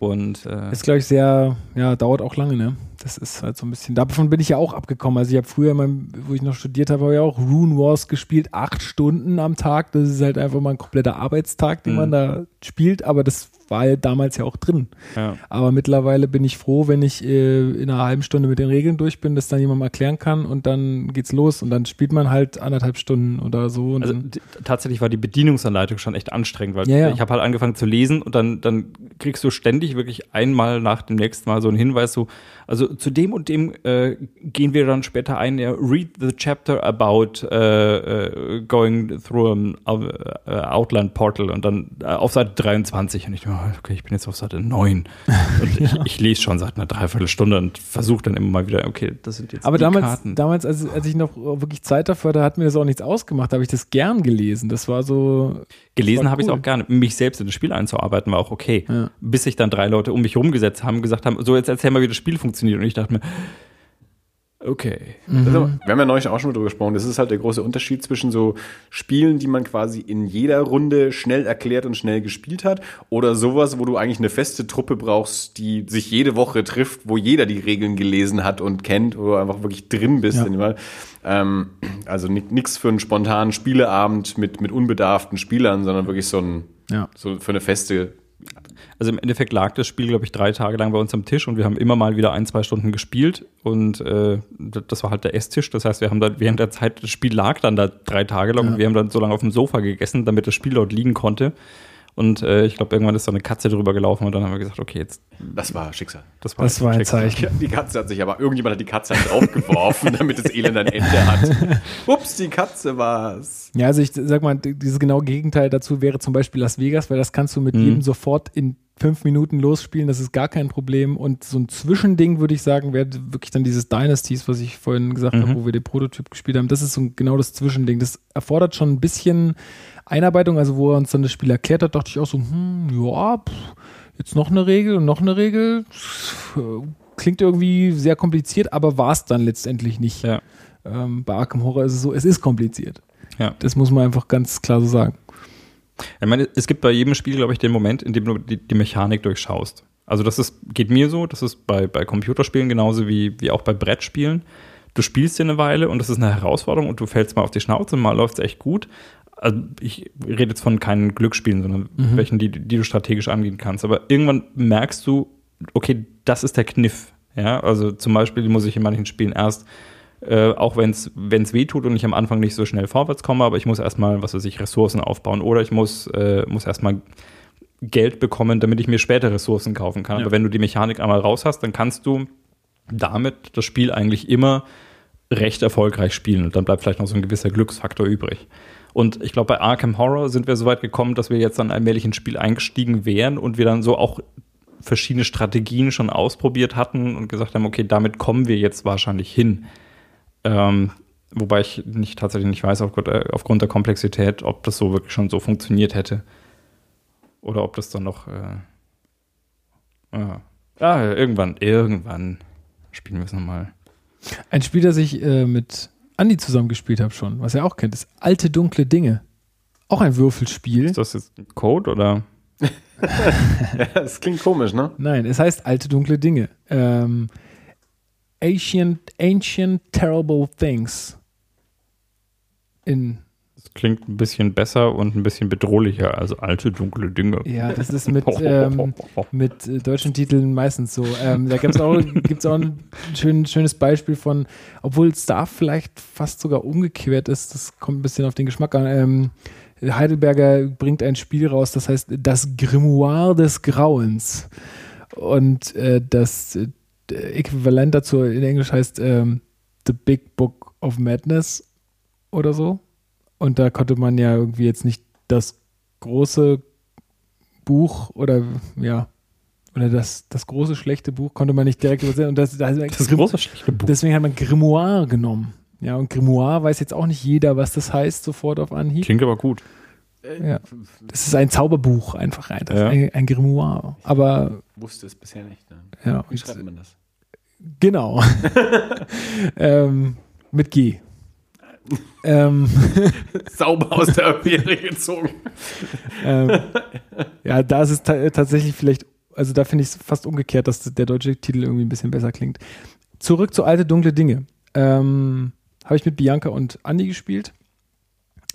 Und äh, Ist, glaube ich, sehr, ja, dauert auch lange, ne? Das ist halt so ein bisschen, davon bin ich ja auch abgekommen. Also ich habe früher, in meinem, wo ich noch studiert habe, habe ich auch Rune Wars gespielt, acht Stunden am Tag. Das ist halt einfach mal ein kompletter Arbeitstag, den Mhm. man da spielt, aber das war ja damals ja auch drin. ja. Aber mittlerweile bin ich froh, wenn ich äh, in einer halben Stunde mit den Regeln durch bin, das dann jemandem erklären kann und dann geht's los und dann spielt man halt anderthalb Stunden oder so. Also tatsächlich war die Bedienungsanleitung schon echt anstrengend, weil Ja, ja. ich habe halt angefangen zu lesen und dann, dann kriegst du ständig wirklich einmal nach dem nächsten Mal so einen Hinweis, so, also zu dem und dem äh, gehen wir dann später ein, ja, read the chapter about äh, äh, going through an äh, Outland Portal und dann äh, auf Seite 23 und ich dachte, okay, ich bin jetzt auf Seite 9 und ich, ich lese schon seit einer Dreiviertelstunde und versuche dann immer mal wieder, okay, das sind jetzt aber die damals, Karten. damals als, als ich noch wirklich Zeit dafür hatte, hat mir das auch nichts ausgemacht. Da habe ich das gern gelesen. Das war so, Gelesen habe ich es cool. auch gerne. Mich selbst in das Spiel einzuarbeiten war auch okay. Ja. Bis sich dann drei Leute um mich rumgesetzt haben und gesagt haben, so jetzt erzähl mal, wie das Spiel funktioniert. Und ich dachte mir, okay. Also, wir haben ja neulich auch schon mal drüber gesprochen. Das ist halt der große Unterschied zwischen so Spielen, die man quasi in jeder Runde schnell erklärt und schnell gespielt hat, oder sowas, wo du eigentlich eine feste Truppe brauchst, die sich jede Woche trifft, wo jeder die Regeln gelesen hat und kennt, wo du einfach wirklich drin bist. Ja. Ähm, also nichts für einen spontanen Spieleabend mit, mit unbedarften Spielern, sondern wirklich so ein ja. so für eine feste. Also im Endeffekt lag das Spiel, glaube ich, drei Tage lang bei uns am Tisch und wir haben immer mal wieder ein, zwei Stunden gespielt und äh, das war halt der Esstisch. Das heißt, wir haben da während der Zeit, das Spiel lag dann da drei Tage lang Ja. und wir haben dann so lange auf dem Sofa gegessen, damit das Spiel dort liegen konnte. Und äh, ich glaube, irgendwann ist da eine Katze drüber gelaufen und dann haben wir gesagt, okay, jetzt, Das war Schicksal. das war, Das war ein Schicksal. Zeichen. Die Katze hat sich aber, irgendjemand hat die Katze halt draufgeworfen, damit das Elend ein Ende hat. Ups, die Katze war's. Ja, also ich sag mal, dieses genaue Gegenteil dazu wäre zum Beispiel Las Vegas, weil das kannst du mit Mhm. jedem sofort in fünf Minuten losspielen, das ist gar kein Problem. Und so ein Zwischending, würde ich sagen, wäre wirklich dann dieses Dynasties, was ich vorhin gesagt Mhm. habe, wo wir den Prototyp gespielt haben. Das ist so genau das Zwischending. Das erfordert schon ein bisschen Einarbeitung, also wo er uns dann das Spiel erklärt hat, dachte ich auch so, hm, ja, pff, jetzt noch eine Regel und noch eine Regel. Klingt irgendwie sehr kompliziert, aber war es dann letztendlich nicht. Ja. Ähm, bei Arkham Horror ist es so, es ist kompliziert. Ja. Das muss man einfach ganz klar so sagen. Ich meine, es gibt bei jedem Spiel, glaube ich, den Moment, in dem du die, die Mechanik durchschaust. Also das ist, geht mir so, das ist bei, bei Computerspielen genauso wie, wie auch bei Brettspielen. Du spielst dir eine Weile und das ist eine Herausforderung und du fällst mal auf die Schnauze, mal läuft es echt gut. Also ich rede jetzt von keinen Glücksspielen, sondern welchen, die, die du strategisch angehen kannst. Aber irgendwann merkst du, okay, das ist der Kniff. Ja, also zum Beispiel muss ich in manchen Spielen erst äh, auch wenn es weh tut und ich am Anfang nicht so schnell vorwärts komme, aber ich muss erstmal, was weiß ich, Ressourcen aufbauen oder ich muss, äh, muss erstmal Geld bekommen, damit ich mir später Ressourcen kaufen kann. Ja. Aber wenn du die Mechanik einmal raus hast, dann kannst du damit das Spiel eigentlich immer recht erfolgreich spielen und dann bleibt vielleicht noch so ein gewisser Glücksfaktor übrig. Und ich glaube, bei Arkham Horror sind wir so weit gekommen, dass wir jetzt dann allmählich ins Spiel eingestiegen wären und wir dann so auch verschiedene Strategien schon ausprobiert hatten und gesagt haben, okay, damit kommen wir jetzt wahrscheinlich hin. Ähm, wobei ich nicht tatsächlich nicht weiß, aufgrund, äh, aufgrund der Komplexität, ob das so wirklich schon so funktioniert hätte. Oder ob das dann noch. Äh, ah, ah, irgendwann, irgendwann spielen wir es nochmal. Ein Spiel, das ich äh, mit Andi zusammengespielt habe schon, was er auch kennt, ist Alte Dunkle Dinge. Auch ein Würfelspiel. Ist das jetzt ein Code oder? ja, das klingt komisch, ne? Nein, es heißt Alte Dunkle Dinge. Ähm, Ancient, Ancient Terrible Things. In Das klingt ein bisschen besser und ein bisschen bedrohlicher, also alte, dunkle Dinge. Ja, das ist mit, ähm, mit äh, deutschen Titeln meistens so. Ähm, da gibt es auch, gibt's auch ein schön, schönes Beispiel von, obwohl es da vielleicht fast sogar umgekehrt ist, das kommt ein bisschen auf den Geschmack an. Ähm, Heidelberger bringt ein Spiel raus, das heißt Das Grimoire des Grauens. Und äh, das Äquivalent dazu in Englisch heißt ähm, The Big Book of Madness oder so. Und da konnte man ja irgendwie jetzt nicht das große Buch oder ja, oder das, das große schlechte Buch konnte man nicht direkt übersetzen. Und das, das, Das große schlechte Buch. deswegen hat man Grimoire genommen. Ja, und Grimoire weiß jetzt auch nicht jeder, was das heißt, sofort auf Anhieb. Klingt aber gut. Ja. Das ist ein Zauberbuch, einfach ein, das Ja. ist ein, ein Grimoire. Aber Wusste es bisher nicht. Ne? ja, Wie schreibt man das? Genau. ähm, mit G. ähm, Sauber aus der Affäre gezogen. ähm, ja, da ist es ta tatsächlich vielleicht, also da finde ich es fast umgekehrt, dass der deutsche Titel irgendwie ein bisschen besser klingt. Zurück zu alte dunkle Dinge. Ähm, Habe ich mit Bianca und Andi gespielt.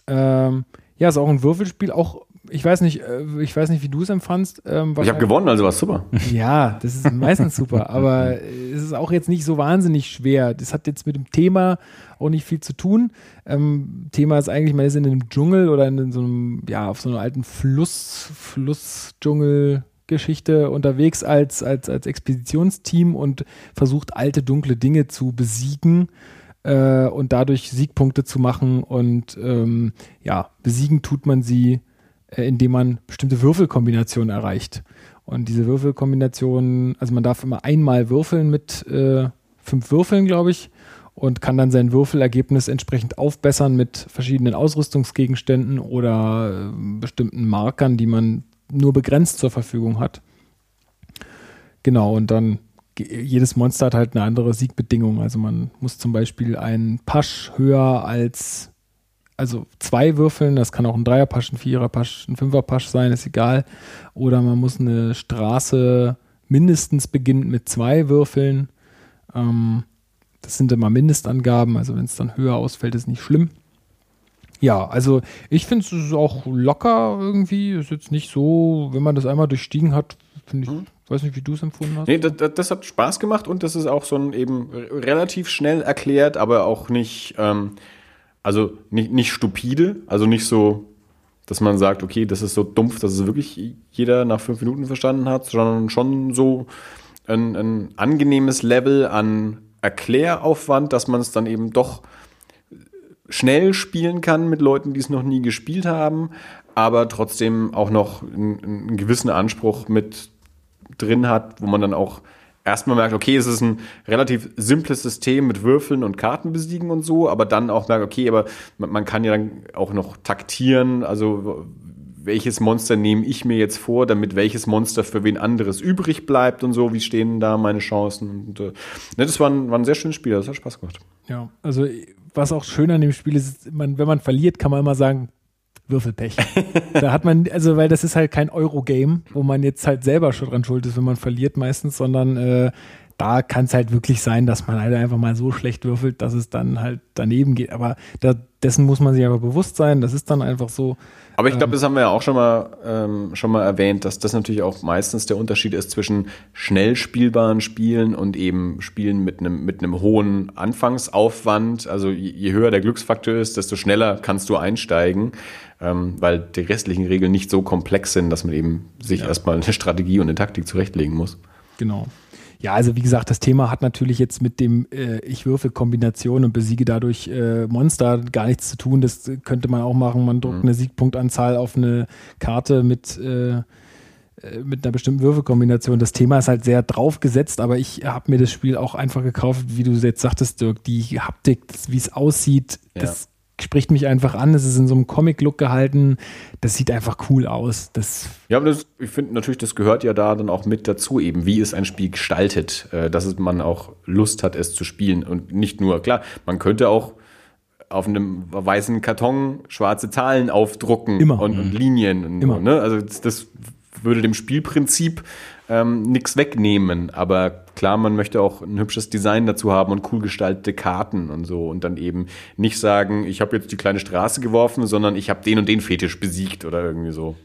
Ähm, ja, ist auch ein Würfelspiel, auch ich weiß nicht, äh, ich weiß nicht, wie du es empfandst. Ähm, Ich habe gewonnen, also war es super. Ja, das ist meistens super, aber es ist auch jetzt nicht so wahnsinnig schwer. Das hat jetzt mit dem Thema auch nicht viel zu tun. Ähm, Thema ist eigentlich, man ist in einem Dschungel oder in so einem, ja, auf so einer alten Fluss, Flussdschungel-Geschichte unterwegs als, als, als Expeditionsteam und versucht alte, dunkle Dinge zu besiegen äh, und dadurch Siegpunkte zu machen. Und ähm, ja, besiegen tut man sie, indem man bestimmte Würfelkombinationen erreicht. Und diese Würfelkombinationen, also man darf immer einmal würfeln mit äh, fünf Würfeln, glaube ich, und kann dann sein Würfelergebnis entsprechend aufbessern mit verschiedenen Ausrüstungsgegenständen oder äh, bestimmten Markern, die man nur begrenzt zur Verfügung hat. Genau, und dann jedes Monster hat halt eine andere Siegbedingung. Also man muss zum Beispiel einen Pasch höher als, also zwei würfeln, das kann auch ein Dreierpasch, ein Viererpasch, ein Fünferpasch sein, ist egal. Oder man muss eine Straße mindestens beginnend mit zwei würfeln. Ähm, das sind immer Mindestangaben, also wenn es dann höher ausfällt, ist nicht schlimm. Ja, also ich finde es auch locker irgendwie. Ist jetzt nicht so, wenn man das einmal durchstiegen hat, finde ich, weiß nicht, wie du es empfunden hast. Nee, das, das, hat Spaß gemacht und das ist auch so ein eben relativ schnell erklärt, aber auch nicht, ähm, also nicht, nicht stupide, also nicht so, dass man sagt, okay, das ist so dumpf, dass es wirklich jeder nach fünf Minuten verstanden hat, sondern schon so ein, ein angenehmes Level an Erkläraufwand, dass man es dann eben doch schnell spielen kann mit Leuten, die es noch nie gespielt haben, aber trotzdem auch noch einen, einen gewissen Anspruch mit drin hat, wo man dann auch erstmal merkt, okay, es ist ein relativ simples System mit Würfeln und Karten besiegen und so, aber dann auch merkt, okay, aber man, kann ja dann auch noch taktieren, also welches Monster nehme ich mir jetzt vor, damit welches Monster für wen anderes übrig bleibt und so, wie stehen da meine Chancen. Und, äh, ne, das war ein, war ein sehr schönes Spiel, das hat Spaß gemacht. Ja, also was auch schön an dem Spiel ist, ist man, wenn man verliert, kann man immer sagen, Würfelpech. da hat man, also weil das ist halt kein Eurogame, wo man jetzt halt selber schon dran schuld ist, wenn man verliert meistens, sondern äh, da kann es halt wirklich sein, dass man halt einfach mal so schlecht würfelt, dass es dann halt daneben geht. Aber da, dessen muss man sich aber bewusst sein, das ist dann einfach so. Aber ich glaube, das haben wir ja auch schon mal, ähm, schon mal erwähnt, dass das natürlich auch meistens der Unterschied ist zwischen schnell spielbaren Spielen und eben Spielen mit einem mit einem hohen Anfangsaufwand. Also je, je höher der Glücksfaktor ist, desto schneller kannst du einsteigen, ähm, weil die restlichen Regeln nicht so komplex sind, dass man eben sich erstmal eine Strategie und eine Taktik zurechtlegen muss. Genau. Ja, also wie gesagt, das Thema hat natürlich jetzt mit dem äh, Ich würfel Kombination und besiege dadurch äh, Monster gar nichts zu tun. Das könnte man auch machen. Man druckt eine Siegpunktanzahl auf eine Karte mit, äh, äh, mit einer bestimmten Würfelkombination. Das Thema ist halt sehr draufgesetzt, aber ich habe mir das Spiel auch einfach gekauft, wie du jetzt sagtest, Dirk, die Haptik, wie es aussieht, Ja. das spricht mich einfach an. Es ist in so einem Comic-Look gehalten. Das sieht einfach cool aus. Das Ja, aber das, ich finde natürlich, das gehört ja da dann auch mit dazu, eben wie ist ein Spiel gestaltet, äh, dass es, man auch Lust hat, es zu spielen und nicht nur, klar, man könnte auch auf einem weißen Karton schwarze Zahlen aufdrucken Immer. Und, und Linien. Und Immer. Ne? Also das, das würde dem Spielprinzip ähm, nichts wegnehmen, aber klar, man möchte auch ein hübsches Design dazu haben und cool gestaltete Karten und so und dann eben nicht sagen, ich habe jetzt die kleine Straße geworfen, sondern ich habe den und den Fetisch besiegt oder irgendwie so.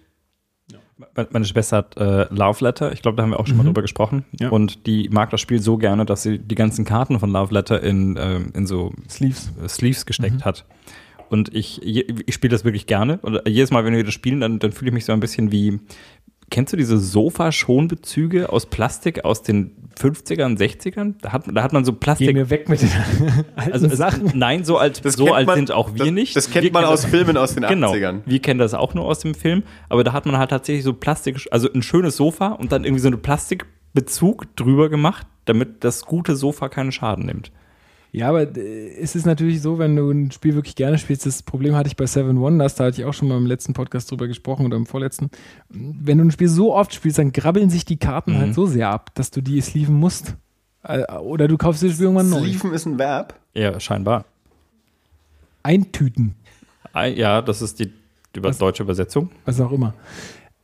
Me- Meine Schwester hat äh, Love Letter, ich glaube, da haben wir auch schon mal drüber gesprochen. Ja. Und die mag das Spiel so gerne, dass sie die ganzen Karten von Love Letter in, ähm, in so Sleeves. äh, Sleeves gesteckt hat. Und ich, ich spiele das wirklich gerne. Und jedes Mal, wenn wir das spielen, dann, dann fühle ich mich so ein bisschen wie. Kennst du diese Sofa-Schonbezüge aus Plastik aus den 50ern, 60ern? Da hat, da hat man so Geh Plastik. mir weg mit den alten Also Sachen. nein, so alt, so alt man- sind auch wir das, nicht. Das kennt wir man aus das- Filmen aus den Genau. 80ern. Wir kennen das auch nur aus dem Film, aber da hat man halt tatsächlich so Plastik, also ein schönes Sofa und dann irgendwie so einen Plastikbezug drüber gemacht, damit das gute Sofa keinen Schaden nimmt. Ja, aber äh, es ist natürlich so, wenn du ein Spiel wirklich gerne spielst, das Problem hatte ich bei Seven Wonders, da hatte ich auch schon mal im letzten Podcast drüber gesprochen oder im vorletzten. Wenn du ein Spiel so oft spielst, dann grabbeln sich die Karten Mhm. halt so sehr ab, dass du die sleeven musst. Äh, Oder du kaufst das Spiel irgendwann neu. Sleeven ist ein Verb. Ja, scheinbar. Eintüten, Ah, Ja, das ist die über Was? deutsche Übersetzung. was auch immer.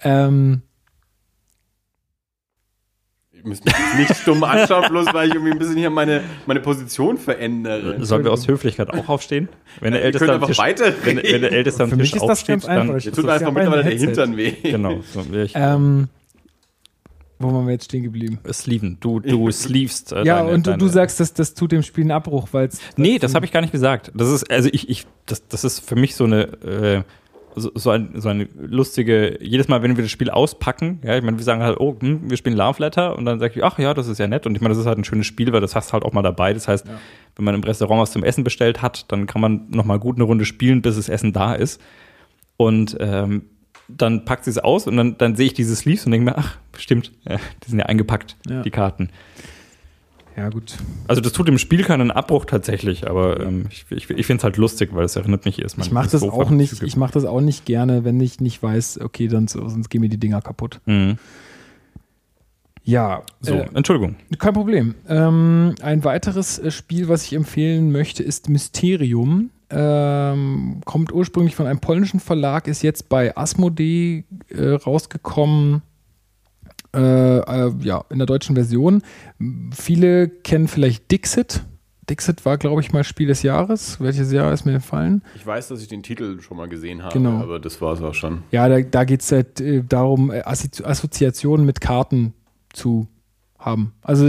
Ähm, Ich müsste mich nicht stumm anschauen, bloß weil ich irgendwie ein bisschen hier meine, meine Position verändere. Sollen wir aus Höflichkeit auch aufstehen? Wenn der Älteste am einfach Tisch, weiterreden. wenn, wenn der Älteste am Für mich Tisch aufsteht, dann Jetzt tut einfach mittlerweile der. Hintern weh. genau. So, wäre ich, ähm, wo waren wir jetzt stehen geblieben? Sleeven. Du, du sleevest. Äh, ja, deine- und du, du deine- sagst, dass das tut dem Spiel einen Abbruch, weil es. Nee, das habe ich gar nicht gesagt. Das ist, also ich, ich, das, das ist für mich so eine, äh, so, so, ein, so eine lustige, jedes Mal, wenn wir das Spiel auspacken, ja, ich meine, wir sagen halt, oh, hm, wir spielen Love Letter und dann sag ich, ach ja, das ist ja nett. Und ich meine, das ist halt ein schönes Spiel, weil das hast du halt auch mal dabei. Das heißt, wenn man im Restaurant was zum Essen bestellt hat, dann kann man noch mal gut eine Runde spielen, bis das Essen da ist. Und ähm, dann packt sie es aus und dann, dann sehe ich diese Sleeves und denke mir, ach, stimmt, ja, die sind ja eingepackt, Ja. die Karten. Ja, gut. Also das tut dem Spiel keinen Abbruch tatsächlich, aber ähm, ich, ich, ich finde es halt lustig, weil es erinnert mich erstmal. Ich mache das auch nicht, ich mache das auch nicht gerne, wenn ich nicht weiß, okay, dann, sonst gehen mir die Dinger kaputt. Mhm. Ja, So, äh, Entschuldigung. kein Problem. Ähm, ein weiteres äh, Spiel, was ich empfehlen möchte, ist Mysterium. Ähm, kommt ursprünglich von einem polnischen Verlag, ist jetzt bei Asmodee äh, rausgekommen. Äh, äh, ja, in der deutschen Version. Viele kennen vielleicht Dixit. Dixit war, glaube ich, mal Spiel des Jahres. Welches Jahr ist mir entfallen? Ich weiß, dass ich den Titel schon mal gesehen habe, Genau. aber das war es auch schon. Ja, da, da geht es halt äh, darum, äh, Assozi Assoziationen mit Karten zu haben. Also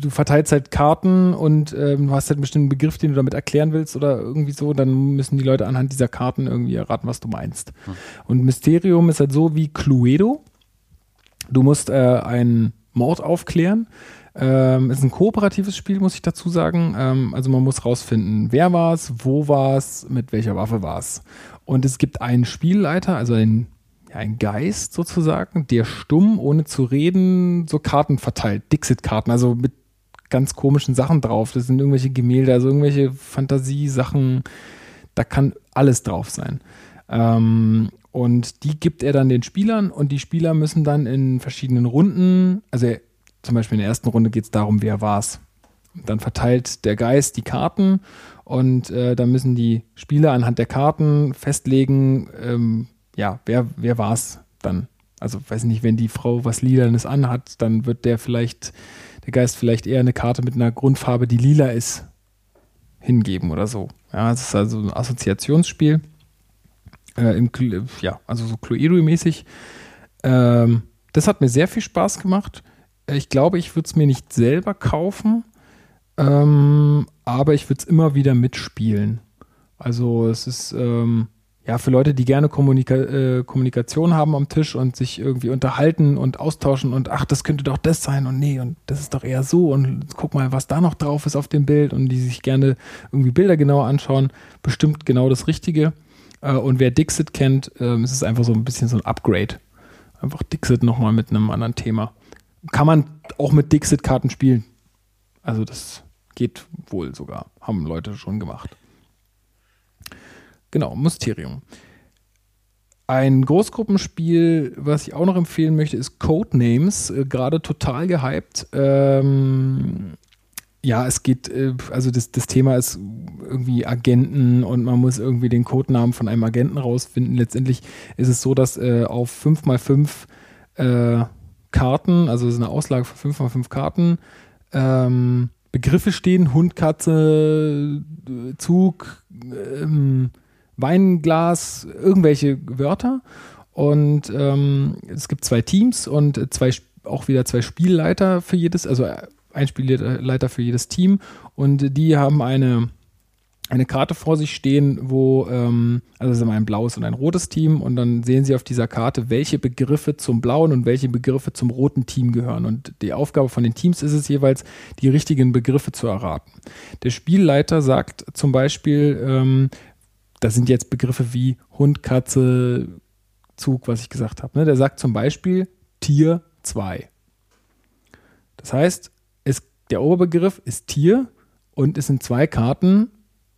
du verteilst halt Karten und ähm, du hast halt einen bestimmten Begriff, den du damit erklären willst oder irgendwie so, dann müssen die Leute anhand dieser Karten irgendwie erraten, was du meinst. Und Mysterium ist halt so wie Cluedo. Du musst äh, einen Mord aufklären. Ähm, ist ein kooperatives Spiel, muss ich dazu sagen. Ähm, also man muss rausfinden, wer war es, wo war es, mit welcher Waffe war es. Und es gibt einen Spielleiter, also einen, ja, einen Geist sozusagen, der stumm, ohne zu reden, so Karten verteilt. Dixit-Karten, also mit ganz komischen Sachen drauf. Das sind irgendwelche Gemälde, also irgendwelche Fantasiesachen. Da kann alles drauf sein. Ähm, und die gibt er dann den Spielern und die Spieler müssen dann in verschiedenen Runden, also zum Beispiel in der ersten Runde geht es darum, wer war's. Dann verteilt der Geist die Karten und äh, dann müssen die Spieler anhand der Karten festlegen, ähm, ja, wer, wer war's dann. Also weiß nicht, wenn die Frau was Lilanes anhat, dann wird der vielleicht, der Geist vielleicht eher eine Karte mit einer Grundfarbe, die lila ist, hingeben oder so. Ja, es ist also ein Assoziationsspiel. Äh, im, ja, also so Cluedo-mäßig. Ähm, das hat mir sehr viel Spaß gemacht. Äh, Ich glaube, ich würde es mir nicht selber kaufen, ähm, aber ich würde es immer wieder mitspielen. Also es ist ähm, ja für Leute, die gerne Kommunika äh, Kommunikation haben am Tisch und sich irgendwie unterhalten und austauschen und ach, das könnte doch das sein und nee und das ist doch eher so und guck mal, was da noch drauf ist auf dem Bild und die sich gerne irgendwie Bilder genauer anschauen, bestimmt genau das Richtige. Äh, und wer Dixit kennt, ähm, es ist einfach so ein bisschen so ein Upgrade. einfach Dixit nochmal mit einem anderen Thema. Kann man auch mit Dixit-Karten spielen. Also das geht wohl sogar. Haben Leute schon gemacht. Genau, Mysterium. Ein Großgruppenspiel, was ich auch noch empfehlen möchte, ist Codenames. Äh, Gerade total gehypt. Ähm, ja, es geht, äh, also das, das Thema ist irgendwie Agenten und man muss irgendwie den Codenamen von einem Agenten rausfinden. Letztendlich ist es so, dass äh, auf 5x5 äh, Karten, also es ist eine Auslage von 5x5 Karten, ähm, Begriffe stehen, Hund, Katze, äh, Zug, ähm, Weinglas, irgendwelche Wörter. Und ähm, es gibt zwei Teams und zwei, auch wieder zwei Spielleiter für jedes, also ein Spielleiter für jedes Team. Und die haben eine, eine Karte vor sich stehen, wo, ähm, also es ist ein blaues und ein rotes Team. Und dann sehen sie auf dieser Karte, welche Begriffe zum blauen und welche Begriffe zum roten Team gehören. Und die Aufgabe von den Teams ist es jeweils, die richtigen Begriffe zu erraten. Der Spielleiter sagt zum Beispiel, ähm, das sind jetzt Begriffe wie Hund, Katze, Zug, was ich gesagt habe. Ne? Der sagt zum Beispiel Tier 2. Das heißt, der Oberbegriff ist Tier und es sind zwei Karten,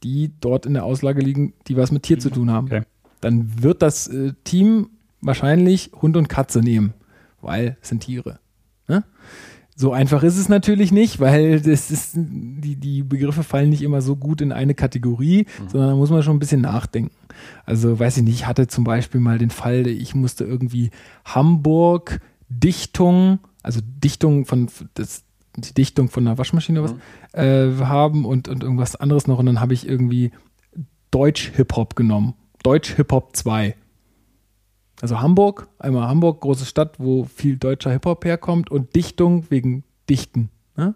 die dort in der Auslage liegen, die was mit Tier zu tun haben. Okay. Dann wird das äh, Team wahrscheinlich Hund und Katze nehmen, weil es sind Tiere. Ne? So einfach ist es natürlich nicht, weil das ist, die, die Begriffe fallen nicht immer so gut in eine Kategorie, mhm. sondern da muss man schon ein bisschen nachdenken. Also weiß ich nicht, ich hatte zum Beispiel mal den Fall, ich musste irgendwie Hamburg, Dichtung, also Dichtung von das, die Dichtung von einer Waschmaschine was, mhm. äh, haben und, und irgendwas anderes noch und dann habe ich irgendwie Deutsch-Hip-Hop genommen. Deutsch-Hip-Hop 2. Also Hamburg, einmal Hamburg, große Stadt, wo viel deutscher Hip-Hop herkommt und Dichtung wegen Dichten. Ne?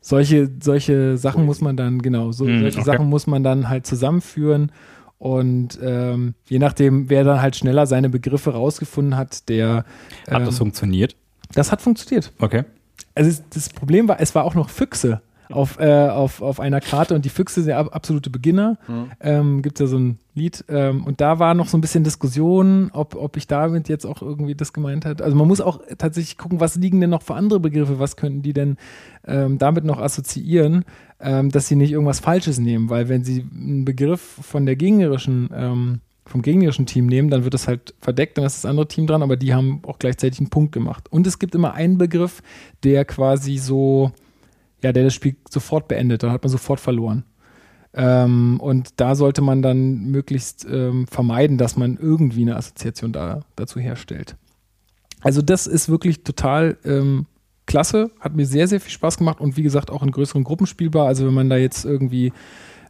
Solche, solche Sachen muss man dann, genau, so, mm, solche okay. Sachen muss man dann halt zusammenführen. Und ähm, je nachdem, wer dann halt schneller seine Begriffe rausgefunden hat, der. Hat ähm, das funktioniert? Das hat funktioniert. Okay. Also das Problem war, es war auch noch Füchse auf, äh, auf, auf einer Karte und die Füchse sind ja absolute Beginner. Mhm. Ähm, Gibt es ja so ein Lied. Ähm, und da war noch so ein bisschen Diskussion, ob, ob ich damit jetzt auch irgendwie das gemeint hat. Also man muss auch tatsächlich gucken, was liegen denn noch für andere Begriffe, was könnten die denn ähm, damit noch assoziieren, ähm, dass sie nicht irgendwas Falsches nehmen, weil wenn sie einen Begriff von der gegnerischen ähm, vom gegnerischen Team nehmen, dann wird das halt verdeckt, dann ist das andere Team dran, aber die haben auch gleichzeitig einen Punkt gemacht. Und es gibt immer einen Begriff, der quasi so ja, der das Spiel sofort beendet. Dann hat man sofort verloren. Ähm, und da sollte man dann möglichst ähm, vermeiden, dass man irgendwie eine Assoziation da, dazu herstellt. Also das ist wirklich total ähm, klasse, hat mir sehr, sehr viel Spaß gemacht und wie gesagt auch in größeren Gruppen spielbar. Also wenn man da jetzt irgendwie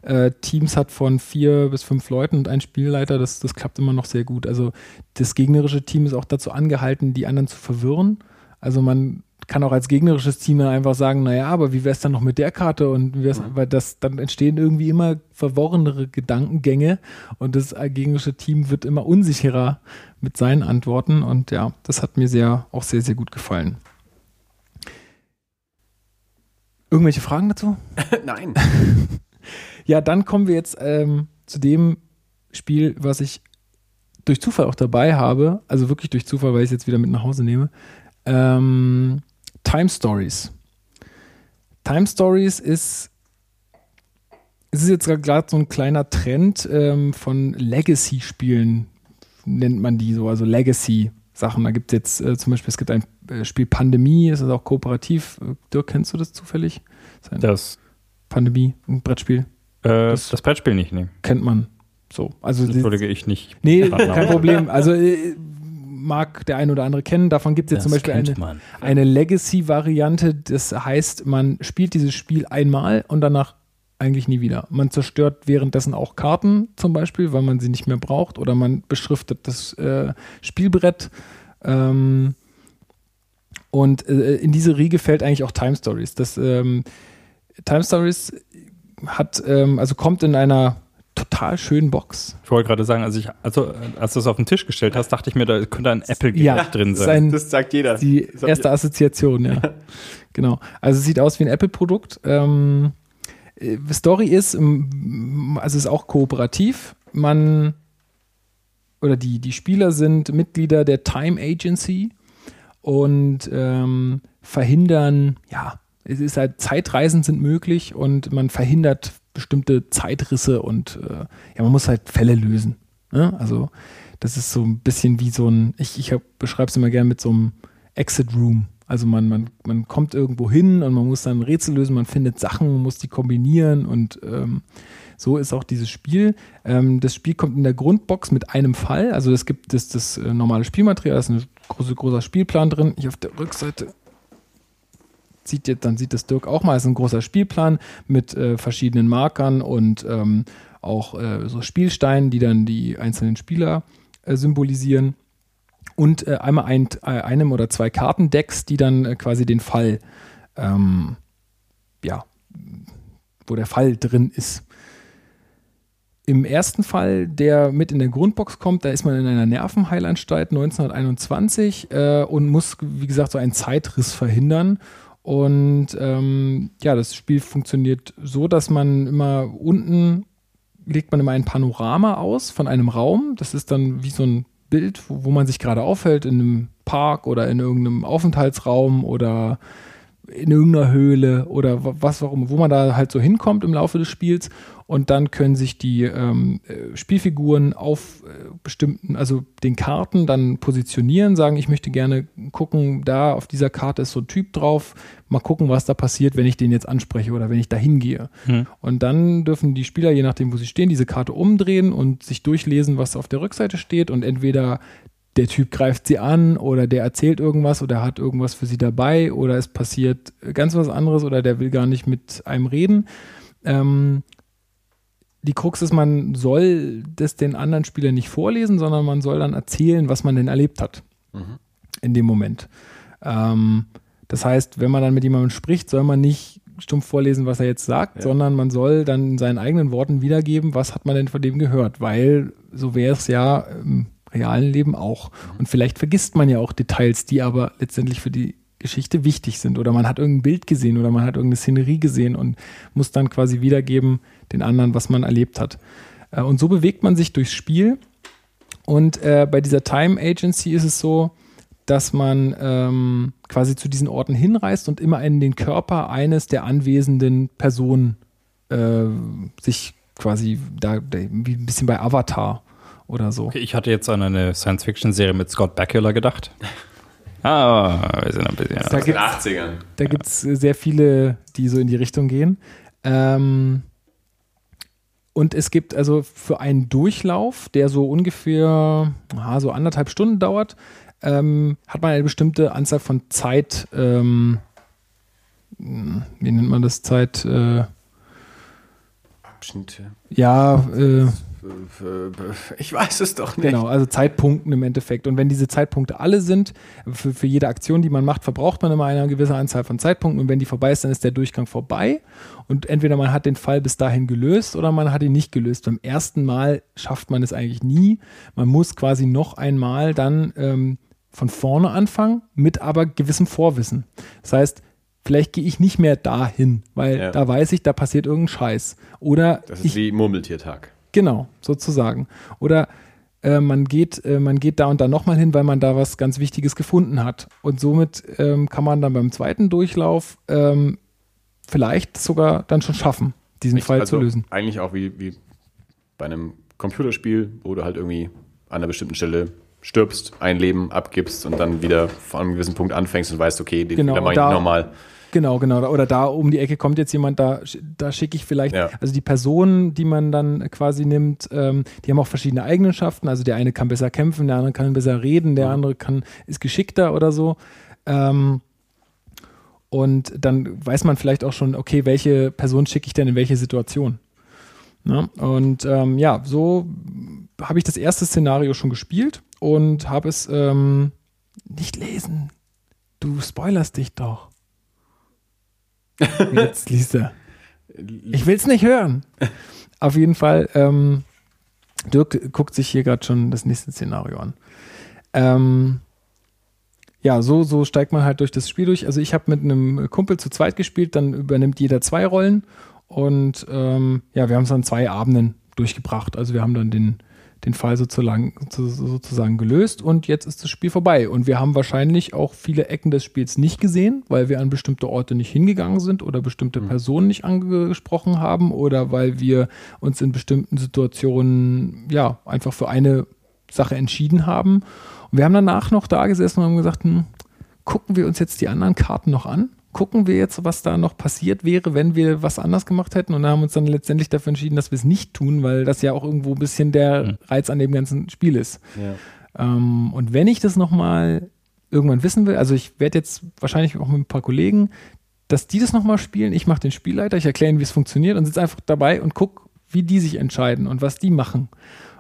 äh, Teams hat von vier bis fünf Leuten und einen Spielleiter, das, das klappt immer noch sehr gut. Also das gegnerische Team ist auch dazu angehalten, die anderen zu verwirren. Also man kann auch als gegnerisches Team dann einfach sagen, naja, aber wie wäre es dann noch mit der Karte? Und mhm. weil das, dann entstehen irgendwie immer verworrenere Gedankengänge und das gegnerische Team wird immer unsicherer mit seinen Antworten. Und ja, das hat mir sehr, auch sehr, sehr gut gefallen. Irgendwelche Fragen dazu? Nein. ja, dann kommen wir jetzt ähm, zu dem Spiel, was ich durch Zufall auch dabei habe, also wirklich durch Zufall, weil ich es jetzt wieder mit nach Hause nehme. Ähm, Time Stories. Time Stories ist, es ist jetzt gerade so ein kleiner Trend ähm, von Legacy-Spielen, nennt man die so, also Legacy-Sachen. Da gibt es jetzt äh, zum Beispiel, es gibt ein äh, Spiel Pandemie, ist das auch kooperativ. Dirk, kennst du das zufällig? Das Pandemie, ein Brettspiel. Äh, das, das, Brettspiel nicht, nee. Kennt man. So, also Entschuldige ich nicht. Nee, kein Problem. Also äh, mag der eine oder andere kennen. Davon gibt es jetzt zum Beispiel eine, eine Legacy-Variante. Das heißt, man spielt dieses Spiel einmal und danach eigentlich nie wieder. Man zerstört währenddessen auch Karten zum Beispiel, weil man sie nicht mehr braucht oder man beschriftet das äh, Spielbrett. Ähm, und äh, in diese Riege fällt eigentlich auch Time Stories. Das ähm, Time Stories hat, ähm, also kommt in einer total schönen Box. Ich wollte gerade sagen, also, ich, also als du es auf den Tisch gestellt hast, dachte ich mir, da könnte ein Apple-Gerät ja, drin sein. Ein, das sagt jeder. Die erste Assoziation, ja. genau. Also es sieht aus wie ein Apple-Produkt. Ähm, äh, Story ist, also ist auch kooperativ. Man oder die, die Spieler sind Mitglieder der Time Agency und ähm, verhindern, ja, es ist halt, Zeitreisen sind möglich und man verhindert bestimmte Zeitrisse und äh, ja, man muss halt Fälle lösen. Ne? Also das ist so ein bisschen wie so ein, ich, ich beschreibe es immer gerne mit so einem Exit Room. Also man, man, man kommt irgendwo hin und man muss dann Rätsel lösen, man findet Sachen, man muss die kombinieren und ähm, so ist auch dieses Spiel. Ähm, das Spiel kommt in der Grundbox mit einem Fall. Also es gibt das, das äh, normale Spielmaterial, da ist ein große, großer Spielplan drin. Hier auf der Rückseite sieht jetzt, dann sieht das Dirk auch mal, es ist ein großer Spielplan mit äh, verschiedenen Markern und ähm, auch äh, so Spielsteinen, die dann die einzelnen Spieler äh, symbolisieren. Und äh, einmal ein, äh, einem oder zwei Kartendecks, die dann äh, quasi den Fall, ähm, ja, wo der Fall drin ist. Im ersten Fall, der mit in der Grundbox kommt, da ist man in einer Nervenheilanstalt 1921 äh, und muss, wie gesagt, so einen Zeitriss verhindern. Und ähm, ja, das Spiel funktioniert so, dass man immer unten legt man immer ein Panorama aus von einem Raum. Das ist dann wie so ein Bild, wo, wo man sich gerade aufhält, in einem Park oder in irgendeinem Aufenthaltsraum oder in irgendeiner Höhle oder was immer, wo man da halt so hinkommt im Laufe des Spiels. Und dann können sich die ähm, äh, Spielfiguren auf äh, bestimmten, also den Karten dann positionieren, sagen, ich möchte gerne gucken, da auf dieser Karte ist so ein Typ drauf, mal gucken, was da passiert, wenn ich den jetzt anspreche oder wenn ich da hingehe. Hm. Und dann dürfen die Spieler, je nachdem, wo sie stehen, diese Karte umdrehen und sich durchlesen, was auf der Rückseite steht und entweder der Typ greift sie an oder der erzählt irgendwas oder hat irgendwas für sie dabei oder es passiert ganz was anderes oder der will gar nicht mit einem reden. Ähm, die Krux ist, man soll das den anderen Spielern nicht vorlesen, sondern man soll dann erzählen, was man denn erlebt hat mhm. in dem Moment. Ähm, das heißt, wenn man dann mit jemandem spricht, soll man nicht stumpf vorlesen, was er jetzt sagt, ja. sondern man soll dann in seinen eigenen Worten wiedergeben, was hat man denn von dem gehört, weil so wäre es ja im realen Leben auch. Und vielleicht vergisst man ja auch Details, die aber letztendlich für die Geschichte wichtig sind. Oder man hat irgendein Bild gesehen oder man hat irgendeine Szenerie gesehen und muss dann quasi wiedergeben den anderen, was man erlebt hat. Äh, und so bewegt man sich durchs Spiel. Und äh, bei dieser Time Agency ist es so, dass man ähm, quasi zu diesen Orten hinreist und immer in den Körper eines der anwesenden Personen äh, sich quasi da, wie ein bisschen bei Avatar oder so. Okay, ich hatte jetzt an eine Science-Fiction-Serie mit Scott Bakula gedacht. Ah, wir sind ein bisschen da aus den 80ern. Da gibt es sehr viele, die so in die Richtung gehen. Ähm, und es gibt also für einen Durchlauf, der so ungefähr aha, so anderthalb Stunden dauert, ähm, hat man eine bestimmte Anzahl von Zeit, ähm, wie nennt man das, Zeit? Äh, Abschnitte. Ja, äh, ich weiß es doch nicht. Genau, also Zeitpunkten im Endeffekt. Und wenn diese Zeitpunkte alle sind, für, für jede Aktion, die man macht, verbraucht man immer eine gewisse Anzahl von Zeitpunkten. Und wenn die vorbei ist, dann ist der Durchgang vorbei. Und entweder man hat den Fall bis dahin gelöst oder man hat ihn nicht gelöst. Beim ersten Mal schafft man es eigentlich nie. Man muss quasi noch einmal dann ähm, von vorne anfangen, mit aber gewissem Vorwissen. Das heißt, vielleicht gehe ich nicht mehr dahin, weil ja. da weiß ich, da passiert irgendein Scheiß. Oder das ist ich, wie Murmeltiertag. Genau, sozusagen. Oder äh, man, geht, äh, man geht da und da nochmal hin, weil man da was ganz Wichtiges gefunden hat. Und somit ähm, kann man dann beim zweiten Durchlauf ähm, vielleicht sogar dann schon schaffen, diesen Echt? Fall also zu lösen. Eigentlich auch wie, wie bei einem Computerspiel, wo du halt irgendwie an einer bestimmten Stelle stirbst, ein Leben abgibst und dann wieder von einem gewissen Punkt anfängst und weißt, okay, den genau, Fehler mache ich nochmal. Genau, genau. Oder da um die Ecke kommt jetzt jemand, da, da schicke ich vielleicht, ja. also die Personen, die man dann quasi nimmt, ähm, die haben auch verschiedene Eigenschaften. Also der eine kann besser kämpfen, der andere kann besser reden, der mhm. andere kann, ist geschickter oder so. Ähm, und dann weiß man vielleicht auch schon, okay, welche Person schicke ich denn in welche Situation. Ne? Und ähm, ja, so habe ich das erste Szenario schon gespielt und habe es ähm, nicht lesen. Du spoilerst dich doch. Jetzt liest er. Ich will es nicht hören. Auf jeden Fall, ähm, Dirk guckt sich hier gerade schon das nächste Szenario an. Ähm, ja, so, so steigt man halt durch das Spiel durch. Also ich habe mit einem Kumpel zu zweit gespielt, dann übernimmt jeder zwei Rollen und ähm, ja, wir haben es an zwei Abenden durchgebracht. Also wir haben dann den, den Fall sozusagen, sozusagen gelöst und jetzt ist das Spiel vorbei. Und wir haben wahrscheinlich auch viele Ecken des Spiels nicht gesehen, weil wir an bestimmte Orte nicht hingegangen sind oder bestimmte Mhm. Personen nicht angesprochen haben oder weil wir uns in bestimmten Situationen ja einfach für eine Sache entschieden haben. Und wir haben danach noch da gesessen und haben gesagt, hm, gucken wir uns jetzt die anderen Karten noch an? Gucken wir jetzt, was da noch passiert wäre, wenn wir was anders gemacht hätten? Und haben uns dann letztendlich dafür entschieden, dass wir es nicht tun, weil das ja auch irgendwo ein bisschen der Reiz an dem ganzen Spiel ist. Ja. Ähm, und wenn ich das nochmal irgendwann wissen will, also ich werde jetzt wahrscheinlich auch mit ein paar Kollegen, dass die das nochmal spielen. Ich mache den Spielleiter, ich erkläre ihnen, wie es funktioniert und sitze einfach dabei und gucke, wie die sich entscheiden und was die machen.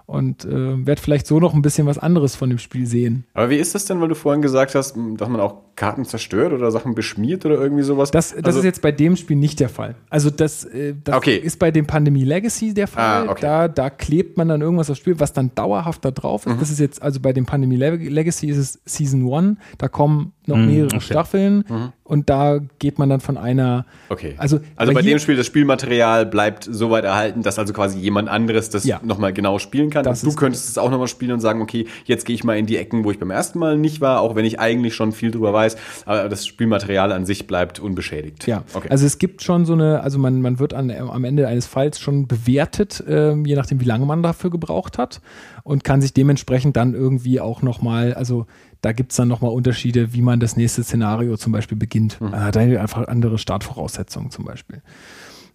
Und äh, werde vielleicht so noch ein bisschen was anderes von dem Spiel sehen. Aber wie ist das denn, weil du vorhin gesagt hast, dass man auch Karten zerstört oder Sachen beschmiert oder irgendwie sowas? Das, das Also- ist jetzt bei dem Spiel nicht der Fall. Also das, äh, das Okay. ist bei dem Pandemie Legacy der Fall. Ah, okay. da, da klebt man dann irgendwas aufs Spiel, was dann dauerhaft da drauf Mhm. ist. Das ist jetzt, also bei dem Pandemie Leg- Legacy ist es Season 1, da kommen noch Mhm, mehrere okay. Staffeln und da geht man dann von einer, Mhm. Okay. also, Also bei hier- dem Spiel, das Spielmaterial bleibt so weit erhalten, dass also quasi jemand anderes das Ja. nochmal genau spielen kann. Das und du könntest es auch nochmal spielen und sagen, okay, jetzt gehe ich mal in die Ecken, wo ich beim ersten Mal nicht war, auch wenn ich eigentlich schon viel drüber weiß. Aber das Spielmaterial an sich bleibt unbeschädigt. Ja, okay. also es gibt schon so eine, also man, man wird an, am Ende eines Falls schon bewertet, ähm, je nachdem, wie lange man dafür gebraucht hat und kann sich dementsprechend dann irgendwie auch nochmal, also da gibt es dann nochmal Unterschiede, wie man das nächste Szenario zum Beispiel beginnt. Mhm. Äh, da haben wir einfach andere Startvoraussetzungen zum Beispiel.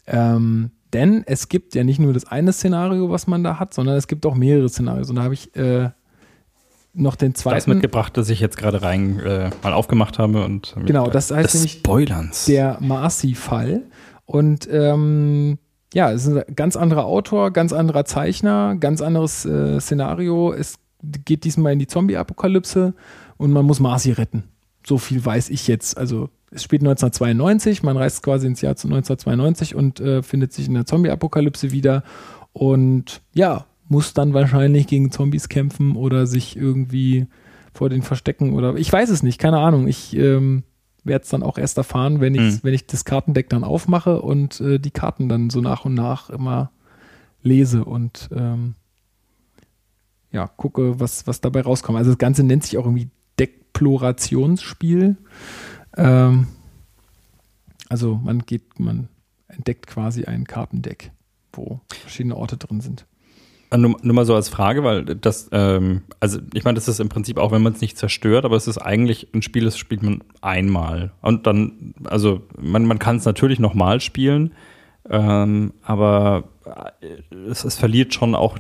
Ähm, denn es gibt ja nicht nur das eine Szenario, was man da hat, sondern es gibt auch mehrere Szenarios. Und da habe ich äh, noch den Das zweiten. mitgebracht, das ich jetzt gerade rein äh, mal aufgemacht habe und mit Genau, das heißt nämlich Spoilerns. der Marcy-Fall. Und ähm, ja, es ist ein ganz anderer Autor, ganz anderer Zeichner, ganz anderes äh, Szenario. Es geht diesmal in die Zombie-Apokalypse und man muss Marcy retten. So viel weiß ich jetzt. Also es spielt 1992, man reist quasi ins Jahr zu 1992 und äh, findet sich in der Zombie-Apokalypse wieder und ja, muss dann wahrscheinlich gegen Zombies kämpfen oder sich irgendwie vor den verstecken oder ich weiß es nicht, keine Ahnung. Ich ähm, werde es dann auch erst erfahren, wenn ich, Mhm. wenn ich das Kartendeck dann aufmache und äh, die Karten dann so nach und nach immer lese und ähm, ja, gucke, was, was dabei rauskommt. Also das Ganze nennt sich auch irgendwie Deckplorationsspiel. Ähm, also man geht, man entdeckt quasi ein Kartendeck, wo verschiedene Orte drin sind. Äh, Nur, nur mal so als Frage, weil das, ähm, also ich meine, das ist im Prinzip auch, wenn man es nicht zerstört, aber es ist eigentlich ein Spiel, das spielt man einmal. Und dann, also man, man kann es natürlich nochmal spielen, ähm, aber äh, es, es verliert schon auch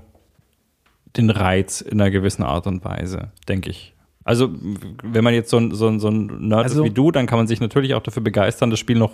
den Reiz in einer gewissen Art und Weise, denke ich. Also, wenn man jetzt so ein, so ein, so ein Nerd Also- ist wie du, dann kann man sich natürlich auch dafür begeistern, das Spiel noch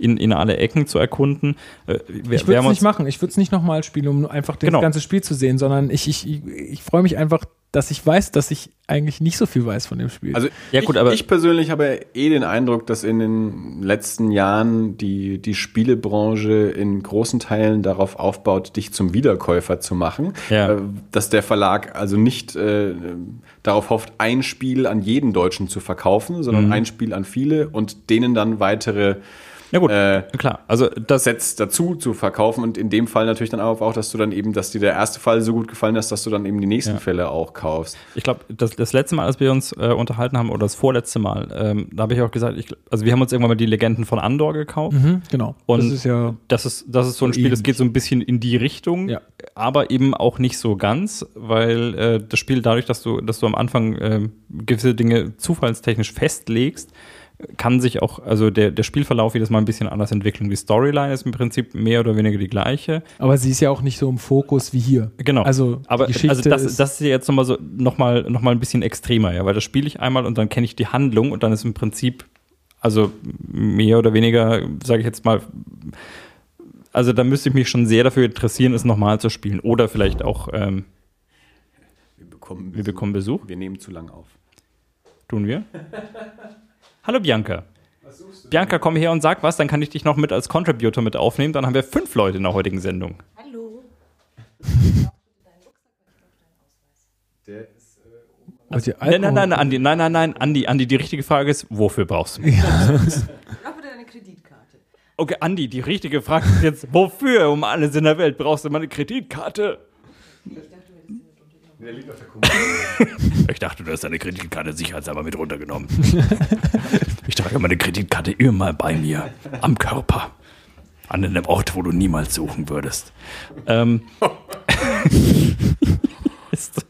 in, in alle Ecken zu erkunden. Äh, wir- Ich würde es nicht machen. Ich würde es nicht nochmal spielen, um einfach das Genau. ganze Spiel zu sehen, sondern ich, ich, ich, ich freue mich einfach, dass ich weiß, dass ich eigentlich nicht so viel weiß von dem Spiel. Also Ja, gut, ich, aber- ich persönlich habe eh den Eindruck, dass in den letzten Jahren die, die Spielebranche in großen Teilen darauf aufbaut, dich zum Wiederkäufer zu machen. Ja. Äh, Dass der Verlag also nicht äh, darauf hofft, ein Spiel an jeden Deutschen zu verkaufen, sondern Mhm. ein Spiel an viele und denen dann weitere Ja gut, äh, klar. Also das Sets dazu zu verkaufen und in dem Fall natürlich dann auch, auch, dass du dann eben, dass dir der erste Fall so gut gefallen ist, dass du dann eben die nächsten Ja. Fälle auch kaufst. Ich glaube, das, das letzte Mal, als wir uns äh, unterhalten haben, oder das vorletzte Mal, ähm, da habe ich auch gesagt, ich, also wir haben uns irgendwann mal die Legenden von Andor gekauft. mhm, genau. Und das ist ja das ist, das ist so ein Spiel, das geht so ein bisschen in die Richtung, Ja. aber eben auch nicht so ganz, weil äh, das Spiel dadurch, dass du, dass du am Anfang äh, gewisse Dinge zufallstechnisch festlegst, kann sich auch, also der, der Spielverlauf jedes Mal ein bisschen anders entwickeln. Die Storyline ist im Prinzip mehr oder weniger die gleiche. Aber sie ist ja auch nicht so im Fokus wie hier. Genau. Also aber die Geschichte also das, ist, das ist ja jetzt nochmal so nochmal noch mal ein bisschen extremer, ja, weil das spiele ich einmal und dann kenne ich die Handlung und dann ist im Prinzip, also mehr oder weniger, sage ich jetzt mal, also da müsste ich mich schon sehr dafür interessieren, es nochmal zu spielen. Oder vielleicht auch, ähm, Wir bekommen, wir bekommen Besuch. Wir nehmen zu lang auf. Tun wir? Hallo Bianca. Bianca, komm her und sag was, dann kann ich dich noch mit als Contributor mit aufnehmen. Dann haben wir fünf Leute in der heutigen Sendung. Hallo. also Nein, nein, nein, Andi, nein, nein, nein, Andi, Andi, die richtige Frage ist, wofür brauchst du mich? Ich brauche bitte deine Kreditkarte. Okay, Andi, die richtige Frage ist jetzt, wofür um alles in der Welt brauchst du mal eine Kreditkarte? Ich dachte, du hättest sie mit Ich dachte, du hast deine Kreditkarte sicherheitshalber mit runtergenommen. ich trage meine Kreditkarte immer bei mir. Am Körper. An einem Ort, wo du niemals suchen würdest. Ähm, ist,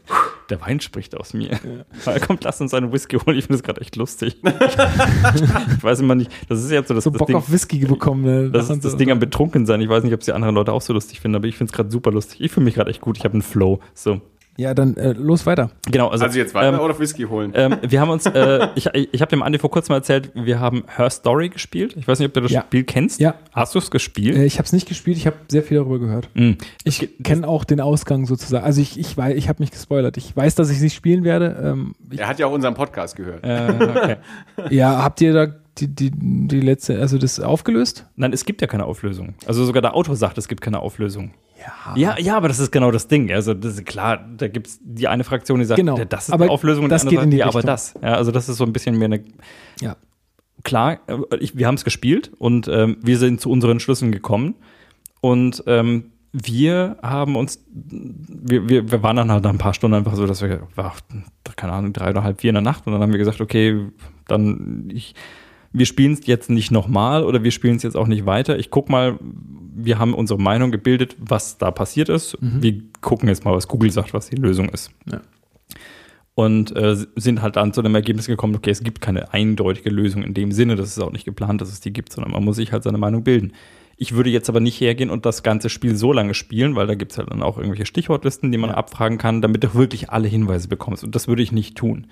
der Wein spricht aus mir. Ja. Kommt, lass uns einen Whisky holen. Ich finde das gerade echt lustig. ich weiß immer nicht. Das ist jetzt so das, So das Bock Ding. auf Whisky bekommen. Ne? Das ist das Ding am Betrunken sein. Ich weiß nicht, ob es die anderen Leute auch so lustig finden, aber ich finde es gerade super lustig. Ich fühle mich gerade echt gut. Ich habe einen Flow. So. Ja, dann äh, los weiter. Genau. Also, Also jetzt weiter ähm, oder Whisky holen? ähm, wir haben uns, äh, ich, ich habe dem Andi vor kurzem erzählt, wir haben Her Story gespielt. Ich weiß nicht, ob du das Ja. Spiel kennst. Ja. Hast du es gespielt? Äh, ich habe es nicht gespielt, ich habe sehr viel darüber gehört. Mhm. Ich kenne auch den Ausgang sozusagen. Also ich, ich, weiß- ich habe mich gespoilert. Ich weiß, dass ich es nicht spielen werde. Ähm, ich, er hat ja auch unseren Podcast gehört. Äh, okay. ja, habt ihr da die, die, die letzte, also das aufgelöst? Nein, es gibt ja keine Auflösung. Also sogar der Autor sagt, es gibt keine Auflösung. Ja, ja, ja aber das ist genau das Ding. Also das ist klar, da gibt es die eine Fraktion, die sagt, Genau. das ist Aber die Auflösung und das die geht andere in die sagt, ja, aber das. Ja, also das ist so ein bisschen mehr eine Ja. klar, äh, ich, wir haben es gespielt und ähm, wir sind zu unseren Schlüssen gekommen. Und ähm, wir haben uns, wir, wir, wir waren dann halt nach ein paar Stunden einfach so, dass wir, war, keine Ahnung, drei oder halb vier in der Nacht und dann haben wir gesagt, okay, dann ich, wir spielen es jetzt nicht nochmal oder wir spielen es jetzt auch nicht weiter. Ich guck mal, wir haben unsere Meinung gebildet, was da passiert ist. Wir gucken jetzt mal, was Google sagt, was die Lösung ist. Ja. Und äh, sind halt dann zu dem Ergebnis gekommen, okay, es gibt keine eindeutige Lösung in dem Sinne, das ist auch nicht geplant, dass es die gibt, sondern man muss sich halt seine Meinung bilden. Ich würde jetzt aber nicht hergehen und das ganze Spiel so lange spielen, weil da gibt es halt dann auch irgendwelche Stichwortlisten, die man abfragen kann, damit du wirklich alle Hinweise bekommst. Und das würde ich nicht tun.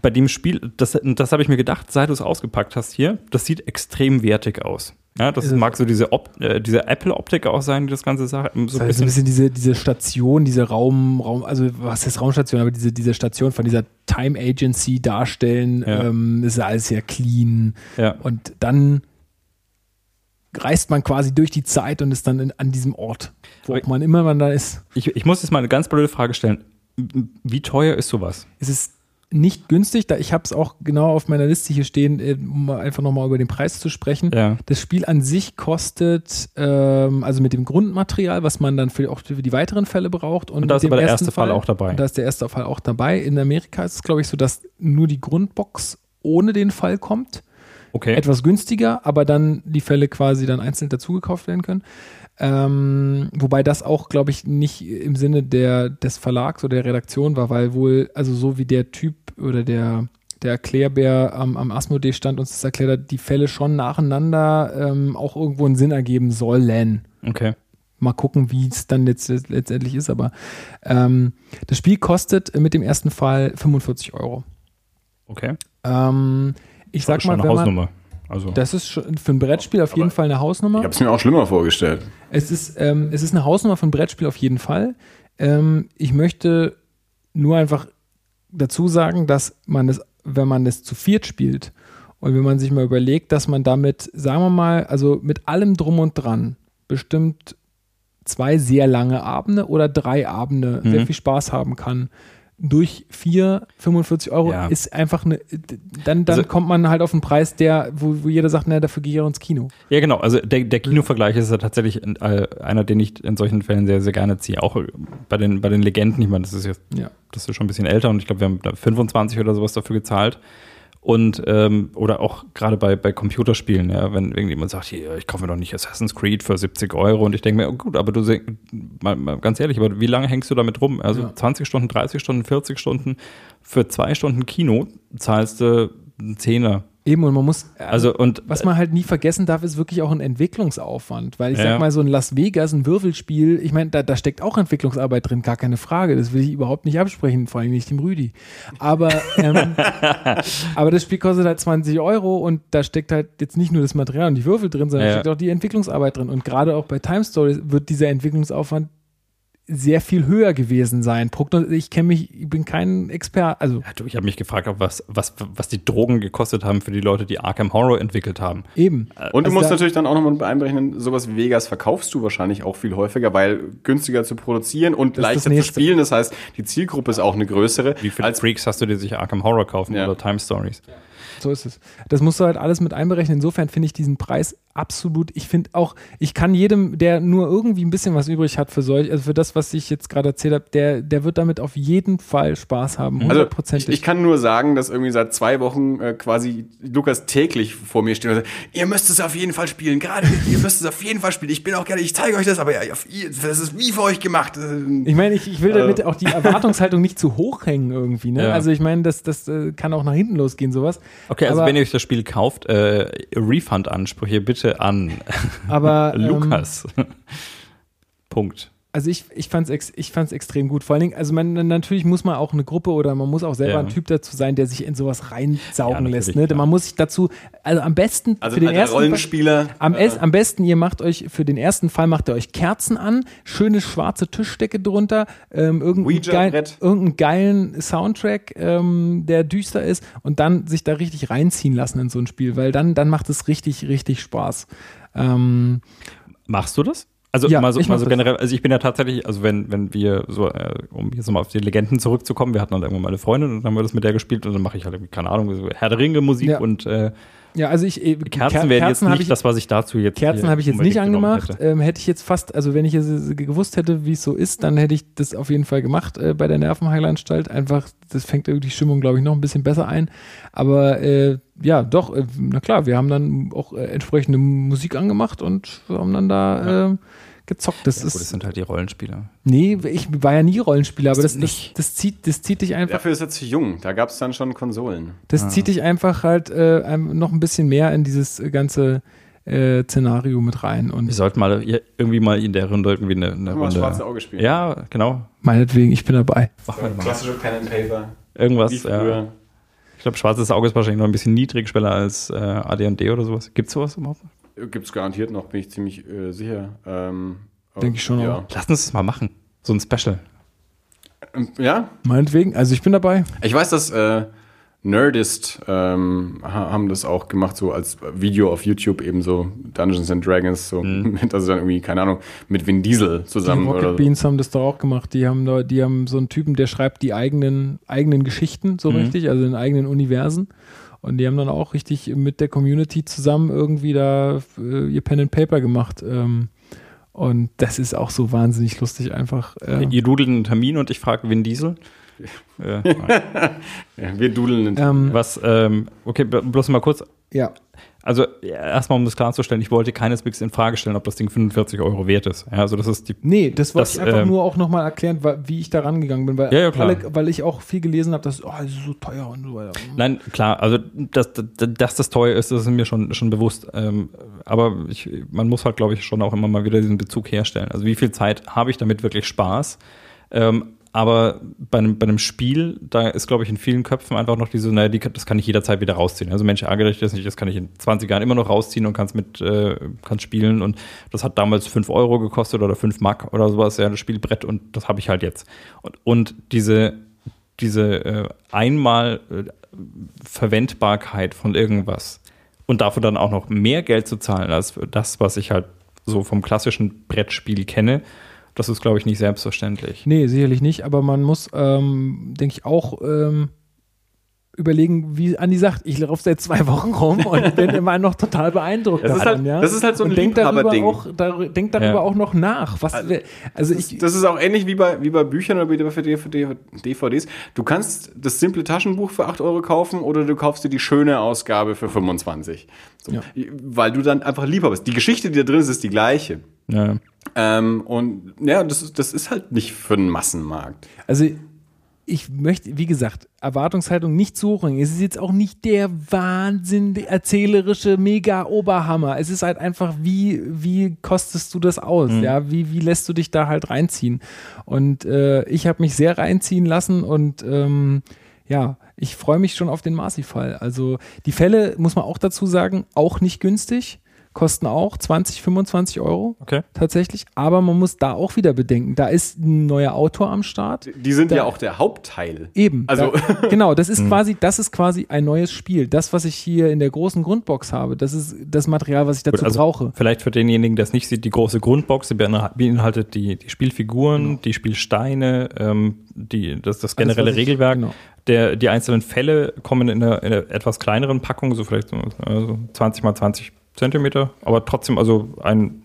Bei dem Spiel, das, das habe ich mir gedacht, seit du es ausgepackt hast hier, das sieht extrem wertig aus. Ja, das es mag so diese, Op äh, diese Apple-Optik auch sein, die das Ganze sagt. So Das heißt, ein bisschen diese, diese Station, diese Raum, Raum, also was ist Raumstation, aber diese, diese Station von dieser Time Agency darstellen, Ja. ähm, ist alles sehr clean. Ja. Und dann reist man quasi durch die Zeit und ist dann in, an diesem Ort, wo man immer man da ist. Ich, ich muss jetzt mal eine ganz blöde Frage stellen. Wie teuer ist sowas? Es ist nicht günstig, da ich habe es auch genau auf meiner Liste hier stehen, äh, um einfach nochmal über den Preis zu sprechen. Ja. Das Spiel an sich kostet, ähm, also mit dem Grundmaterial, was man dann für, auch für die weiteren Fälle braucht. Und, Und da ist aber der erste Fall auch dabei. Und da ist der erste Fall auch dabei. In Amerika ist es, glaube ich, so, dass nur die Grundbox ohne den Fall kommt. Okay. Etwas günstiger, aber dann die Fälle quasi dann einzeln dazugekauft werden können. Ähm, wobei das auch, glaube ich, nicht im Sinne der, des Verlags oder der Redaktion war, weil wohl, also so wie der Typ oder der, der Erklärbär am, am Asmodee stand uns das erklärt hat, die Fälle schon nacheinander ähm, auch irgendwo einen Sinn ergeben sollen. Okay. Mal gucken, wie es dann letzt, letztendlich ist, aber ähm, das Spiel kostet mit dem ersten Fall 45 Euro. Okay. Ähm, ich sag Schon mal, wenn man, Hausnummer. Also, das ist für ein Brettspiel auf jeden Fall eine Hausnummer. Ich habe es mir auch schlimmer vorgestellt. Es ist, ähm, es ist eine Hausnummer von Brettspiel auf jeden Fall. Ähm, ich möchte nur einfach dazu sagen, dass man es, wenn man es zu viert spielt und wenn man sich mal überlegt, dass man damit, sagen wir mal, also mit allem drum und dran bestimmt zwei sehr lange Abende oder drei Abende Mhm. sehr viel Spaß haben kann. Durch vier, 45 Euro Ja. ist einfach eine, dann, dann Also- kommt man halt auf einen Preis, der, wo, wo jeder sagt, na, dafür gehe ich auch ins Kino. ja, genau. Also der, der Kinovergleich ist ja tatsächlich äh, einer, den ich in solchen Fällen sehr, sehr gerne ziehe. Auch bei den, bei den Legenden. Ich meine, das ist jetzt Ja. das ist schon ein bisschen älter und ich glaube, wir haben da 25 oder sowas dafür gezahlt. Und ähm, oder auch gerade bei, bei Computerspielen, ja, wenn irgendjemand sagt, hier, ich kaufe mir doch nicht Assassin's Creed für 70 Euro und ich denke mir, oh gut, aber du mal, mal ganz ehrlich, aber wie lange hängst du damit rum? Also Ja. 20 Stunden, 30 Stunden, 40 Stunden für zwei Stunden Kino zahlst du einen Zehner. Eben, und man muss, Also und Was man halt nie vergessen darf, ist wirklich auch ein Entwicklungsaufwand. Weil ich Ja. sag mal, so ein Las Vegas, ein Würfelspiel, ich meine, da, da steckt auch Entwicklungsarbeit drin, gar keine Frage. Das will ich überhaupt nicht absprechen, vor allem nicht dem Rüdi. Aber, ähm, aber das Spiel kostet halt 20 Euro und da steckt halt jetzt nicht nur das Material und die Würfel drin, sondern Ja. steckt auch die Entwicklungsarbeit drin. Und gerade auch bei Time Stories wird dieser Entwicklungsaufwand sehr viel höher gewesen sein. Ich kenne mich, ich bin kein Experte, also Ja, du, ich habe mich gefragt, ob was, was, was die Drogen gekostet haben für die Leute, die Arkham Horror entwickelt haben. eben. Und du Also musst da- natürlich dann auch nochmal mit einberechnen, sowas wie Vegas verkaufst du wahrscheinlich auch viel häufiger, weil günstiger zu produzieren und leichter zu spielen. Das heißt, die Zielgruppe ist auch eine größere. Wie viele als Freaks hast du dir sich Arkham Horror kaufen Ja. oder Time Stories? So ist es. Das musst du halt alles mit einberechnen. Insofern finde ich diesen Preis absolut, ich finde auch, ich kann jedem, der nur irgendwie ein bisschen was übrig hat für solch, also für das, was ich jetzt gerade erzählt habe, der, der wird damit auf jeden Fall Spaß haben. Also Hundertprozentig. ich, ich kann nur sagen, dass irgendwie seit zwei Wochen äh, quasi Lukas täglich vor mir steht und sagt, ihr müsst es auf jeden Fall spielen, gerade ihr müsst es auf jeden Fall spielen. Ich bin auch gerne, ich zeige euch das, aber ja, das ist wie für euch gemacht. Ich meine, ich, ich will damit auch die Erwartungshaltung nicht zu hoch hängen irgendwie. Ne? Ja. Also ich meine, das, das äh, kann auch nach hinten losgehen, sowas. Okay, also aber, wenn ihr euch das Spiel kauft, äh, Refund-Ansprüche bitte an aber, ähm, Lukas. Punkt. Also ich, ich fand es ex, ich fand's extrem gut. Vor allen Dingen, also man, natürlich muss man auch eine Gruppe oder man muss auch selber Ja. ein Typ dazu sein, der sich in sowas reinsaugen Ja, lässt. Ne? Man muss sich dazu, also am besten also für den ersten Fall- Rollenspieler. Am, äh, am besten, ihr macht euch für den ersten Fall macht ihr euch Kerzen an, schöne schwarze Tischdecke drunter, ähm, irgendeinen, geil, irgendeinen geilen Soundtrack, ähm, der düster ist und dann sich da richtig reinziehen lassen in so ein Spiel, weil dann, dann macht es richtig, richtig Spaß. Ähm, Machst du das? Also Ja, mal so, ich mal so generell, also ich bin ja tatsächlich, also wenn, wenn wir so, äh, um jetzt nochmal auf die Legenden zurückzukommen, wir hatten dann irgendwann mal eine Freundin und dann haben wir das mit der gespielt und dann mache ich halt keine Ahnung, so Herr der Ringe Musik Ja. und äh, ja, also ich äh, Kerzen Ker- wären jetzt nicht ich, das, was ich dazu jetzt Kerzen habe ich jetzt nicht angemacht. hätte. Ähm, hätte ich jetzt fast, also wenn ich es gewusst hätte, wie es so ist, dann hätte ich das auf jeden Fall gemacht äh, bei der Nervenheilanstalt. Einfach, das fängt irgendwie die Stimmung, glaube ich, noch ein bisschen besser ein. Aber äh, ja, doch, äh, na klar, wir haben dann auch äh, entsprechende Musik angemacht und haben dann da äh, gezockt. Das Ja, gut, das ist, sind halt die Rollenspieler. nee, ich war ja nie Rollenspieler, aber das, das, nicht? das, zieht, das zieht dich einfach Dafür ist er zu jung. Da gab es dann schon Konsolen. Das zieht dich einfach halt äh, noch ein bisschen mehr in dieses ganze äh, Szenario mit rein. Wir Und sollten mal irgendwie mal in der Runde irgendwie eine, eine wir Runde. das schwarze Auge spielen? Ja, genau. meinetwegen, ich bin dabei. Wir mal. Klassische Pen and Paper. Irgendwas. Wie Ja. früher. Ich glaube, schwarzes Auge ist wahrscheinlich noch ein bisschen niedrigschweller als äh, AD&D oder sowas. Gibt es sowas überhaupt? Gibt es garantiert noch, bin ich ziemlich äh, sicher. Ähm, Denke ich schon ja. auch. Lass uns das mal machen. So ein Special. Ja, Meinetwegen, also ich bin dabei. ich weiß, dass äh, Nerdist ähm, ha- haben das auch gemacht, so als Video auf YouTube, eben so Dungeons and Dragons, so mit, also dann irgendwie, keine Ahnung, mit Vin Diesel Die zusammen Rocket oder so. Beans haben das doch auch gemacht. Die haben, da, die haben so einen Typen, der schreibt die eigenen, eigenen Geschichten, so richtig, also in eigenen Universen. Und die haben dann auch richtig mit der Community zusammen irgendwie da äh, ihr Pen and Paper gemacht. Ähm, und das ist auch so wahnsinnig lustig einfach. Äh, Ihr dudelt einen Termin und ich frage Vin Diesel. äh. Ja, wir dudeln. ähm, was, ähm, okay, bloß mal kurz. ja, Also erstmal, um das klarzustellen, ich wollte keineswegs in Frage stellen, ob das Ding 45 Euro wert ist. Ja, also das ist die Nee, das wollte Das, ich einfach ähm, nur auch nochmal erklären, wie ich da rangegangen bin, weil, Ja, ja, alle, weil ich auch viel gelesen habe, dass oh, das ist so teuer und so weiter. Nein, klar, also dass, dass, dass das teuer ist, das ist mir schon, schon bewusst. Ähm, aber ich, man muss halt, glaube ich, schon auch immer mal wieder diesen Bezug herstellen. Also wie viel Zeit habe ich damit wirklich Spaß? Ähm, aber bei einem, bei einem Spiel, da ist, glaube ich, in vielen Köpfen einfach noch diese, naja, die, das kann ich jederzeit wieder rausziehen. Also Mensch, ärgere dich das nicht, das kann ich in 20 Jahren immer noch rausziehen und kann's mit, äh, kann's spielen. Und das hat damals 5 Euro gekostet oder 5 Mark oder sowas, ja, das Spielbrett und das habe ich halt jetzt. Und, und diese, diese äh, einmal äh, Verwendbarkeit von irgendwas und dafür dann auch noch mehr Geld zu zahlen als das, was ich halt so vom klassischen Brettspiel kenne, das ist, glaube ich, nicht selbstverständlich. Nee, sicherlich nicht, aber man muss, ähm, denke ich, auch ähm, überlegen, wie Andi sagt, ich laufe seit zwei Wochen rum und bin immer noch total beeindruckt Das ist davon, halt- ja. das ist halt so ein und denk darüber Liebhaberding. auch, dar, denk darüber Ja. auch noch nach. Was, also ich, Das ist auch ähnlich wie bei, wie bei Büchern oder bei DVD, DVDs. Du kannst das simple Taschenbuch für 8 Euro kaufen oder du kaufst dir die schöne Ausgabe für 25. So. Ja. Weil du dann einfach lieber bist. Die Geschichte, die da drin ist, ist die gleiche. Ja. Ähm, und ja, das ist, das ist halt nicht für den Massenmarkt. Also ich möchte, wie gesagt, Erwartungshaltung nicht zu hoch. Es ist jetzt auch nicht der Wahnsinn, der erzählerische Mega-Oberhammer. Es ist halt einfach, wie, wie kostest du das aus? Ja, wie, wie lässt du dich da halt reinziehen? Und äh, ich habe mich sehr reinziehen lassen und ähm, ja, ich freue mich schon auf den Marci-Fall. Also die Fälle, muss man auch dazu sagen, auch nicht günstig. Kosten auch 20, 25 Euro Okay. tatsächlich. Aber man muss da auch wieder bedenken, da ist ein neuer Autor am Start. Die sind Da- ja auch der Hauptteil. Eben. Also- da, genau, das ist quasi, das ist quasi ein neues Spiel. Das, was ich hier in der großen Grundbox habe, das ist das Material, was ich dazu Gut, also brauche. Vielleicht für denjenigen, der es nicht sieht, die große Grundbox die beinhal- beinhaltet die, die Spielfiguren, die Spielsteine, ähm, die, das, das generelle Alles, was ich- Regelwerk. genau. Der, die einzelnen Fälle kommen in einer, in einer etwas kleineren Packung, so vielleicht so, also 20 mal 20 Zentimeter, aber trotzdem also ein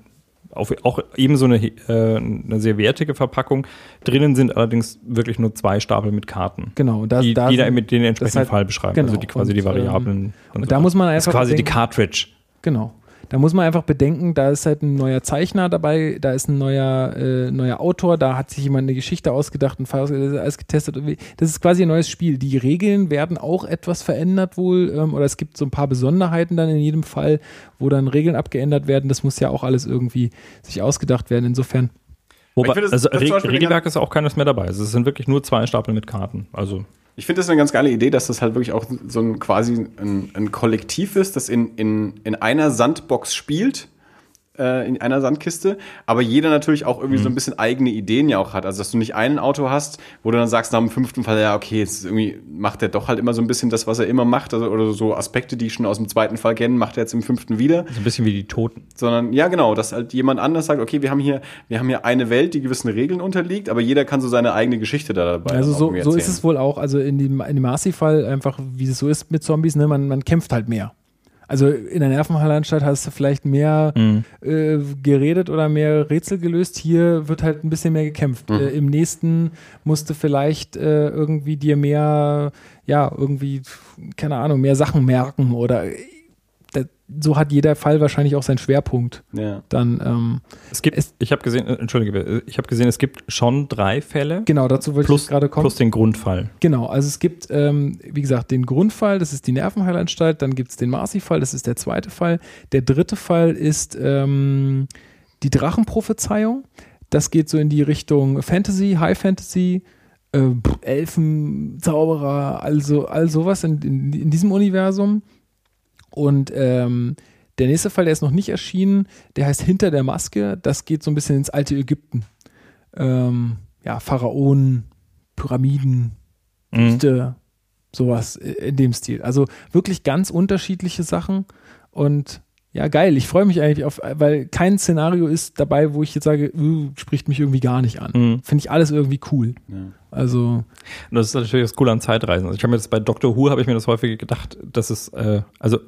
auf, auch ebenso eine, äh, eine sehr wertige Verpackung. Drinnen sind allerdings wirklich nur zwei Stapel mit Karten. Genau, da, die, da die da mit den entsprechenden halt- Fall beschreiben. genau. Also die quasi Und, die Variablen. ähm, da muss man das ist einfach quasi die bedenken- Cartridge. Genau. Da muss man einfach bedenken, da ist halt ein neuer Zeichner dabei, da ist ein neuer, äh, neuer Autor, da hat sich jemand eine Geschichte ausgedacht, ein Fall ausgedacht, alles getestet. Das ist quasi ein neues Spiel. Die Regeln werden auch etwas verändert wohl, ähm, oder es gibt so ein paar Besonderheiten dann in jedem Fall, wo dann Regeln abgeändert werden. Das muss ja auch alles irgendwie sich ausgedacht werden. Insofern, Wobei, Ich finde das- also das Re Regelwerk ist auch keines mehr dabei. Also es sind wirklich nur zwei Stapel mit Karten. Also Ich finde das eine ganz geile Idee, dass das halt wirklich auch so ein quasi ein, ein Kollektiv ist, das in, in, in einer Sandbox spielt, äh, in einer Sandkiste, aber jeder natürlich auch irgendwie so ein bisschen eigene Ideen ja auch hat. Also dass du nicht einen Autor hast, wo du dann sagst nach dem fünften Fall, ja, okay, jetzt irgendwie macht er doch halt immer so ein bisschen das, was er immer macht, also, oder so Aspekte, die ich schon aus dem zweiten Fall kenne, macht er jetzt im fünften wieder so ein bisschen wie die Toten. sondern ja genau, dass halt jemand anders sagt, okay, wir haben hier, wir haben hier eine Welt, die gewissen Regeln unterliegt, aber jeder kann so seine eigene Geschichte da dabei. also so, so ist es wohl auch. Also in dem, in dem Marcy-Fall einfach, wie es so ist mit Zombies, ne, man, man kämpft halt mehr. Also in der Nervenheilanstalt hast du vielleicht mehr äh, geredet oder mehr Rätsel gelöst. Hier wird halt ein bisschen mehr gekämpft. Äh, Im nächsten musst du vielleicht äh, irgendwie dir mehr, ja, irgendwie, keine Ahnung, mehr Sachen merken oder so hat jeder Fall wahrscheinlich auch seinen Schwerpunkt. Ja. Dann, ähm, Es gibt, Es- ich habe gesehen, äh, entschuldige, äh, ich habe gesehen, es gibt schon drei Fälle genau, dazu wollte plus, ich gerade kommen. plus den Grundfall. Genau, also es gibt, ähm, wie gesagt, den Grundfall, das ist die Nervenheilanstalt, dann gibt es den Marcy-Fall, das ist der zweite Fall. Der dritte Fall ist ähm, die Drachenprophezeiung. Das geht so in die Richtung Fantasy, High Fantasy, äh, Elfen, Zauberer, also all sowas in, in, in diesem Universum. Und ähm, der nächste Fall, der ist noch nicht erschienen, der heißt Hinter der Maske. Das geht so ein bisschen ins alte Ägypten. Ähm, ja, Pharaonen, Pyramiden, Wüste, sowas in dem Stil. Also wirklich ganz unterschiedliche Sachen und ja, geil. Ich freue mich eigentlich auf, weil kein Szenario ist dabei, wo ich jetzt sage, uh, spricht mich irgendwie gar nicht an. Mhm. Finde ich alles irgendwie cool. Also, Und das ist natürlich das Coole an Zeitreisen. Also ich habe mir das bei Doctor Who habe ich mir das häufig gedacht, dass es äh, also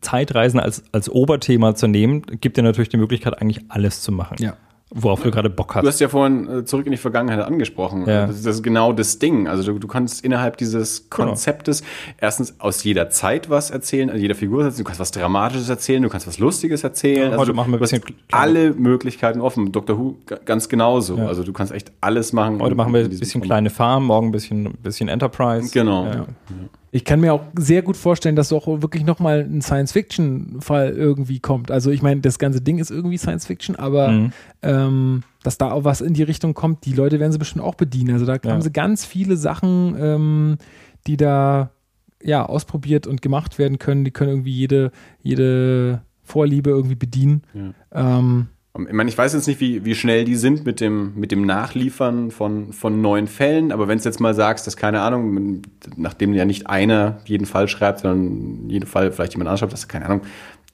Zeitreisen als als Oberthema zu nehmen, gibt dir natürlich die Möglichkeit eigentlich alles zu machen. Ja. Worauf du gerade Bock Du hast. hast ja vorhin äh, zurück in die Vergangenheit angesprochen. Ja. Das, ist- das ist genau das Ding. Also du, du kannst innerhalb dieses Genau. Konzeptes erstens aus jeder Zeit was erzählen, also jeder Figur erzählen. Du kannst was Dramatisches erzählen, du kannst was Lustiges erzählen. Ja, also heute machen wir ein du hast bisschen alle Möglichkeiten offen. Doctor Who ganz genauso. Ja. Also du kannst echt alles machen. Heute machen wir in ein bisschen Format. kleine Farm, morgen ein bisschen, bisschen Enterprise. Genau. Ja. Ich kann mir auch sehr gut vorstellen, dass auch wirklich nochmal ein Science-Fiction-Fall irgendwie kommt. Also ich meine, das ganze Ding ist irgendwie Science-Fiction, aber Mhm. ähm, dass da auch was in die Richtung kommt, die Leute werden sie bestimmt auch bedienen. Also da Ja. haben sie ganz viele Sachen, ähm, die da ja ausprobiert und gemacht werden können. Die können irgendwie jede, jede Vorliebe irgendwie bedienen. Ähm, Ich meine, ich weiß jetzt nicht, wie, wie schnell die sind mit dem, mit dem Nachliefern von, von neuen Fällen, aber wenn du jetzt mal sagst, dass keine Ahnung, nachdem ja nicht einer jeden Fall schreibt, sondern jeden Fall vielleicht jemand anschreibt, dass keine Ahnung,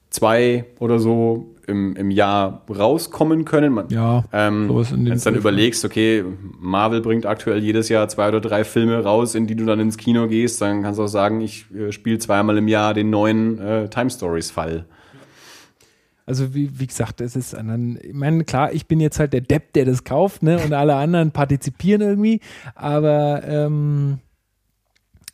zwei oder so im, im Jahr rauskommen können. Man, Ja, ähm, wenn du dann überlegst, okay, Marvel bringt aktuell jedes Jahr zwei oder drei Filme raus, in die du dann ins Kino gehst, dann kannst du auch sagen, ich äh, spiele zweimal im Jahr den neuen äh, Time Stories Fall. Also wie, wie gesagt, es ist dann, ich meine, klar, ich bin jetzt halt der Depp, der das kauft, ne? Und alle anderen partizipieren irgendwie, aber ähm,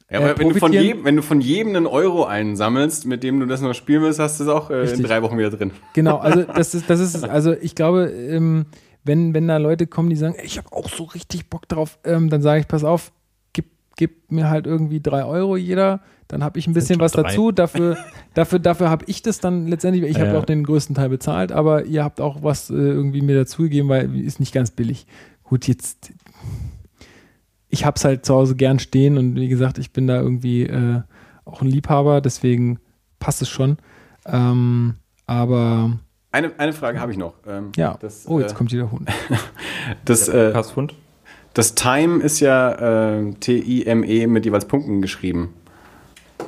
Ja, aber Äh, wenn, du von jedem, wenn du von jedem einen Euro einsammelst, mit dem du das noch spielen willst, hast du es auch äh, in drei Wochen wieder drin. genau, also das ist, das ist, also ich glaube, ähm, wenn, wenn da Leute kommen, die sagen, ey, ich habe auch so richtig Bock drauf, ähm, dann sage ich, pass auf, gib, gib mir halt irgendwie drei Euro jeder, dann habe ich ein bisschen was drei. dazu, dafür, dafür, dafür habe ich das dann letztendlich, ich habe Ja. auch den größten Teil bezahlt, aber ihr habt auch was äh, irgendwie mir dazugegeben, weil ist nicht ganz billig. Gut, jetzt ich habe es halt zu Hause gern stehen und wie gesagt, ich bin da irgendwie äh, auch ein Liebhaber, deswegen passt es schon. Ähm, aber Eine, eine Frage habe ich noch. Ähm, ja, Das, oh, jetzt äh, kommt wieder Hund. das, äh, Passhund? das Time ist ja äh, T-I-M-E mit jeweils Punkten geschrieben.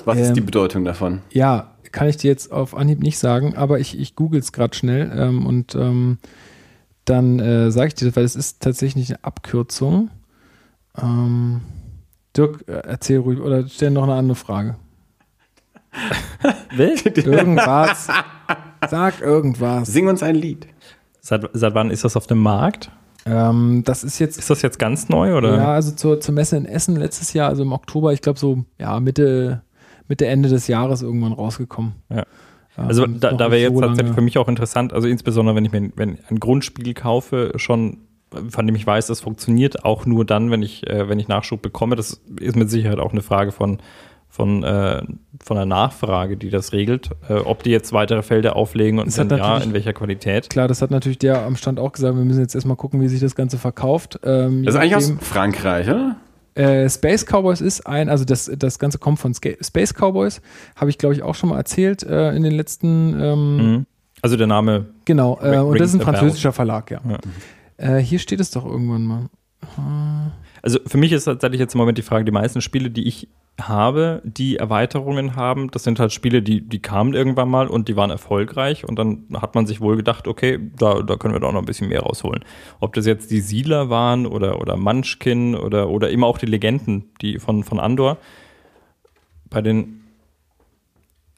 Was ist Ähm, die Bedeutung davon? Ja, kann ich dir jetzt auf Anhieb nicht sagen, aber ich, ich google es gerade schnell ähm, und ähm, dann äh, sage ich dir, das, weil es ist tatsächlich eine Abkürzung. Ähm, Dirk, äh, erzähl ruhig oder stell noch eine andere Frage. Irgendwas. Sag irgendwas. Sing uns ein Lied. Seit, seit wann ist das auf dem Markt? Ähm, das ist jetzt Ist das jetzt ganz neu oder? Ja, also zur, zur Messe in Essen letztes Jahr, also im Oktober, ich glaube so, ja, Mitte, Mitte, Ende des Jahres irgendwann rausgekommen. Ja. Also Ähm, da, da wäre jetzt so tatsächlich lange. für mich auch interessant, also insbesondere wenn ich mir wenn ein Grundspiel kaufe, schon von dem ich weiß, das funktioniert auch nur dann, wenn ich, äh, wenn ich Nachschub bekomme. Das ist mit Sicherheit auch eine Frage von, von, äh, von der Nachfrage, die das regelt, äh, ob die jetzt weitere Felder auflegen und wenn ja, in welcher Qualität. Klar, das hat natürlich der am Stand auch gesagt, wir müssen jetzt erstmal gucken, wie sich das Ganze verkauft. Ähm, Das ist eigentlich aus Frankreich, oder? Äh, Space Cowboys ist ein, also das, das Ganze kommt von Space Cowboys, habe ich glaube ich auch schon mal erzählt äh, in den letzten, ähm, Mhm. Also der Name, genau, äh, und das ist ein französischer Verlag, ja. Ja. Äh, hier steht es doch irgendwann mal. Also für mich ist tatsächlich jetzt im Moment die Frage, die meisten Spiele, die ich habe, die Erweiterungen haben, das sind halt Spiele, die, die kamen irgendwann mal und die waren erfolgreich und dann hat man sich wohl gedacht, okay, da, da können wir doch noch ein bisschen mehr rausholen. Ob das jetzt die Siedler waren oder, oder Munchkin oder, oder immer auch die Legenden, die von, von Andor. Bei den,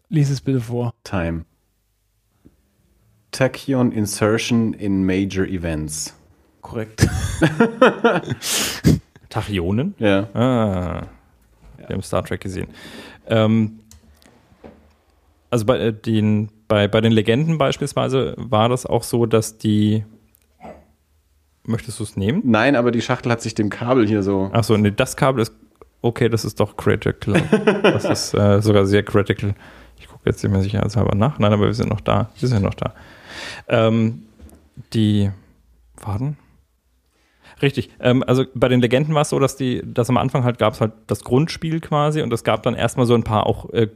Lies es bitte vor. Time. Tachyon Insertion in Major Events. Korrekt. Tachyonen? Ja. Ah, wir haben Star Trek gesehen. Ähm, also bei äh, den, bei, bei den Legenden beispielsweise war das auch so, dass die. Möchtest du es nehmen? Nein, aber die Schachtel hat sich dem Kabel hier so. Achso, nee, das Kabel ist. Okay, das ist doch critical. Das ist äh, sogar sehr critical. Ich gucke jetzt mehr sicherheitshalber nach. Nein, aber wir sind noch da. Wir sind noch da. Ähm, die. Warten? Richtig. Ähm, also bei den Legenden war es so, dass die, dass am Anfang halt gab es halt das Grundspiel quasi und es gab dann erstmal so ein paar auch äh,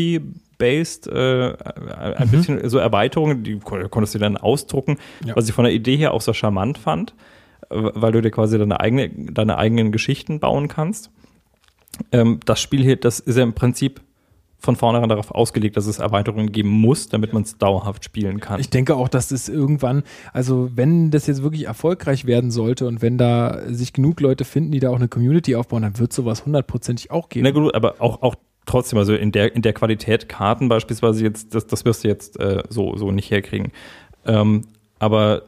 Community-based, äh, ein bisschen so Erweiterungen, die kon- konntest du dann ausdrucken, Ja. was ich von der Idee her auch so charmant fand, äh, weil du dir quasi deine, eigene, deine eigenen Geschichten bauen kannst. Ähm, das Spiel hier, das ist ja im Prinzip von vornherein darauf ausgelegt, dass es Erweiterungen geben muss, damit man es dauerhaft spielen kann. Ich denke auch, dass es irgendwann, also wenn das jetzt wirklich erfolgreich werden sollte und wenn da sich genug Leute finden, die da auch eine Community aufbauen, dann wird sowas hundertprozentig auch geben. Na gut, aber auch, auch trotzdem, also in der, in der Qualität Karten beispielsweise jetzt, das, das wirst du jetzt äh, so, so nicht herkriegen. Ähm, aber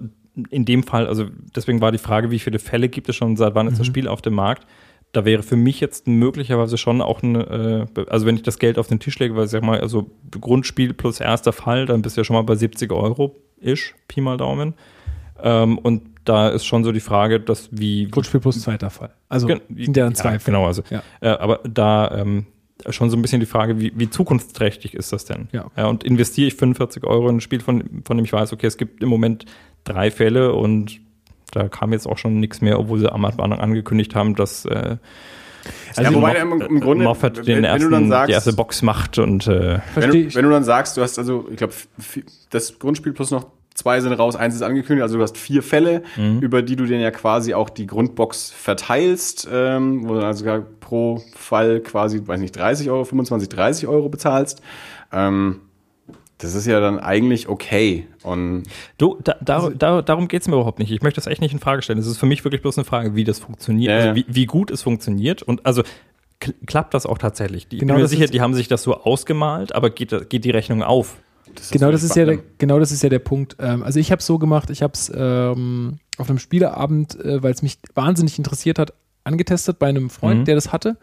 in dem Fall, also deswegen war die Frage, wie viele Fälle gibt es schon, seit wann ist das Spiel auf dem Markt? Da wäre für mich jetzt möglicherweise schon auch eine, äh, also wenn ich das Geld auf den Tisch lege, weil ich sag mal, also Grundspiel plus erster Fall, dann bist du ja schon mal bei 70 Euro ish, Pi mal Daumen. Ähm, und da ist schon so die Frage, dass wie, Grundspiel plus zweiter Fall. Also Gen- sind ja dann zwei Fälle. Genau, also. Ja. Äh, aber da ähm, schon so ein bisschen die Frage, wie, wie zukunftsträchtig ist das denn? Ja. und investiere ich 45 Euro in ein Spiel, von, von dem ich weiß, okay, es gibt im Moment drei Fälle und da kam jetzt auch schon nichts mehr, obwohl sie am Anfang angekündigt haben, dass äh, ja, wobei Moff- im, im Grunde, Moffat wenn, den wenn ersten, du dann sagst, die erste Box macht und äh, wenn du, wenn du dann sagst, du hast also, ich glaube, das Grundspiel plus noch zwei sind raus, eins ist angekündigt, also du hast vier Fälle, Mhm. über die du dann ja quasi auch die Grundbox verteilst, ähm, wo du also sogar pro Fall quasi, weiß nicht, 30 Euro, 25, 30 Euro bezahlst. Ähm, das ist ja dann eigentlich okay. Und Du, da, da, da, darum geht's mir überhaupt nicht. Ich möchte das echt nicht in Frage stellen. Es ist für mich wirklich bloß eine Frage, wie das funktioniert, Ja, also ja. wie, wie gut es funktioniert. Und also kl klappt das auch tatsächlich. Die, Genau ich bin mir sicher, die haben sich das so ausgemalt, aber geht, geht die Rechnung auf? das Genau das, ist ja der, genau das ist ja der Punkt. Ähm, also ich habe es so gemacht, ich habe es ähm, auf einem Spieleabend, äh, weil es mich wahnsinnig interessiert hat, angetestet bei einem Freund, Mhm. der das hatte,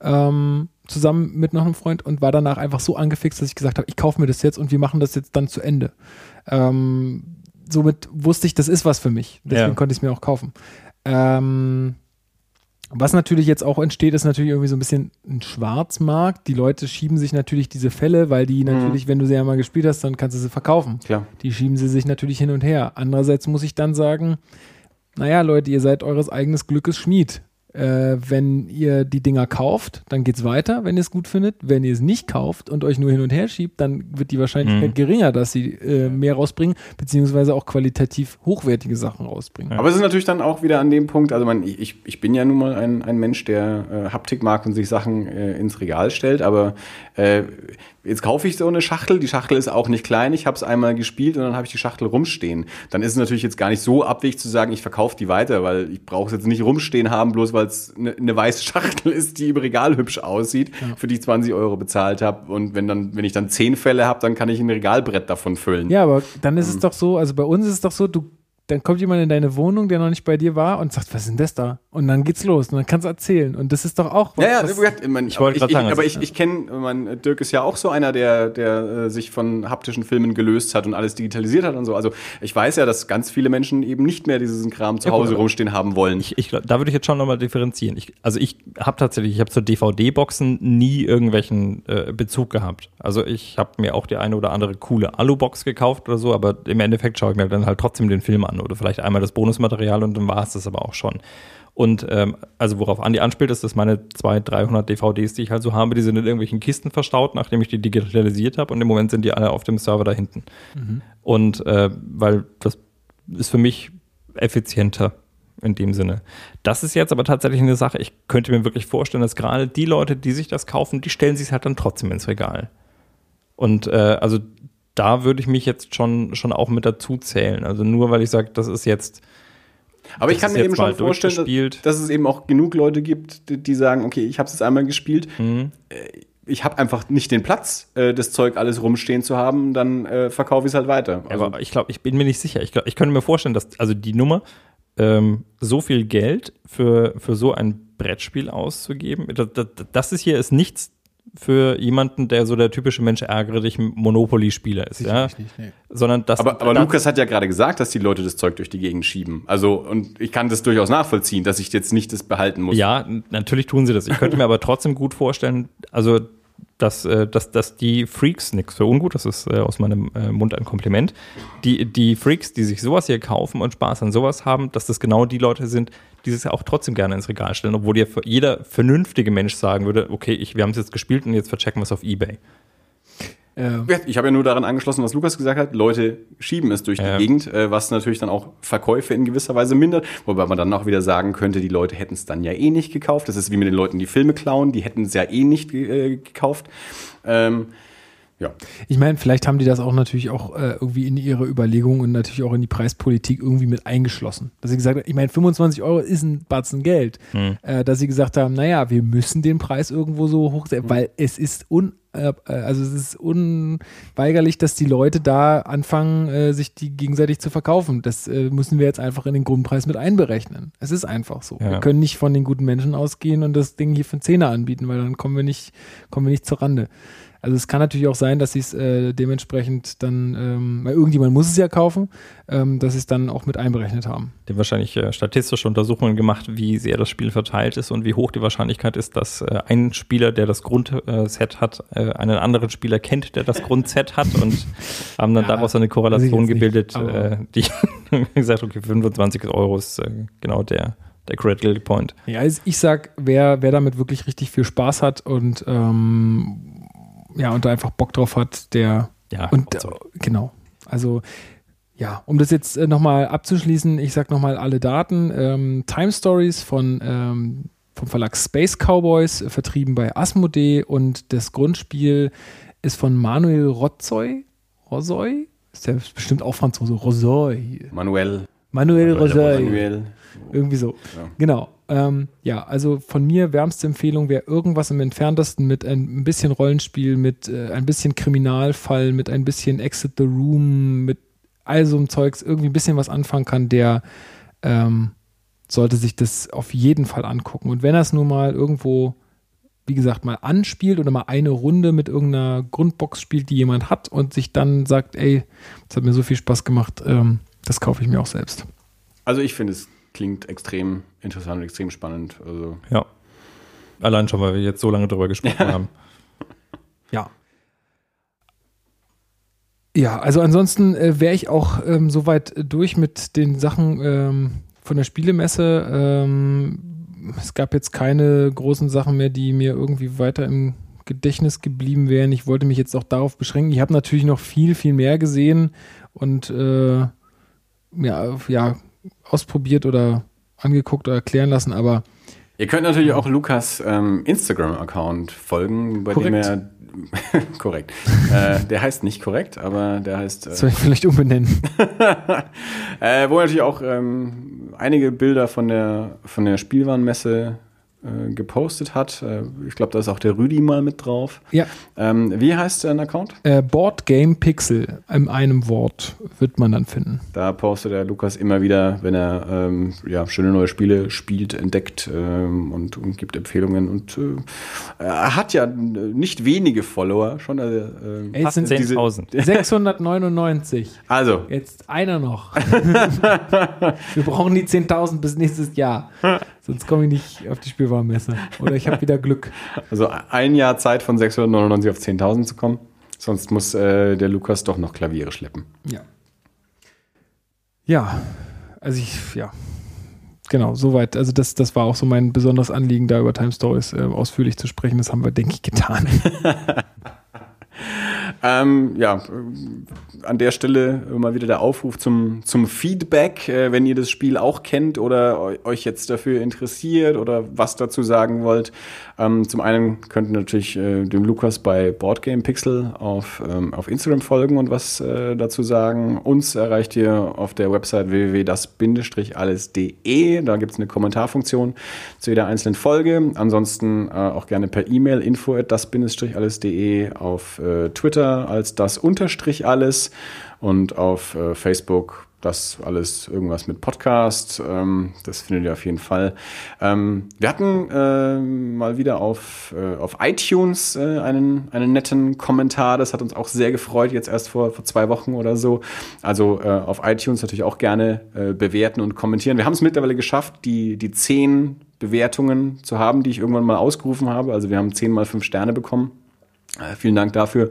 ähm, zusammen mit noch einem Freund und war danach einfach so angefixt, dass ich gesagt habe, ich kaufe mir das jetzt und wir machen das jetzt dann zu Ende. Ähm, somit wusste ich, das ist was für mich. Deswegen Ja. konnte ich es mir auch kaufen. Ähm, was natürlich jetzt auch entsteht, ist natürlich irgendwie so ein bisschen ein Schwarzmarkt. Die Leute schieben sich natürlich diese Fälle, weil die natürlich, wenn du sie einmal gespielt hast, dann kannst du sie verkaufen. Klar. Die schieben sie sich natürlich hin und her. Andererseits muss ich dann sagen, naja, Leute, ihr seid eures eigenes Glückes Schmied. Äh, wenn ihr die Dinger kauft, dann geht's weiter, wenn ihr es gut findet. Wenn ihr es nicht kauft und euch nur hin und her schiebt, dann wird die Wahrscheinlichkeit Mhm. geringer, dass sie äh, mehr rausbringen, beziehungsweise auch qualitativ hochwertige Sachen rausbringen. Aber es ist natürlich dann auch wieder an dem Punkt, also man, ich, ich bin ja nun mal ein, ein Mensch, der äh, Haptik mag und sich Sachen äh, ins Regal stellt, aber äh, jetzt kaufe ich so eine Schachtel, die Schachtel ist auch nicht klein, ich habe es einmal gespielt und dann habe ich die Schachtel rumstehen. Dann ist es natürlich jetzt gar nicht so abwegig zu sagen, ich verkaufe die weiter, weil ich brauche es jetzt nicht rumstehen haben, bloß weil es eine ne weiße Schachtel ist, die im Regal hübsch aussieht, für die ich 20 Euro bezahlt habe. Und wenn dann, wenn ich dann 10 Fälle habe, dann kann ich ein Regalbrett davon füllen. Ja, aber dann ist es doch so, also bei uns ist es doch so, du dann kommt jemand in deine Wohnung, der noch nicht bei dir war und sagt, was ist denn das da? Und dann geht's los und dann kannst du erzählen. Und das ist doch auch Ja, ja, was- ich, mein, Ich wollte ich, sagen, aber also- ich, ich kenne, mein, Dirk ist ja auch so einer, der, der äh, sich von haptischen Filmen gelöst hat und alles digitalisiert hat und so. Also ich weiß ja, dass ganz viele Menschen eben nicht mehr diesen Kram zu Ja, Hause gut, rumstehen haben wollen. Ich, ich, da würde ich jetzt schon nochmal differenzieren. Ich, also ich habe tatsächlich, ich habe zur DVD-Boxen nie irgendwelchen äh, Bezug gehabt. Also ich habe mir auch die eine oder andere coole Alu-Box gekauft oder so, aber im Endeffekt schaue ich mir dann halt trotzdem den Film an oder vielleicht einmal das Bonusmaterial und dann war es das aber auch schon. Und ähm, also worauf Andi anspielt, ist, dass meine 200, 300 DVDs, die ich halt so habe, die sind in irgendwelchen Kisten verstaut, nachdem ich die digitalisiert habe und im Moment sind die alle auf dem Server da hinten. Und äh, weil das ist für mich effizienter in dem Sinne. Das ist jetzt aber tatsächlich eine Sache, ich könnte mir wirklich vorstellen, dass gerade die Leute, die sich das kaufen, die stellen sich es halt dann trotzdem ins Regal. Und äh, also da würde ich mich jetzt schon, schon auch mit dazu zählen. Also nur weil ich sage, das ist jetzt Aber ich kann mir eben schon vorstellen, dass, dass es eben auch genug Leute gibt, die, die sagen, okay, ich habe es jetzt einmal gespielt. Mhm. Äh, Ich habe einfach nicht den Platz, äh, das Zeug alles rumstehen zu haben, dann äh, verkaufe ich es halt weiter. Also, aber ich glaube, ich bin mir nicht sicher. Ich, glaub, ich könnte mir vorstellen, dass also die Nummer, ähm, so viel Geld für, für so ein Brettspiel auszugeben, das, das, das ist hier ist nichts für jemanden, der so der typische Mensch ärgere dich Monopoly-Spieler ist, ja? Nicht, nee. Sondern das, aber aber das, Lukas hat ja gerade gesagt, dass die Leute das Zeug durch die Gegend schieben. Also, und ich kann das durchaus nachvollziehen, dass ich jetzt nicht das behalten muss. Ja, natürlich tun sie das. Ich könnte mir aber trotzdem gut vorstellen, also dass, äh, dass, dass die Freaks, nix für ungut, das ist äh, aus meinem äh, Mund ein Kompliment, die, die Freaks, die sich sowas hier kaufen und Spaß an sowas haben, dass das genau die Leute sind, die es ja auch trotzdem gerne ins Regal stellen, obwohl dir jeder vernünftige Mensch sagen würde, okay, ich, wir haben es jetzt gespielt und jetzt verchecken wir es auf Ebay. Äh, Ich habe ja nur daran angeschlossen, was Lukas gesagt hat. Leute schieben es durch Ja. die Gegend, äh, was natürlich dann auch Verkäufe in gewisser Weise mindert. Wobei man dann auch wieder sagen könnte, die Leute hätten es dann ja eh nicht gekauft. Das ist wie mit den Leuten, die Filme klauen. Die hätten es ja eh nicht äh, gekauft. Ähm, ja. Ich meine, vielleicht haben die das auch natürlich auch äh, irgendwie in ihre Überlegungen und natürlich auch in die Preispolitik irgendwie mit eingeschlossen. Dass sie gesagt haben, ich meine, 25 Euro ist ein Batzen Geld. Äh, dass sie gesagt haben, naja, wir müssen den Preis irgendwo so hochsetzen, weil es ist un, äh, äh, also es ist unweigerlich, dass die Leute da anfangen, äh, sich die gegenseitig zu verkaufen. Das müssen wir jetzt einfach in den Grundpreis mit einberechnen. Es ist einfach so. Ja. Wir können nicht von den guten Menschen ausgehen und das Ding hier für einen Zehner anbieten, weil dann kommen wir nicht, kommen wir nicht zur Rande. Also es kann natürlich auch sein, dass sie es äh, dementsprechend dann, ähm, weil irgendjemand muss es ja kaufen, ähm, dass sie es dann auch mit einberechnet haben. Die haben wahrscheinlich äh, statistische Untersuchungen gemacht, wie sehr das Spiel verteilt ist und wie hoch die Wahrscheinlichkeit ist, dass äh, ein Spieler, der das Grundset hat, äh, einen anderen Spieler kennt, der das Grundset hat und haben dann Ja, daraus eine Korrelation nicht, gebildet, aber- äh, die gesagt, okay, 25 Euro ist äh, genau der, der Critical Point. Ja, also ich sag, wer, wer damit wirklich richtig viel Spaß hat und ähm, ja, und da einfach Bock drauf hat, der Ja, und so. genau. Also ja, um das jetzt äh, nochmal abzuschließen, ich sag nochmal alle Daten. Ähm, Time Stories von ähm, vom Verlag Space Cowboys, äh, vertrieben bei Asmodee und das Grundspiel ist von Manuel Rozzoy. Rozzoy? Ist der bestimmt auch Franzose. Rozzoy. Manuel. Manuel Rozzoy. Manuel. Irgendwie so. Ja. Genau. Ähm, ja, also von mir wärmste Empfehlung wäre irgendwas im entferntesten mit ein bisschen Rollenspiel, mit äh, ein bisschen Kriminalfall, mit ein bisschen Exit the Room, mit all so einem Zeugs irgendwie ein bisschen was anfangen kann, der ähm, sollte sich das auf jeden Fall angucken. Und wenn er es nur mal irgendwo, wie gesagt, mal anspielt oder mal eine Runde mit irgendeiner Grundbox spielt, die jemand hat und sich dann sagt, ey, das hat mir so viel Spaß gemacht, ähm, das kaufe ich mir auch selbst. Also ich finde, es klingt extrem interessant und extrem spannend. Also Ja. Allein schon, weil wir jetzt so lange drüber gesprochen haben. Ja. Ja, also ansonsten äh, wäre ich auch ähm, soweit durch mit den Sachen ähm, von der Spielemesse. Ähm, es gab jetzt keine großen Sachen mehr, die mir irgendwie weiter im Gedächtnis geblieben wären. Ich wollte mich jetzt auch darauf beschränken. Ich habe natürlich noch viel, viel mehr gesehen und äh, ja, ja, ausprobiert oder angeguckt oder erklären lassen, aber Ihr könnt natürlich auch Lukas ähm, Instagram-Account folgen, bei Korrekt. dem er korrekt. äh, der heißt nicht korrekt, aber der heißt äh, Soll ich vielleicht umbenennen? äh, wo natürlich auch ähm, einige Bilder von der von der Spielwarenmesse äh, gepostet hat. Äh, ich glaube, da ist auch der Rüdi mal mit drauf. ja. Ähm, wie heißt dein Account? Äh, Board Game Pixel in einem Wort wird man dann finden. Da postet der Lukas immer wieder, wenn er ähm, ja, schöne neue Spiele spielt, entdeckt ähm, und, und gibt Empfehlungen. Und äh, er hat ja nicht wenige Follower schon. Also, äh, es sind diese- 10.000. 699. also Jetzt einer noch. Wir brauchen die 10.000 bis nächstes Jahr. Sonst komme ich nicht auf die Spielwarenmesse. Oder ich habe wieder Glück. Also ein Jahr Zeit von 699 auf 10.000 zu kommen. Sonst muss äh, der Lukas doch noch Klaviere schleppen. Ja. Ja, also ich, ja. Genau, soweit. Also das, das war auch so mein besonderes Anliegen, da über Time Stories äh, ausführlich zu sprechen. Das haben wir, denke ich, getan. Ähm, ja, an der Stelle mal wieder der Aufruf zum, zum Feedback, äh, wenn ihr das Spiel auch kennt oder eu- euch jetzt dafür interessiert oder was dazu sagen wollt. Ähm, zum einen könnt ihr natürlich äh, dem Lukas bei Boardgame Pixel auf, ähm, auf Instagram folgen und was äh, dazu sagen. Uns erreicht ihr auf der Website www.das-alles.de. Da gibt es eine Kommentarfunktion zu jeder einzelnen Folge. Ansonsten äh, auch gerne per E-Mail info at das-alles.de auf äh, Twitter als das unterstrich alles und auf äh, Facebook das alles irgendwas mit Podcast. Ähm, das findet ihr auf jeden Fall. Ähm, wir hatten äh, mal wieder auf, äh, auf iTunes äh, einen, einen netten Kommentar. Das hat uns auch sehr gefreut, jetzt erst vor, vor zwei Wochen oder so. Also äh, auf iTunes natürlich auch gerne äh, bewerten und kommentieren. Wir haben es mittlerweile geschafft, die, die zehn Bewertungen zu haben, die ich irgendwann mal ausgerufen habe. Also wir haben zehn mal fünf Sterne bekommen. Äh, vielen Dank dafür.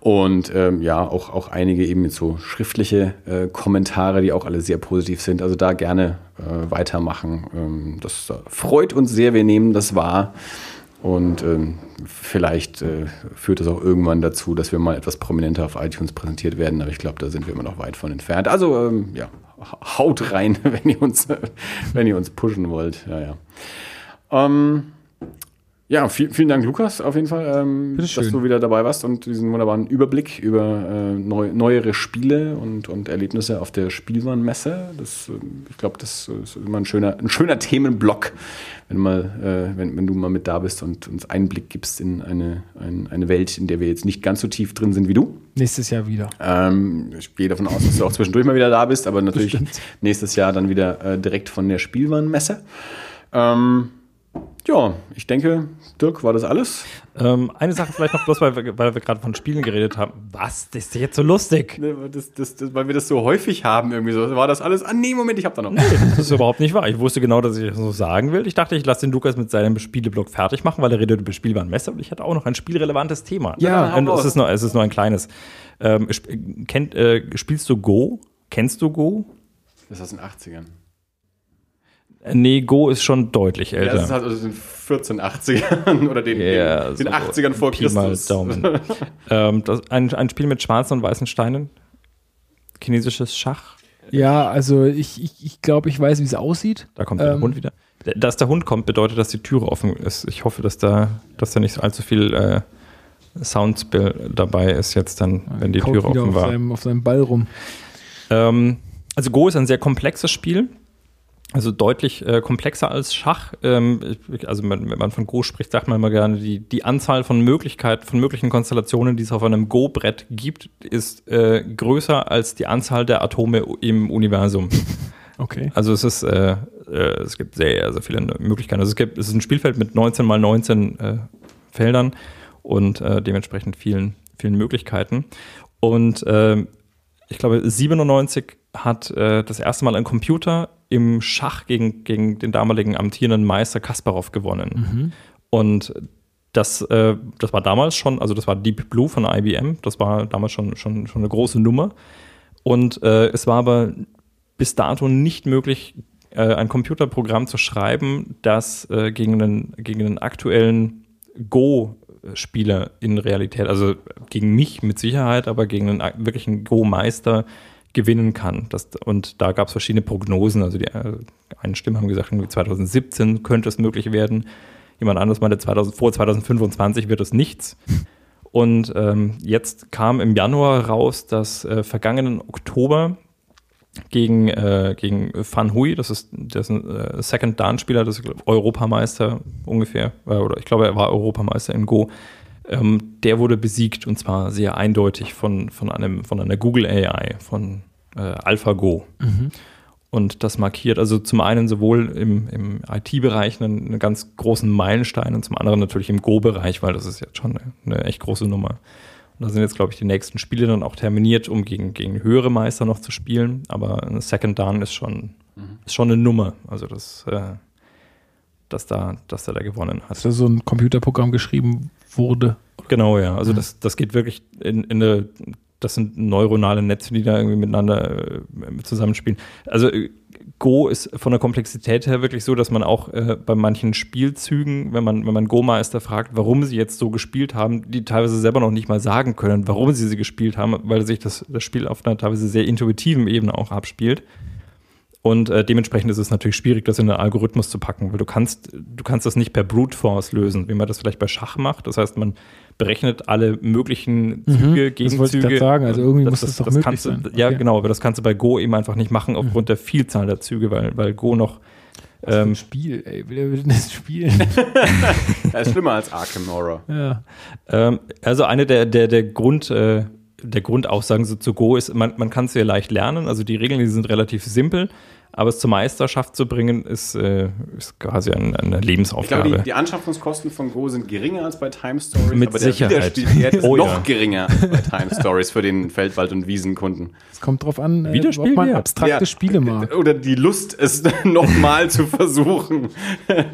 Und ähm, ja, auch, auch einige eben so schriftliche äh, Kommentare, die auch alle sehr positiv sind. Also da gerne äh, weitermachen. Ähm, das freut uns sehr. Wir nehmen das wahr. Und ähm, vielleicht äh, führt es auch irgendwann dazu, dass wir mal etwas prominenter auf iTunes präsentiert werden. Aber ich glaube, da sind wir immer noch weit von entfernt. Also ähm, ja, haut rein, wenn ihr uns, wenn ihr uns pushen wollt. Ja, ja. Ähm, ja, viel, vielen Dank, Lukas, auf jeden Fall, ähm, dass du wieder dabei warst und diesen wunderbaren Überblick über äh, neu, neuere Spiele und, und Erlebnisse auf der Spielwarenmesse. Das, äh, ich glaube, das ist immer ein schöner, ein schöner Themenblock, wenn, mal, äh, wenn, wenn du mal mit da bist und uns Einblick gibst in eine, ein, eine Welt, in der wir jetzt nicht ganz so tief drin sind wie du. Nächstes Jahr wieder. Ähm, ich gehe davon aus, dass du auch zwischendurch mal wieder da bist, aber natürlich Bestimmt. nächstes Jahr dann wieder äh, direkt von der Spielwarenmesse. Ähm, ja, ich denke, Dirk, war das alles? Ähm, eine Sache vielleicht noch bloß, weil wir, weil wir gerade von Spielen geredet haben. Was? Das ist jetzt so lustig. Ne, Das, das, das, weil wir das so häufig haben, irgendwie so. War das alles? Ah, nee, Moment, ich hab da noch. Das ist überhaupt nicht wahr. Ich wusste genau, dass ich das so sagen will. Ich dachte, ich lasse den Lukas mit seinem Spieleblock fertig machen, weil er redet über Spielwarenmesse und ich hatte auch noch ein spielrelevantes Thema. Ja, und es ist nur, es ist nur ein kleines. Ähm, kennt, äh, spielst du Go? Kennst du Go? Das ist aus den 80ern. Nee, Go ist schon deutlich Ja, älter. das ist halt aus den 1480ern oder den, Ja, den, den so 80ern vor Pi mal Christus. Daumen. ähm, das, ein, ein Spiel mit schwarzen und weißen Steinen. Chinesisches Schach. Ja, also ich, ich, ich glaube, ich weiß, wie es aussieht. Da kommt der Ähm. Hund wieder. Dass der Hund kommt, bedeutet, dass die Türe offen ist. Ich hoffe, dass da, dass da nicht allzu viel äh, Soundspill dabei ist jetzt dann, wenn die Kaut Türe offen auf war. seinem, auf seinem Ball rum. Ähm, also Go ist ein sehr komplexes Spiel. Also deutlich äh, komplexer als Schach. Ähm, also wenn, wenn man von Go spricht, sagt man immer gerne, die, die Anzahl von Möglichkeiten, von möglichen Konstellationen, die es auf einem Go-Brett gibt, ist äh, größer als die Anzahl der Atome im Universum. Okay. Also es ist, äh, äh, es gibt sehr, sehr viele Möglichkeiten. Also es gibt, es ist ein Spielfeld mit 19 mal 19 äh, Feldern und äh, dementsprechend vielen, vielen Möglichkeiten. Und äh, ich glaube, 97 hat das erste Mal ein Computer im Schach gegen, gegen den damaligen amtierenden Meister Kasparov gewonnen. Und das, äh, das war damals schon, also das war Deep Blue von IBM, das war damals schon, schon, schon eine große Nummer. Und äh, es war aber bis dato nicht möglich, äh, ein Computerprogramm zu schreiben, das äh, gegen, einen, gegen einen aktuellen Go-Spieler in Realität, also gegen mich mit Sicherheit, aber gegen einen wirklichen Go-Meister gewinnen kann. Das, und da gab es verschiedene Prognosen. Also die äh, einen Stimmen haben gesagt, irgendwie 2017 könnte es möglich werden. Jemand anderes meinte, 2000, vor 2025 wird es nichts. Und ähm, jetzt kam im Januar raus, dass äh, vergangenen Oktober gegen, äh, gegen Van Hui, das ist, ein äh, Second Dan-Spieler, das ist Europameister ungefähr, äh, oder ich glaube, er war Europameister in Go. Ähm, der wurde besiegt und zwar sehr eindeutig von, von, einem, von einer Google AI, von äh, AlphaGo. Mhm. Und das markiert also zum einen sowohl im, im IT-Bereich einen, einen, ganz großen Meilenstein und zum anderen natürlich im Go-Bereich, weil das ist jetzt schon eine, eine echt große Nummer. Und da sind jetzt, glaube ich, die nächsten Spiele dann auch terminiert, um gegen, gegen höhere Meister noch zu spielen. Aber ein Second Down ist schon, mhm. ist schon eine Nummer. Also das, äh, dass, da, dass er da gewonnen hat. Dass da so ein Computerprogramm geschrieben wurde. Genau, ja. Also das, das geht wirklich in, in eine das sind neuronale Netze, die da irgendwie miteinander äh, zusammenspielen. Also äh, Go ist von der Komplexität her wirklich so, dass man auch äh, bei manchen Spielzügen, wenn man, wenn man Go-Meister fragt, warum sie jetzt so gespielt haben, die teilweise selber noch nicht mal sagen können, warum sie sie gespielt haben, weil sich das, das Spiel auf einer teilweise sehr intuitiven Ebene auch abspielt. Und äh, dementsprechend ist es natürlich schwierig, das in einen Algorithmus zu packen, weil du kannst, du kannst das nicht per Brute Force lösen, wie man das vielleicht bei Schach macht. Das heißt, man berechnet alle möglichen Züge, mhm, Gegenzüge. Das wollte ich gerade sagen, also irgendwie das, muss das, das doch das möglich sein. Du, ja, okay. genau, aber das kannst du bei Go eben einfach nicht machen aufgrund mhm. der Vielzahl der Züge, weil, weil Go noch was ähm, ein Spiel, ey. Wer will denn das spielen? das ist schlimmer als Arkham Horror. Ja. Ähm, also eine der, der, der Grund, äh, der Grundaussagen so zu Go ist, man, man kann es sehr leicht lernen. Also die Regeln, die sind relativ simpel. Aber es zur Meisterschaft zu bringen, ist, äh, ist quasi eine, eine Lebensaufgabe. Ich glaube, die, die, Anschaffungskosten von Go sind geringer als bei Time Stories. Mit aber Sicherheit. der Wiederspielwert ist oh, noch ja. geringer als bei Time Stories für den Feldwald- und Wiesenkunden. Es kommt drauf an, äh, ob man abstrakte ja. Spiele mag. Oder die Lust, es nochmal zu versuchen. Nein,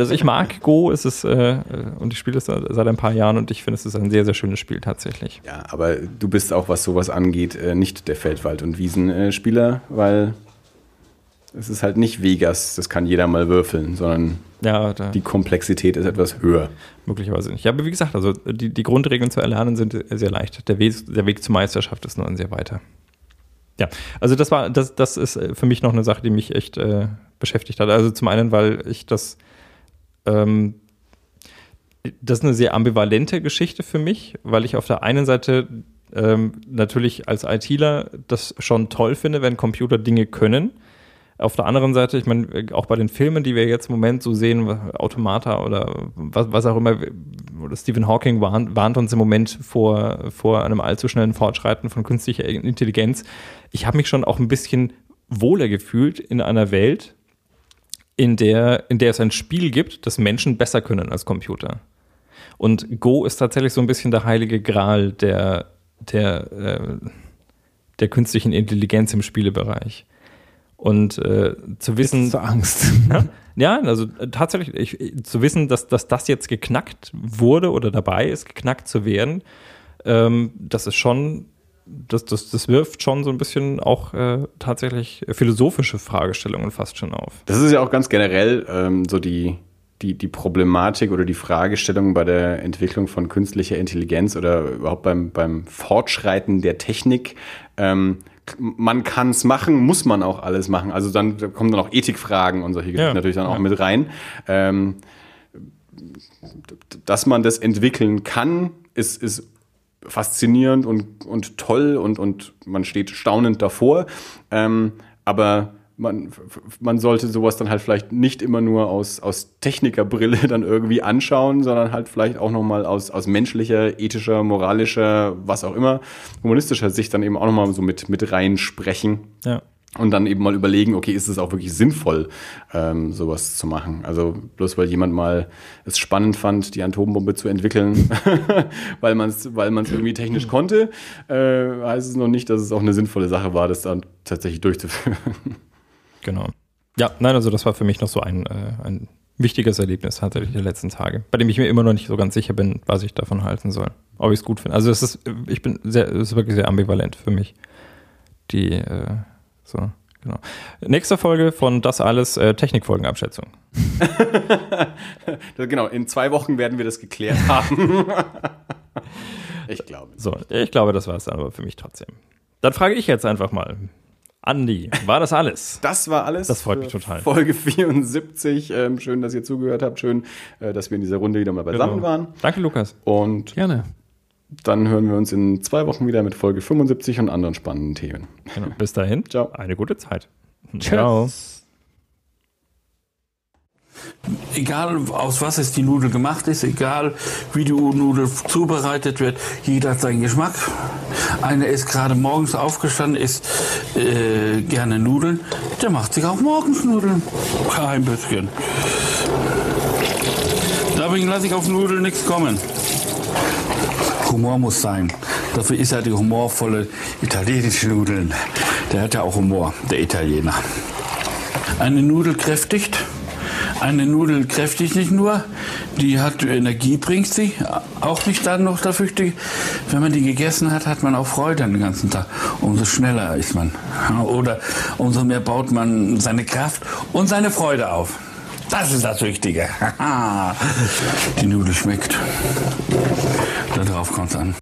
also ich mag Go, es ist, äh, und ich spiele es seit ein paar Jahren und ich finde, es ist ein sehr, sehr schönes Spiel tatsächlich. Ja, aber du bist auch, was sowas angeht, äh, nicht der Feldwald- und Wiesenspieler, weil es ist halt nicht Vegas, das kann jeder mal würfeln, sondern ja, die Komplexität ist etwas höher. Möglicherweise nicht. Ja, aber wie gesagt, also die, die Grundregeln zu erlernen sind sehr leicht. Der Weg, der Weg zur Meisterschaft ist nur ein sehr weiter. Ja, also das war, das, das ist für mich noch eine Sache, die mich echt äh, beschäftigt hat. Also zum einen, weil ich das, ähm, das ist eine sehr ambivalente Geschichte für mich, weil ich auf der einen Seite ähm, natürlich als ITler das schon toll finde, wenn Computer Dinge können auf der anderen Seite, ich meine, auch bei den Filmen, die wir jetzt im Moment so sehen, Automata oder was, was auch immer, oder Stephen Hawking warnt, warnt, uns im Moment vor, vor einem allzu schnellen Fortschreiten von künstlicher Intelligenz. Ich habe mich schon auch ein bisschen wohler gefühlt in einer Welt, in der, in der es ein Spiel gibt, das Menschen besser können als Computer. Und Go ist tatsächlich so ein bisschen der heilige Gral der, der, äh, der künstlichen Intelligenz im Spielebereich. Und äh, zu wissen. Zur Angst. Ja, ja also äh, tatsächlich, ich, zu wissen, dass, dass das jetzt geknackt wurde oder dabei ist, geknackt zu werden, ähm, das ist schon, das, das, das wirft schon so ein bisschen auch äh, tatsächlich philosophische Fragestellungen fast schon auf. Das ist ja auch ganz generell ähm, so die, die, die Problematik oder die Fragestellung bei der Entwicklung von künstlicher Intelligenz oder überhaupt beim, beim Fortschreiten der Technik. Ähm, man kann es machen, muss man auch alles machen. Also dann da kommen dann auch Ethikfragen und solche Geschichten ja, natürlich dann auch mit rein. Ähm, dass man das entwickeln kann, ist, ist faszinierend und, und toll und, und man steht staunend davor. Ähm, aber man, man sollte sowas dann halt vielleicht nicht immer nur aus, aus Technikerbrille dann irgendwie anschauen, sondern halt vielleicht auch nochmal aus, aus menschlicher, ethischer, moralischer, was auch immer, humanistischer Sicht dann eben auch nochmal so mit, mit reinsprechen. Ja. Und dann eben mal überlegen, okay, ist es auch wirklich sinnvoll, ähm, sowas zu machen? Also bloß weil jemand mal es spannend fand, die Atombombe zu entwickeln, weil man es weil man's irgendwie technisch konnte, äh, heißt es noch nicht, dass es auch eine sinnvolle Sache war, das dann tatsächlich durchzuführen. Genau. Ja, nein, also das war für mich noch so ein, äh, ein wichtiges Erlebnis tatsächlich der letzten Tage, bei dem ich mir immer noch nicht so ganz sicher bin, was ich davon halten soll. Ob ich es gut finde. Also es ist, ich bin sehr, es ist wirklich sehr ambivalent für mich. Die, äh, so, genau. Nächste Folge von Das alles äh, Technikfolgenabschätzung. genau, in zwei Wochen werden wir das geklärt haben. ich glaube. So, ich glaube, das war es dann aber für mich trotzdem. Dann frage ich jetzt einfach mal. Andi, war das alles? Das war alles. Das freut mich total. Folge 74. Ähm, schön, dass ihr zugehört habt. Schön, äh, dass wir in dieser Runde wieder mal beisammen Genau. waren. Danke, Lukas. Und Gerne. dann hören wir uns in zwei Wochen wieder mit Folge 75 und anderen spannenden Themen. Genau. Bis dahin, Ciao. eine gute Zeit. Tschüss. Egal aus was es die Nudel gemacht ist, egal wie die Nudel zubereitet wird, jeder hat seinen Geschmack. Einer ist gerade morgens aufgestanden, isst äh, gerne Nudeln, der macht sich auch morgens Nudeln. Kein bisschen. Deswegen lasse ich auf Nudeln nichts kommen. Humor muss sein. Dafür ist er die humorvolle italienische Nudeln. Der hat ja auch Humor, der Italiener. Eine Nudel kräftigt. Eine Nudel kräftigt nicht nur, die hat Energie, bringt sie, auch nicht dann noch dafür. Wenn man die gegessen hat, hat man auch Freude den ganzen Tag. Umso schneller ist man. Oder umso mehr baut man seine Kraft und seine Freude auf. Das ist das Wichtige. Die Nudel schmeckt. Darauf kommt es an.